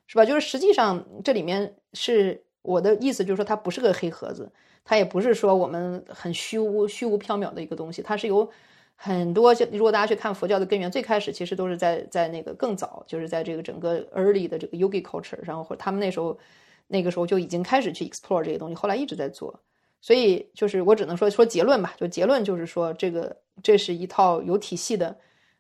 是吧？就是实际上这里面是我的意思，就是说它不是个黑盒子，它也不是说我们很虚无虚无缥缈的一个东西，它是由。很多，就如果大家去看佛教的根源，最开始其实都是在在那个更早，就是在这个整个 early 的这个 yogi culture，然后或者他们那时候那个时候就已经开始去 explore 这些东西，后来一直在做。所以就是我只能说说结论吧，就结论就是说这个这是一套有体系的，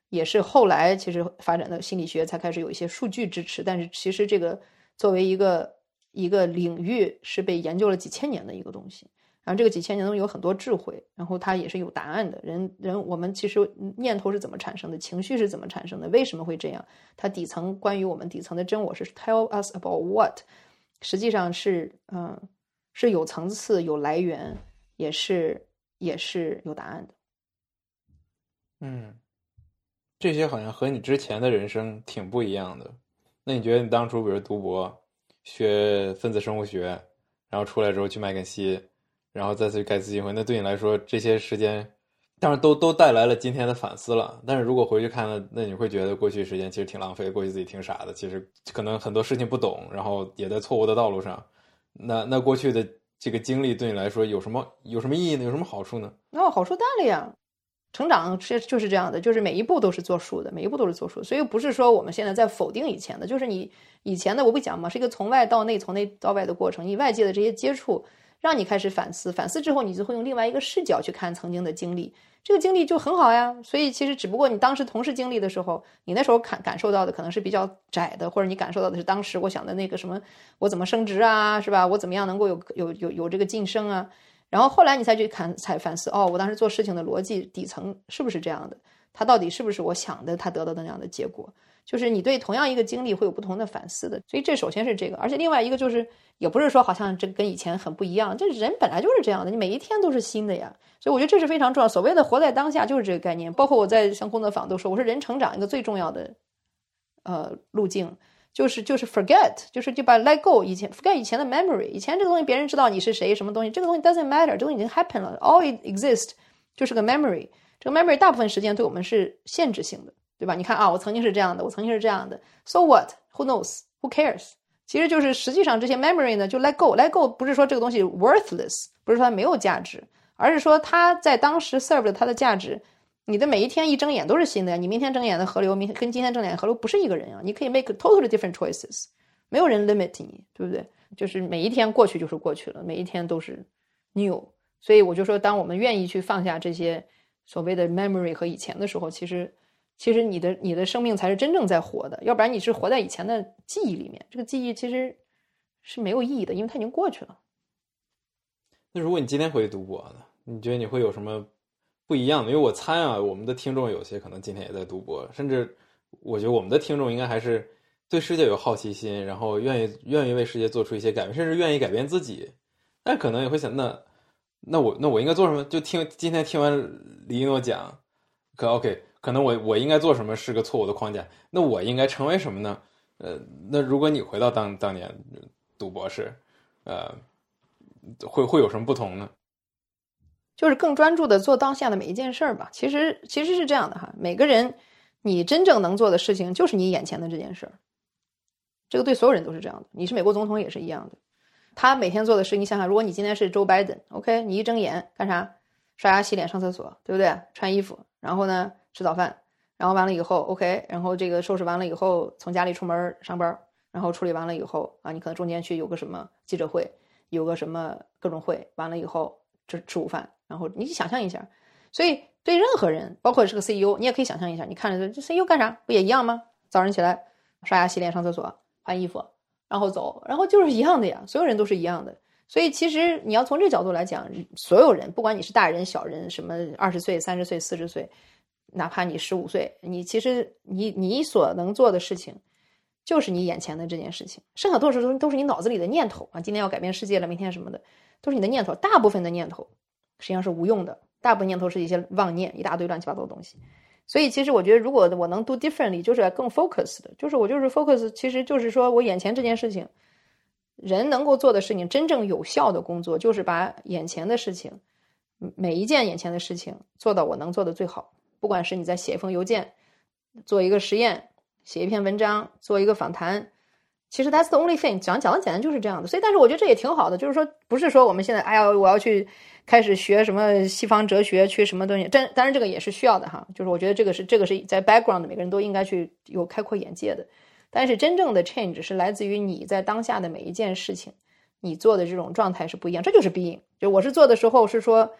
也是后来其实发展的心理学才开始有一些数据支持，但是其实这个作为一个一个领域是被研究了几千年的一个东西。然后这个几千年中有很多智慧，然后它也是有答案的。人人我们其实念头是怎么产生的，情绪是怎么产生的，为什么会这样？它底层关于我们底层的真我是 tell us about what，实际上是嗯是有层次、有来源，也是也是有答案的。嗯，这些好像和你之前的人生挺不一样的。那你觉得你当初比如读博学分子生物学，然后出来之后去麦肯锡？然后再次盖茨机会，那对你来说这些时间，当然都都带来了今天的反思了。但是如果回去看了，那你会觉得过去时间其实挺浪费，过去自己挺傻的。其实可能很多事情不懂，然后也在错误的道路上。那那过去的这个经历对你来说有什么有什么意义呢？有什么好处呢？哦，好处大了呀！成长是就是这样的，就是每一步都是作数的，每一步都是作数。所以不是说我们现在在否定以前的，就是你以前的我不讲嘛，是一个从外到内、从内到外的过程。你外界的这些接触。让你开始反思，反思之后，你就会用另外一个视角去看曾经的经历，这个经历就很好呀。所以其实只不过你当时同时经历的时候，你那时候感感受到的可能是比较窄的，或者你感受到的是当时我想的那个什么，我怎么升职啊，是吧？我怎么样能够有有有有这个晋升啊？然后后来你才去看，才反思，哦，我当时做事情的逻辑底层是不是这样的？他到底是不是我想的？他得到的那样的结果？就是你对同样一个经历会有不同的反思的。所以这首先是这个，而且另外一个就是。也不是说好像这跟以前很不一样，这人本来就是这样的，你每一天都是新的呀，所以我觉得这是非常重要。所谓的活在当下就是这个概念。包括我在像工作坊都说，我说人成长一个最重要的呃路径就是就是 forget，就是就把 let go 以前 forget 以前的 memory，以前这个东西别人知道你是谁什么东西，这个东西 doesn't matter，这东西已经 happen 了，all it exist 就是个 memory，这个 memory 大部分时间对我们是限制性的，对吧？你看啊，我曾经是这样的，我曾经是这样的，so what？Who knows？Who cares？其实就是实际上这些 memory 呢，就 let go，let go 不是说这个东西 worthless，不是说它没有价值，而是说它在当时 serve 它的价值。你的每一天一睁眼都是新的呀，你明天睁眼的河流，明天跟今天睁眼的河流不是一个人啊。你可以 make totally different choices，没有人 limit 你，对不对？就是每一天过去就是过去了，每一天都是 new。所以我就说，当我们愿意去放下这些所谓的 memory 和以前的时候，其实其实你的你的生命才是真正在活的。要不然你是活在以前的记忆里面，这个记忆其实是没有意义的，因为它已经过去了。那如果你今天回去读博呢？你觉得你会有什么不一样的？因为我猜啊，我们的听众有些可能今天也在读博，甚至我觉得我们的听众应该还是对世界有好奇心，然后愿意愿意为世界做出一些改变，甚至愿意改变自己。但可能也会想，那那我那我应该做什么？就听今天听完李一诺讲，可 OK，可能我我应该做什么是个错误的框架。那我应该成为什么呢？呃，那如果你回到当当年读博士，呃。会会有什么不同呢？就是更专注的做当下的每一件事儿吧。其实其实是这样的哈，每个人你真正能做的事情就是你眼前的这件事儿。这个对所有人都是这样的。你是美国总统也是一样的。他每天做的事，你想想，如果你今天是 Joe Biden，OK，你一睁眼干啥？刷牙、洗脸、上厕所，对不对？穿衣服，然后呢吃早饭，然后完了以后 OK，然后这个收拾完了以后从家里出门上班，然后处理完了以后啊，你可能中间去有个什么记者会。有个什么各种会，完了以后吃吃午饭，然后你想象一下，所以对任何人，包括是个 CEO，你也可以想象一下，你看着这 CEO 干啥，不也一样吗？早上起来刷牙、洗脸、上厕所、换衣服，然后走，然后就是一样的呀，所有人都是一样的。所以其实你要从这个角度来讲，所有人，不管你是大人、小人，什么二十岁、三十岁、四十岁，哪怕你十五岁，你其实你你所能做的事情。就是你眼前的这件事情，剩下多少都都是你脑子里的念头啊！今天要改变世界了，明天什么的，都是你的念头。大部分的念头实际上是无用的，大部分念头是一些妄念，一大堆乱七八糟的东西。所以，其实我觉得，如果我能 do differently，就是更 focus 的，就是我就是 focus，其实就是说我眼前这件事情，人能够做的事情，真正有效的工作，就是把眼前的事情，每一件眼前的事情做到我能做的最好。不管是你在写一封邮件，做一个实验。写一篇文章，做一个访谈，其实 that's the only thing。讲讲的简单就是这样的。所以，但是我觉得这也挺好的，就是说，不是说我们现在，哎呀，我要去开始学什么西方哲学，去什么东西。但当然，这个也是需要的哈。就是我觉得这个是这个是在 background，每个人都应该去有开阔眼界的。但是，真正的 change 是来自于你在当下的每一件事情，你做的这种状态是不一样。这就是 being。就我是做的时候是说，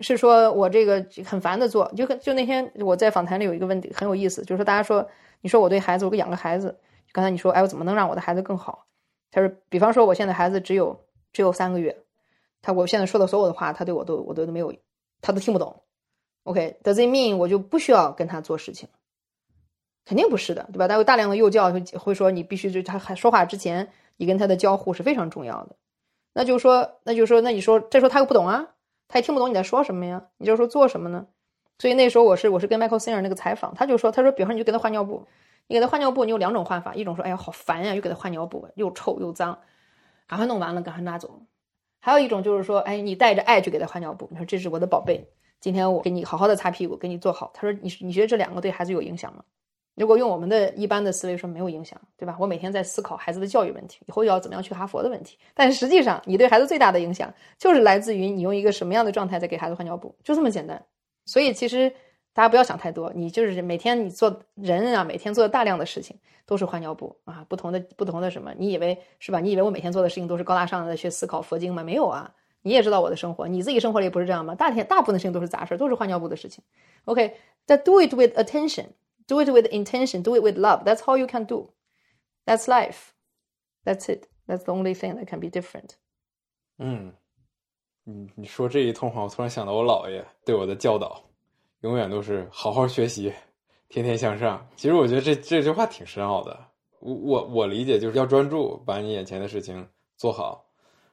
是说我这个很烦的做。就就那天我在访谈里有一个问题很有意思，就是说大家说。你说我对孩子，我给养个孩子。刚才你说，哎，我怎么能让我的孩子更好？他说，比方说，我现在孩子只有只有三个月，他我现在说的所有的话，他对我都我都都没有，他都听不懂。OK，Does it mean 我就不需要跟他做事情？肯定不是的，对吧？他有大量的幼教会会说，你必须就他还说话之前，你跟他的交互是非常重要的。那就是说，那就是说，那你说这时候他又不懂啊，他也听不懂你在说什么呀？你就说做什么呢？所以那时候我是我是跟 Michael Singer 那个采访，他就说他说，比方说你就给他换尿布，你给他换尿布，你有两种换法，一种说哎呀好烦呀，又给他换尿布，又臭又脏，赶快弄完了赶快拿走；还有一种就是说，哎你带着爱去给他换尿布，你说这是我的宝贝，今天我给你好好的擦屁股，给你做好。他说你你觉得这两个对孩子有影响吗？如果用我们的一般的思维说没有影响，对吧？我每天在思考孩子的教育问题，以后要怎么样去哈佛的问题，但实际上你对孩子最大的影响就是来自于你用一个什么样的状态在给孩子换尿布，就这么简单。所以其实大家不要想太多，你就是每天你做人啊，每天做大量的事情都是换尿布啊，不同的不同的什么？你以为是吧？你以为我每天做的事情都是高大上的去思考佛经吗？没有啊！你也知道我的生活，你自己生活里不是这样吗？大天大部分的事情都是杂事，都是换尿布的事情。OK，再 do it with attention Do it with intention，do it with love。That's how you can do. That's life. That's it. That's the only thing that can be different. 嗯。你你说这一通话，我突然想到我姥爷对我的教导，永远都是好好学习，天天向上。其实我觉得这这句话挺深奥的。我我我理解就是要专注，把你眼前的事情做好。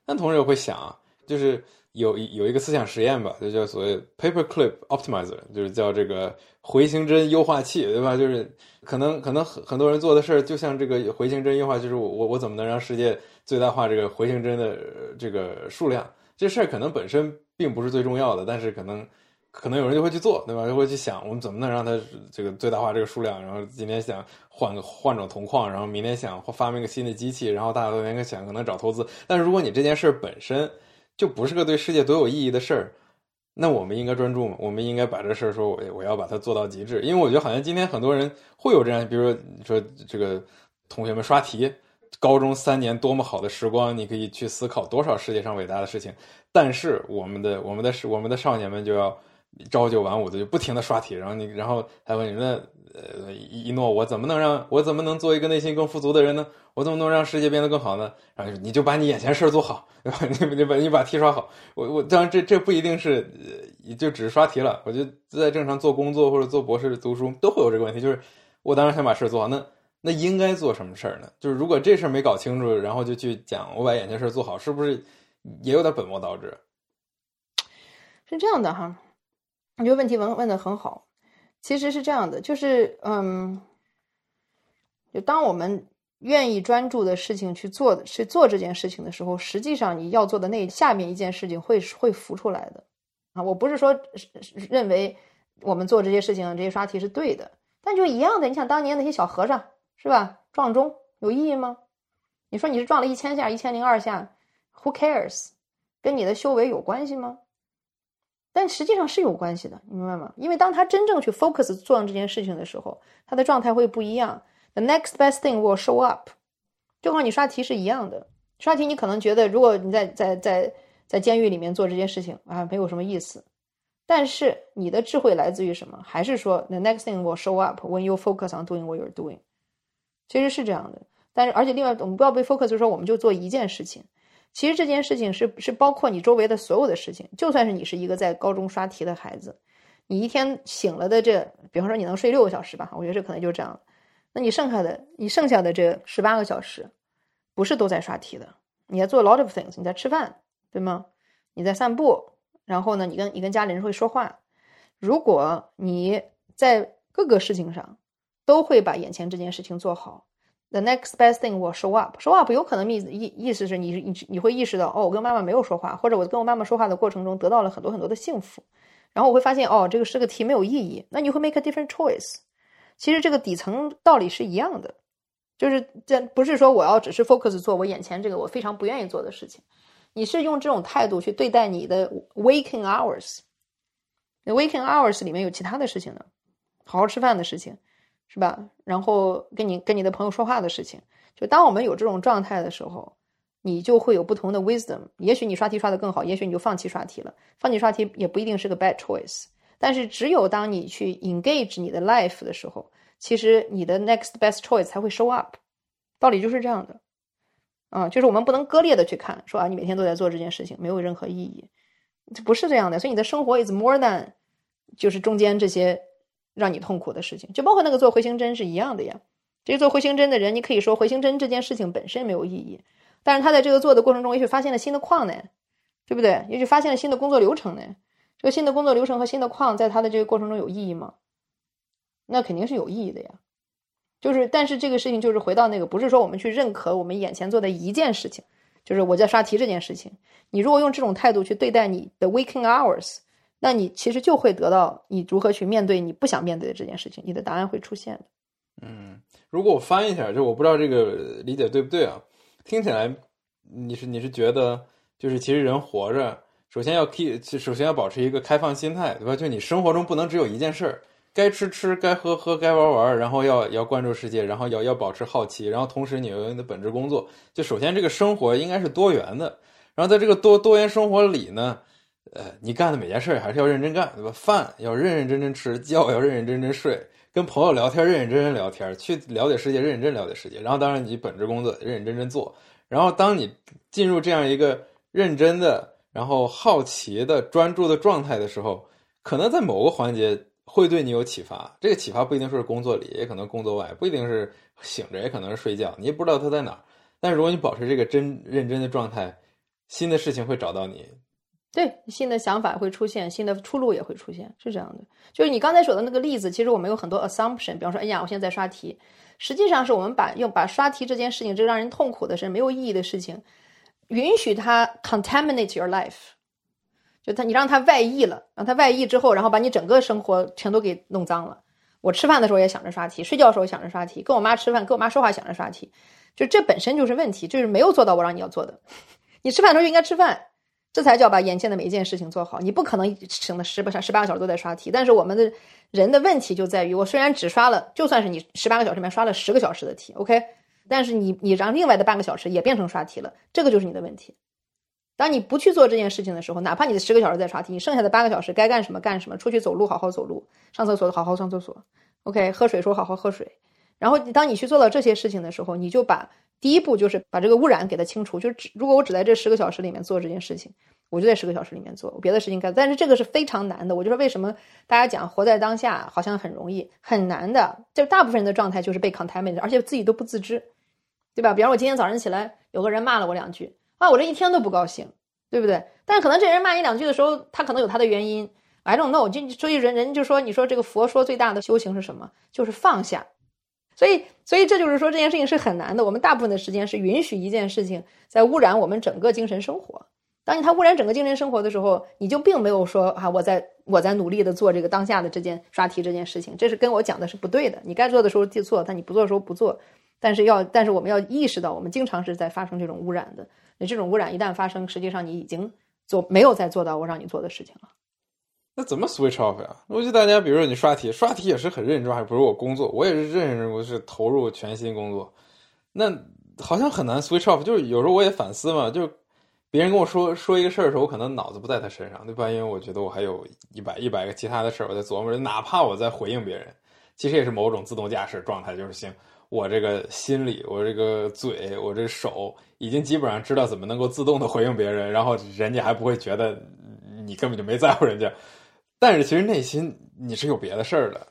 但同时也会想，就是有有一个思想实验吧，就叫所谓 paperclip optimizer，就是叫这个回形针优化器，对吧？就是可能可能很很多人做的事儿，就像这个回形针优化，就是我我我怎么能让世界最大化这个回形针的这个数量？这事儿可能本身并不是最重要的，但是可能可能有人就会去做，对吧？就会去想，我们怎么能让它这个最大化这个数量？然后今天想换个换种铜矿，然后明天想发明个新的机器，然后大家都应该想可能找投资。但是如果你这件事本身就不是个对世界多有意义的事儿，那我们应该专注吗？我们应该把这事儿说我我要把它做到极致，因为我觉得好像今天很多人会有这样，比如说你说这个同学们刷题。高中三年多么好的时光，你可以去思考多少世界上伟大的事情。但是我们的我们的我们的少年们就要朝九晚五的就不停的刷题，然后你然后还问你那呃一诺，我怎么能让我怎么能做一个内心更富足的人呢？我怎么能让世界变得更好呢？然后你就把你眼前事儿做好，对吧？你你把你把题刷好。我我当然这这不一定是就只是刷题了，我就在正常做工作或者做博士读书都会有这个问题，就是我当然想把事儿做好，那。那应该做什么事儿呢？就是如果这事儿没搞清楚，然后就去讲我把眼前事儿做好，是不是也有点本末倒置？是这样的哈，你这个问题问问的很好。其实是这样的，就是嗯，就当我们愿意专注的事情去做去做这件事情的时候，实际上你要做的那下面一件事情会会浮出来的啊。我不是说认为我们做这些事情这些刷题是对的，但就一样的。你想当年那些小和尚。是吧？撞钟有意义吗？你说你是撞了一千下、一千零二下，Who cares？跟你的修为有关系吗？但实际上是有关系的，你明白吗？因为当他真正去 focus 做这件事情的时候，他的状态会不一样。The next best thing will show up，就和你刷题是一样的。刷题你可能觉得，如果你在在在在监狱里面做这件事情啊，没有什么意思。但是你的智慧来自于什么？还是说 the next thing will show up when you focus on doing what you're doing？其实是这样的，但是而且另外，我们不要被 focus，说我们就做一件事情。其实这件事情是是包括你周围的所有的事情。就算是你是一个在高中刷题的孩子，你一天醒了的这，比方说你能睡六个小时吧，我觉得这可能就是这样。那你剩下的你剩下的这十八个小时，不是都在刷题的，你在做 lot of things，你在吃饭，对吗？你在散步，然后呢，你跟你跟家里人会说话。如果你在各个事情上。都会把眼前这件事情做好。The next best thing will show up. Show up 有可能意意意思是你你你会意识到哦，我跟妈妈没有说话，或者我跟我妈妈说话的过程中得到了很多很多的幸福。然后我会发现哦，这个是个题没有意义。那你会 make a different choice。其实这个底层道理是一样的，就是这不是说我要只是 focus 做我眼前这个我非常不愿意做的事情。你是用这种态度去对待你的 waking hours。waking hours 里面有其他的事情呢，好好吃饭的事情。是吧？然后跟你跟你的朋友说话的事情，就当我们有这种状态的时候，你就会有不同的 wisdom。也许你刷题刷得更好，也许你就放弃刷题了。放弃刷题也不一定是个 bad choice。但是只有当你去 engage 你的 life 的时候，其实你的 next best choice 才会 show up。道理就是这样的，啊，就是我们不能割裂的去看，说啊，你每天都在做这件事情，没有任何意义，这不是这样的。所以你的生活 is more than 就是中间这些。让你痛苦的事情，就包括那个做回形针是一样的呀。这个做回形针的人，你可以说回形针这件事情本身没有意义，但是他在这个做的过程中，也许发现了新的矿呢，对不对？也许发现了新的工作流程呢。这个新的工作流程和新的矿，在他的这个过程中有意义吗？那肯定是有意义的呀。就是，但是这个事情就是回到那个，不是说我们去认可我们眼前做的一件事情，就是我在刷题这件事情。你如果用这种态度去对待你的 waking hours。那你其实就会得到你如何去面对你不想面对的这件事情，你的答案会出现的。嗯，如果我翻一下，就我不知道这个理解对不对啊？听起来你是你是觉得就是其实人活着，首先要 keep，首先要保持一个开放心态，对吧？就你生活中不能只有一件事儿，该吃吃，该喝喝，该玩玩，然后要要关注世界，然后要要保持好奇，然后同时你有你的本职工作。就首先这个生活应该是多元的，然后在这个多多元生活里呢。呃，你干的每件事还是要认真干，对吧？饭要认认真真吃，觉要认认真真睡，跟朋友聊天认认真真聊天，去了解世界认认真了解世界。然后，当然你本职工作认认真真做。然后，当你进入这样一个认真的、然后好奇的、专注的状态的时候，可能在某个环节会对你有启发。这个启发不一定说是工作里，也可能工作外，不一定是醒着，也可能是睡觉，你也不知道它在哪儿。但，如果你保持这个真认真的状态，新的事情会找到你。对，新的想法会出现，新的出路也会出现，是这样的。就是你刚才说的那个例子，其实我们有很多 assumption，比方说，哎呀，我现在在刷题，实际上是我们把用把刷题这件事情，这个让人痛苦的事、没有意义的事情，允许它 contaminate your life，就他你让它外溢了，让它外溢之后，然后把你整个生活全都给弄脏了。我吃饭的时候也想着刷题，睡觉的时候想着刷题，跟我妈吃饭，跟我妈说话想着刷题，就这本身就是问题，就是没有做到我让你要做的。你吃饭的时候就应该吃饭。这才叫把眼前的每一件事情做好。你不可能省的十八十八个小时都在刷题。但是我们的人的问题就在于，我虽然只刷了，就算是你十八个小时里面刷了十个小时的题，OK，但是你你让另外的半个小时也变成刷题了，这个就是你的问题。当你不去做这件事情的时候，哪怕你的十个小时在刷题，你剩下的八个小时该干什么干什么，出去走路好好走路，上厕所好好上厕所，OK，喝水时候好好喝水。然后当你去做到这些事情的时候，你就把第一步就是把这个污染给它清除。就只如果我只在这十个小时里面做这件事情，我就在十个小时里面做，别的事情干。但是这个是非常难的。我就说为什么大家讲活在当下好像很容易，很难的。就大部分人的状态就是被 contaminated，而且自己都不自知，对吧？比方我今天早上起来，有个人骂了我两句。啊，我这一天都不高兴，对不对？但是可能这人骂你两句的时候，他可能有他的原因。I don't know。就所以人人就说，你说这个佛说最大的修行是什么？就是放下。所以，所以这就是说这件事情是很难的。我们大部分的时间是允许一件事情在污染我们整个精神生活。当你它污染整个精神生活的时候，你就并没有说啊，我在我在努力的做这个当下的这件刷题这件事情。这是跟我讲的是不对的。你该做的时候就做，但你不做的时候不做。但是要，但是我们要意识到，我们经常是在发生这种污染的。那这种污染一旦发生，实际上你已经做没有再做到我让你做的事情了。那怎么 switch off 呀？我觉得大家，比如说你刷题，刷题也是很认真，还不如我工作，我也是认认，我是投入全心工作。那好像很难 switch off，就是有时候我也反思嘛，就别人跟我说说一个事儿的时候，我可能脑子不在他身上，对吧？因为我觉得我还有一百一百个其他的事儿我在琢磨着，哪怕我在回应别人，其实也是某种自动驾驶状态，就是行。我这个心里，我这个嘴，我这手，已经基本上知道怎么能够自动的回应别人，然后人家还不会觉得你根本就没在乎人家。但是其实内心你是有别的事儿的。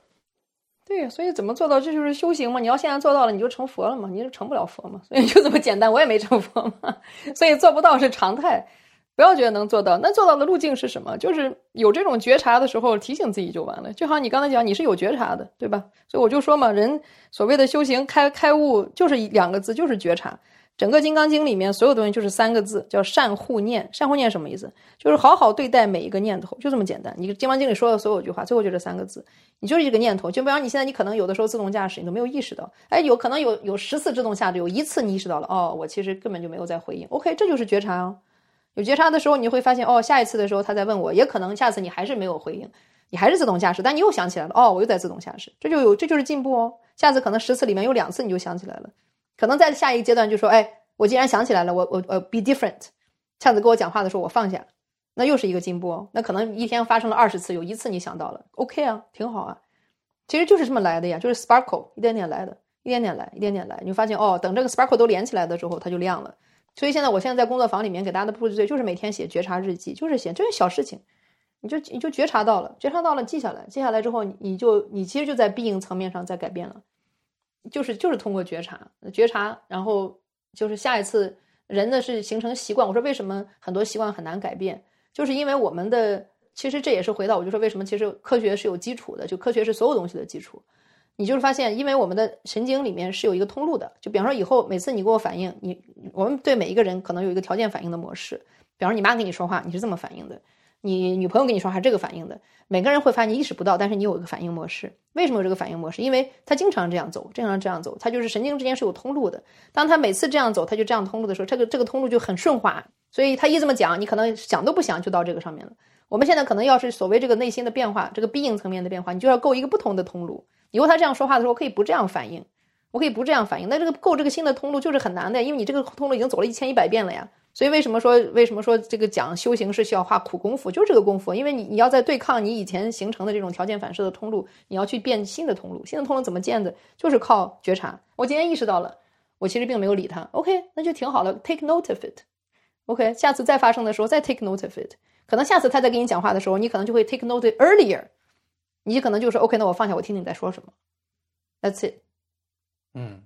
对，所以怎么做到？这就是修行嘛。你要现在做到了，你就成佛了嘛？你就成不了佛嘛？所以就这么简单。我也没成佛嘛，所以做不到是常态。不要觉得能做到，那做到的路径是什么？就是有这种觉察的时候，提醒自己就完了。就好像你刚才讲，你是有觉察的，对吧？所以我就说嘛，人所谓的修行开开悟，就是两个字，就是觉察。整个《金刚经》里面所有东西就是三个字，叫善护念。善护念什么意思？就是好好对待每一个念头，就这么简单。你《金刚经》里说的所有句话，最后就这三个字，你就是一个念头。就比方你现在，你可能有的时候自动驾驶，你都没有意识到，哎，有可能有有十次自动驾驶，有一次你意识到了，哦，我其实根本就没有在回应。OK，这就是觉察哦。有觉察的时候，你会发现哦，下一次的时候他在问我，也可能下次你还是没有回应，你还是自动驾驶，但你又想起来了，哦，我又在自动驾驶，这就有这就是进步哦。下次可能十次里面有两次你就想起来了，可能在下一个阶段就说，哎，我既然想起来了，我我呃 be different，下次跟我讲话的时候我放下，那又是一个进步。那可能一天发生了二十次，有一次你想到了，OK 啊，挺好啊。其实就是这么来的呀，就是 sparkle 一点点来的，一点点来，一点点来，你就发现哦，等这个 sparkle 都连起来的时候，它就亮了。所以现在，我现在在工作坊里面给大家的布置，就是每天写觉察日记，就是写这些小事情，你就你就觉察到了，觉察到了，记下来，记下来之后，你就你其实就在必应层面上在改变了，就是就是通过觉察，觉察，然后就是下一次人的是形成习惯。我说为什么很多习惯很难改变，就是因为我们的其实这也是回到我就说为什么其实科学是有基础的，就科学是所有东西的基础。你就是发现，因为我们的神经里面是有一个通路的，就比方说以后每次你给我反应，你我们对每一个人可能有一个条件反应的模式。比方说你妈跟你说话，你是这么反应的；你女朋友跟你说话，这个反应的。每个人会发现你意识不到，但是你有一个反应模式。为什么有这个反应模式？因为他经常这样走，经常这样走，他就是神经之间是有通路的。当他每次这样走，他就这样通路的时候，这个这个通路就很顺滑。所以他一这么讲，你可能想都不想就到这个上面了。我们现在可能要是所谓这个内心的变化，这个必应层面的变化，你就要构一个不同的通路。以后他这样说话的时候，我可以不这样反应，我可以不这样反应。那这个构这个新的通路就是很难的，因为你这个通路已经走了一千一百遍了呀。所以为什么说为什么说这个讲修行是需要花苦功夫，就是这个功夫。因为你你要在对抗你以前形成的这种条件反射的通路，你要去变新的通路。新的通路怎么建的？就是靠觉察。我今天意识到了，我其实并没有理他。OK，那就挺好的，take note of it。OK，下次再发生的时候再 take note of it。可能下次他再跟你讲话的时候，你可能就会 take note earlier。你可能就说 OK，那我放下，我听听你在说什么。That's it。嗯，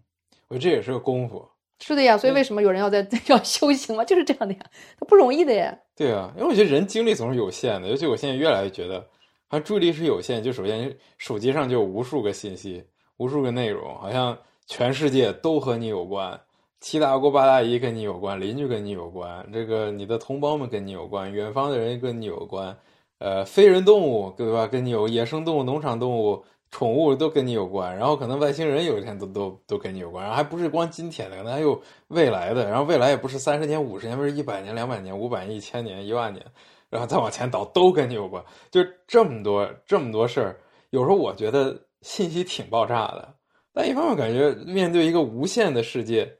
我觉得这也是个功夫。是的呀，所以为什么有人要在 要修行嘛？就是这样的呀，他不容易的呀。对啊，因为我觉得人精力总是有限的，尤其我现在越来越觉得，好像注意力是有限。就首先手机上就有无数个信息，无数个内容，好像全世界都和你有关，七大姑八大姨跟你有关，邻居跟你有关，这个你的同胞们跟你有关，远方的人跟你有关。呃，非人动物对吧？跟你有野生动物、农场动物、宠物都跟你有关。然后可能外星人有一天都都都跟你有关。然后还不是光今天的，可能还有未来的。然后未来也不是三十年、五十年，不是一百年、两百年、五百年、一千年、一万年，然后再往前倒都跟你有关。就这么多这么多事儿，有时候我觉得信息挺爆炸的。但一方面感觉面对一个无限的世界，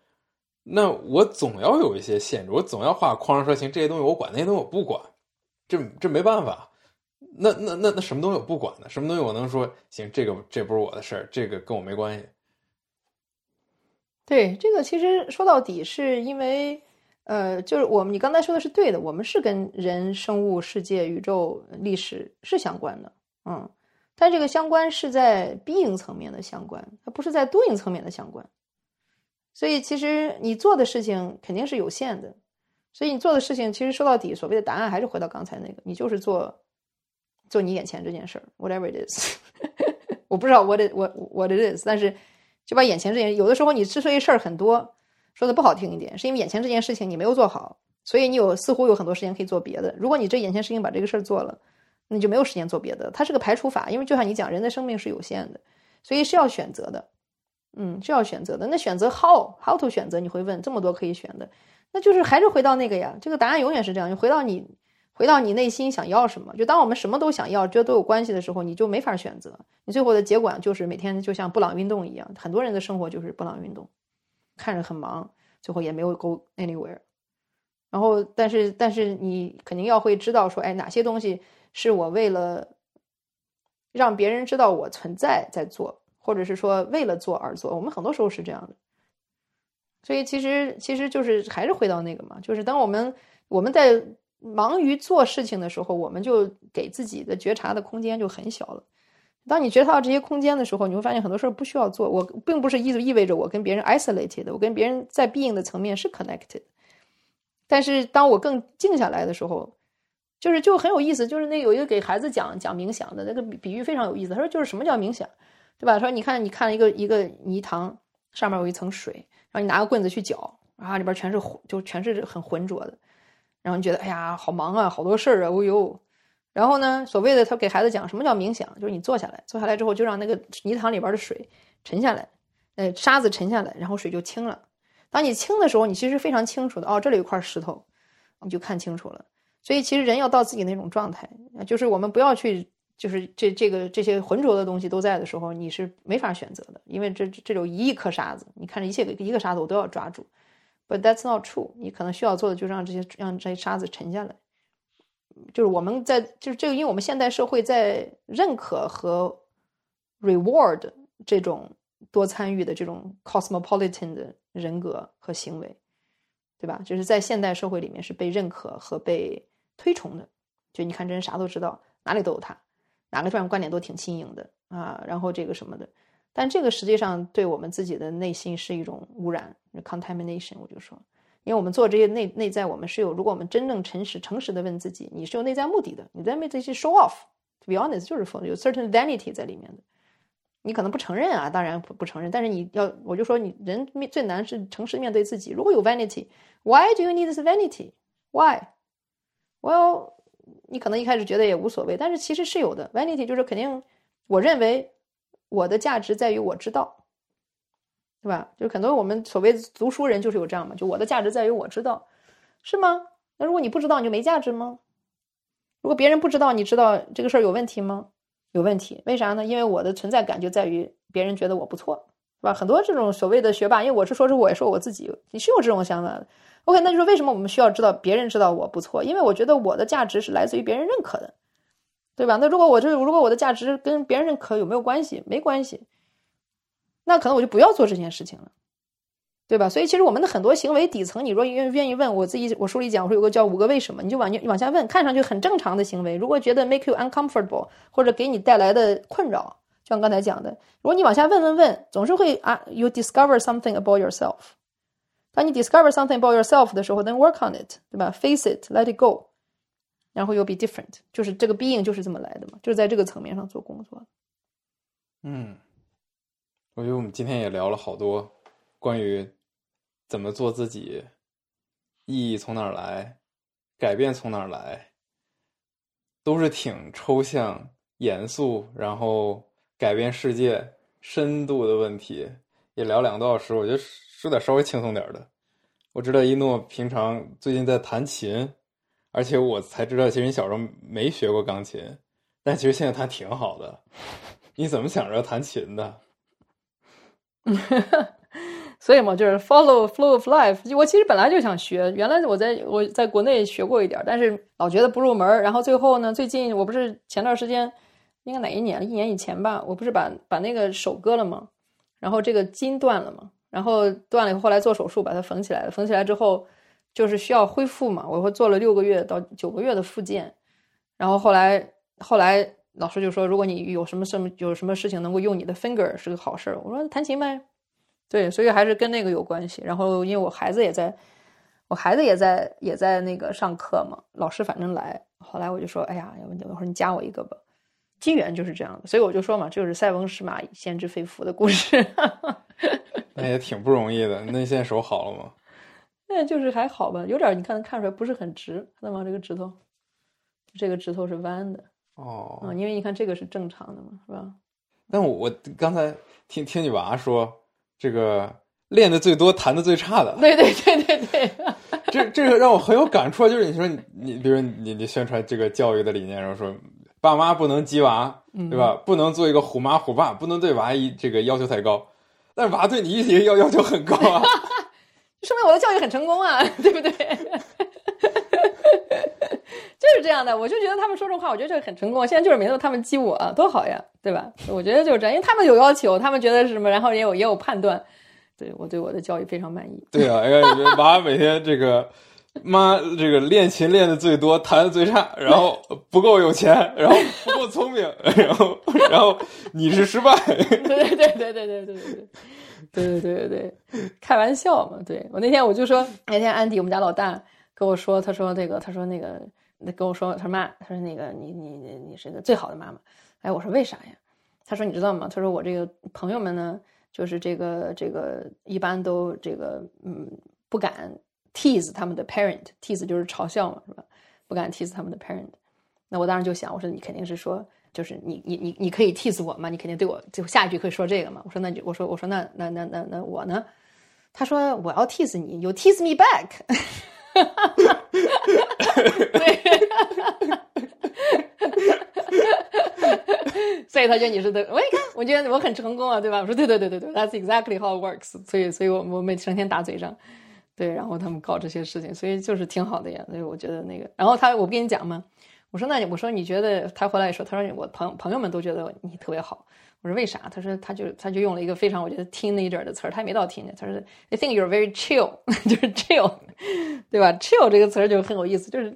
那我总要有一些限制，我总要画框说行，这些东西我管，那些东西我不管，这这没办法。那那那那什么东西我不管呢？什么东西我能说行？这个这不是我的事儿，这个跟我没关系。对，这个其实说到底是因为，呃，就是我们你刚才说的是对的，我们是跟人、生物、世界、宇宙、历史是相关的，嗯，但这个相关是在 being 层面的相关，它不是在 doing 层面的相关。所以其实你做的事情肯定是有限的，所以你做的事情其实说到底，所谓的答案还是回到刚才那个，你就是做做你眼前这件事儿，whatever it is，我不知道 what it what what it is，但是。就把眼前这件，有的时候你之所以事儿很多，说的不好听一点，是因为眼前这件事情你没有做好，所以你有似乎有很多时间可以做别的。如果你这眼前事情把这个事儿做了，你就没有时间做别的。它是个排除法，因为就像你讲，人的生命是有限的，所以是要选择的，嗯，是要选择的。那选择 how how to 选择，你会问这么多可以选的，那就是还是回到那个呀，这个答案永远是这样，就回到你。回到你内心想要什么？就当我们什么都想要，这都有关系的时候，你就没法选择。你最后的结果就是每天就像布朗运动一样，很多人的生活就是布朗运动，看着很忙，最后也没有 go anywhere。然后，但是，但是你肯定要会知道说，哎，哪些东西是我为了让别人知道我存在在做，或者是说为了做而做。我们很多时候是这样的。所以，其实，其实就是还是回到那个嘛，就是当我们我们在。忙于做事情的时候，我们就给自己的觉察的空间就很小了。当你觉察到这些空间的时候，你会发现很多事儿不需要做。我并不是意意味着我跟别人 isolated，我跟别人在 being 的层面是 connected。但是当我更静下来的时候，就是就很有意思。就是那有一个给孩子讲讲冥想的那个比喻非常有意思。他说就是什么叫冥想，对吧？说你看你看一个一个泥塘上面有一层水，然后你拿个棍子去搅，啊里边全是就全是很浑浊的。然后你觉得哎呀，好忙啊，好多事儿啊，哦呦。然后呢，所谓的他给孩子讲什么叫冥想，就是你坐下来，坐下来之后就让那个泥塘里边的水沉下来，呃，沙子沉下来，然后水就清了。当你清的时候，你其实非常清楚的，哦，这里有块石头，你就看清楚了。所以其实人要到自己那种状态，就是我们不要去，就是这这个这些浑浊的东西都在的时候，你是没法选择的，因为这这有一亿颗沙子，你看着一切一个沙子我都要抓住。But that's not true。你可能需要做的就是让这些让这些沙子沉下来。就是我们在就是这个，因为我们现代社会在认可和 reward 这种多参与的这种 cosmopolitan 的人格和行为，对吧？就是在现代社会里面是被认可和被推崇的。就你看这人啥都知道，哪里都有他，哪个方面观点都挺新颖的啊，然后这个什么的。但这个实际上对我们自己的内心是一种污染，contamination。我就说，因为我们做这些内内在，我们是有，如果我们真正诚实、诚实的问自己，你是有内在目的的，你在为这些 show off。To be honest，就是说有 certain vanity 在里面的。你可能不承认啊，当然不不承认。但是你要，我就说你人最难是诚实面对自己。如果有 vanity，why do you need this vanity？Why？Well，你可能一开始觉得也无所谓，但是其实是有的 vanity，就是肯定我认为。我的价值在于我知道，对吧？就很多我们所谓读书人就是有这样嘛，就我的价值在于我知道，是吗？那如果你不知道，你就没价值吗？如果别人不知道，你知道这个事儿有问题吗？有问题，为啥呢？因为我的存在感就在于别人觉得我不错，是吧？很多这种所谓的学霸，因为我是说是我也说我自己，你是有这种想法的。OK，那就是为什么我们需要知道别人知道我不错？因为我觉得我的价值是来自于别人认可的。对吧？那如果我这如果我的价值跟别人认可有没有关系？没关系，那可能我就不要做这件事情了，对吧？所以其实我们的很多行为底层，你若愿愿意问我自己，我书里讲我说有个叫五个为什么，你就往往下问，看上去很正常的行为，如果觉得 make you uncomfortable 或者给你带来的困扰，就像刚才讲的，如果你往下问问问，总是会啊，you discover something about yourself。当你 discover something about yourself 的时候，then work on it，对吧？Face it，let it go。然后又 be different，就是这个 being 就是这么来的嘛，就是在这个层面上做工作。嗯，我觉得我们今天也聊了好多关于怎么做自己，意义从哪儿来，改变从哪儿来，都是挺抽象、严肃，然后改变世界深度的问题。也聊两个多小时，我觉得说点稍微轻松点的。我知道一诺平常最近在弹琴。而且我才知道，其实你小时候没学过钢琴，但其实现在弹挺好的。你怎么想着弹琴的？所以嘛，就是 follow flow of life。我其实本来就想学，原来我在我在国内学过一点，但是老觉得不入门。然后最后呢，最近我不是前段时间，应该哪一年？一年以前吧，我不是把把那个手割了吗？然后这个筋断了嘛，然后断了以后，后来做手术把它缝起来了。缝起来之后，就是需要恢复嘛，我会做了六个月到九个月的复健。然后后来后来老师就说，如果你有什么什么有什么事情能够用你的 finger 是个好事儿。我说弹琴呗。对，所以还是跟那个有关系。然后，因为我孩子也在，我孩子也在也在那个上课嘛。老师反正来，后来我就说：“哎呀，要不等会儿你加我一个吧。”机缘就是这样的，所以我就说嘛，就是塞翁失马，焉知非福的故事。那也挺不容易的。那你现在手好了吗？那就是还好吧，有点你看看出来不是很直，看到吗？这个指头，这个指头是弯的。哦，嗯，因为你看这个是正常的嘛，是吧？但我我刚才听听你娃说。这个练的最多，弹的最差的。对对对对对，这这个让我很有感触。就是你说你你，比如你你宣传这个教育的理念，然后说爸妈不能激娃，对吧？不能做一个虎妈虎爸，不能对娃一这个要求太高。但是娃对你一直要要求很高啊，说明我的教育很成功啊，对不对？就是这样的，我就觉得他们说这话，我觉得这个很成功。现在就是每次他们激我，多好呀，对吧？我觉得就是这样，因为他们有要求，他们觉得是什么，然后也有也有判断，对我对我的教育非常满意。对啊，哎，娃每天这个妈这个练琴练的最多，弹的最差，然后不够有钱，然后不够聪明，然后然后你是失败。对对对对对对对对 对对对对，开玩笑嘛。对我那天我就说，那天安迪我们家老大跟我说，他说那个，他说那个。那跟我说，他说妈，他说那个你你你你是个最好的妈妈，哎，我说为啥呀？他说你知道吗？他说我这个朋友们呢，就是这个这个一般都这个嗯不敢 tease 他们的 parent，tease 就是嘲笑嘛，是吧？不敢 tease 他们的 parent。那我当时就想，我说你肯定是说，就是你你你你可以 tease 我吗？你肯定对我就下一句可以说这个嘛？我说那就我说我说那那那那那我呢？他说我要 tease 你，you tease me back。哈哈哈哈哈！对，所以他觉得你是对，我一看，我觉得我很成功啊，对吧？我说对对对对对，That's exactly how it works。所以，所以我我们成天打嘴仗，对，然后他们搞这些事情，所以就是挺好的呀。所以我觉得那个，然后他，我不跟你讲吗？我说那你，我说你觉得他回来说，他说我朋朋友们都觉得你特别好。我说为啥？他说他就他就用了一个非常我觉得 teenager 的词儿，他还没到 teenager，他说 I think you're very chill，就是 chill，对吧？chill 这个词儿就很有意思，就是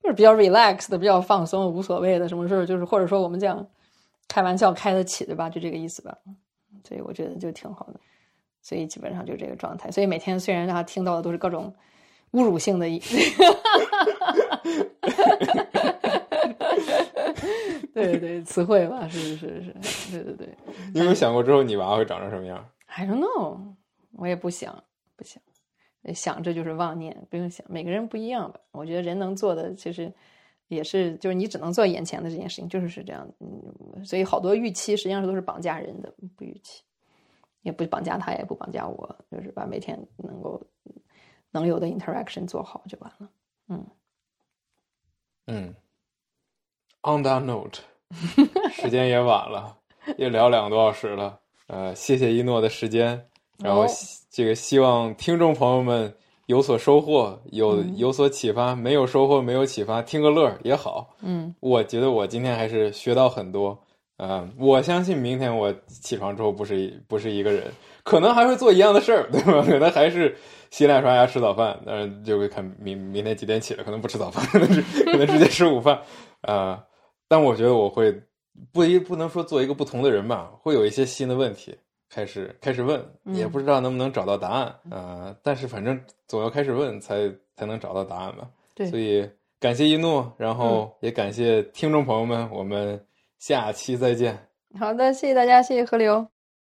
就是比较 relaxed 的，比较放松，无所谓的，什么事儿就是或者说我们这样开玩笑开得起，对吧？就这个意思吧。所以我觉得就挺好的，所以基本上就这个状态。所以每天虽然他听到的都是各种侮辱性的。对对，词汇吧，是是是是，对对对。你有没有想过之后你娃会长成什么样？I don't know，我也不想，不想，想这就是妄念，不用想。每个人不一样吧？我觉得人能做的其实也是，就是你只能做眼前的这件事情，就是是这样。嗯，所以好多预期实际上都是绑架人的，不预期，也不绑架他，也不绑架我，就是把每天能够能有的 interaction 做好就完了。嗯嗯。On that note，时间也晚了，也聊两个多小时了。呃，谢谢一诺的时间，然后这个希望听众朋友们有所收获，有有所启发。没有收获，没有启发，听个乐也好。嗯，我觉得我今天还是学到很多。嗯，我相信明天我起床之后不是不是一个人，可能还会做一样的事儿，对吧？可能还是洗脸刷牙吃早饭，但是，就会看明明天几点起来，可能不吃早饭，可能是可能直接吃午饭，啊。但我觉得我会不一不能说做一个不同的人吧，会有一些新的问题开始开始问，也不知道能不能找到答案啊。但是反正总要开始问，才才能找到答案吧。对，所以感谢一诺，然后也感谢听众朋友们，我们下期再见。好的，谢谢大家，谢谢河流。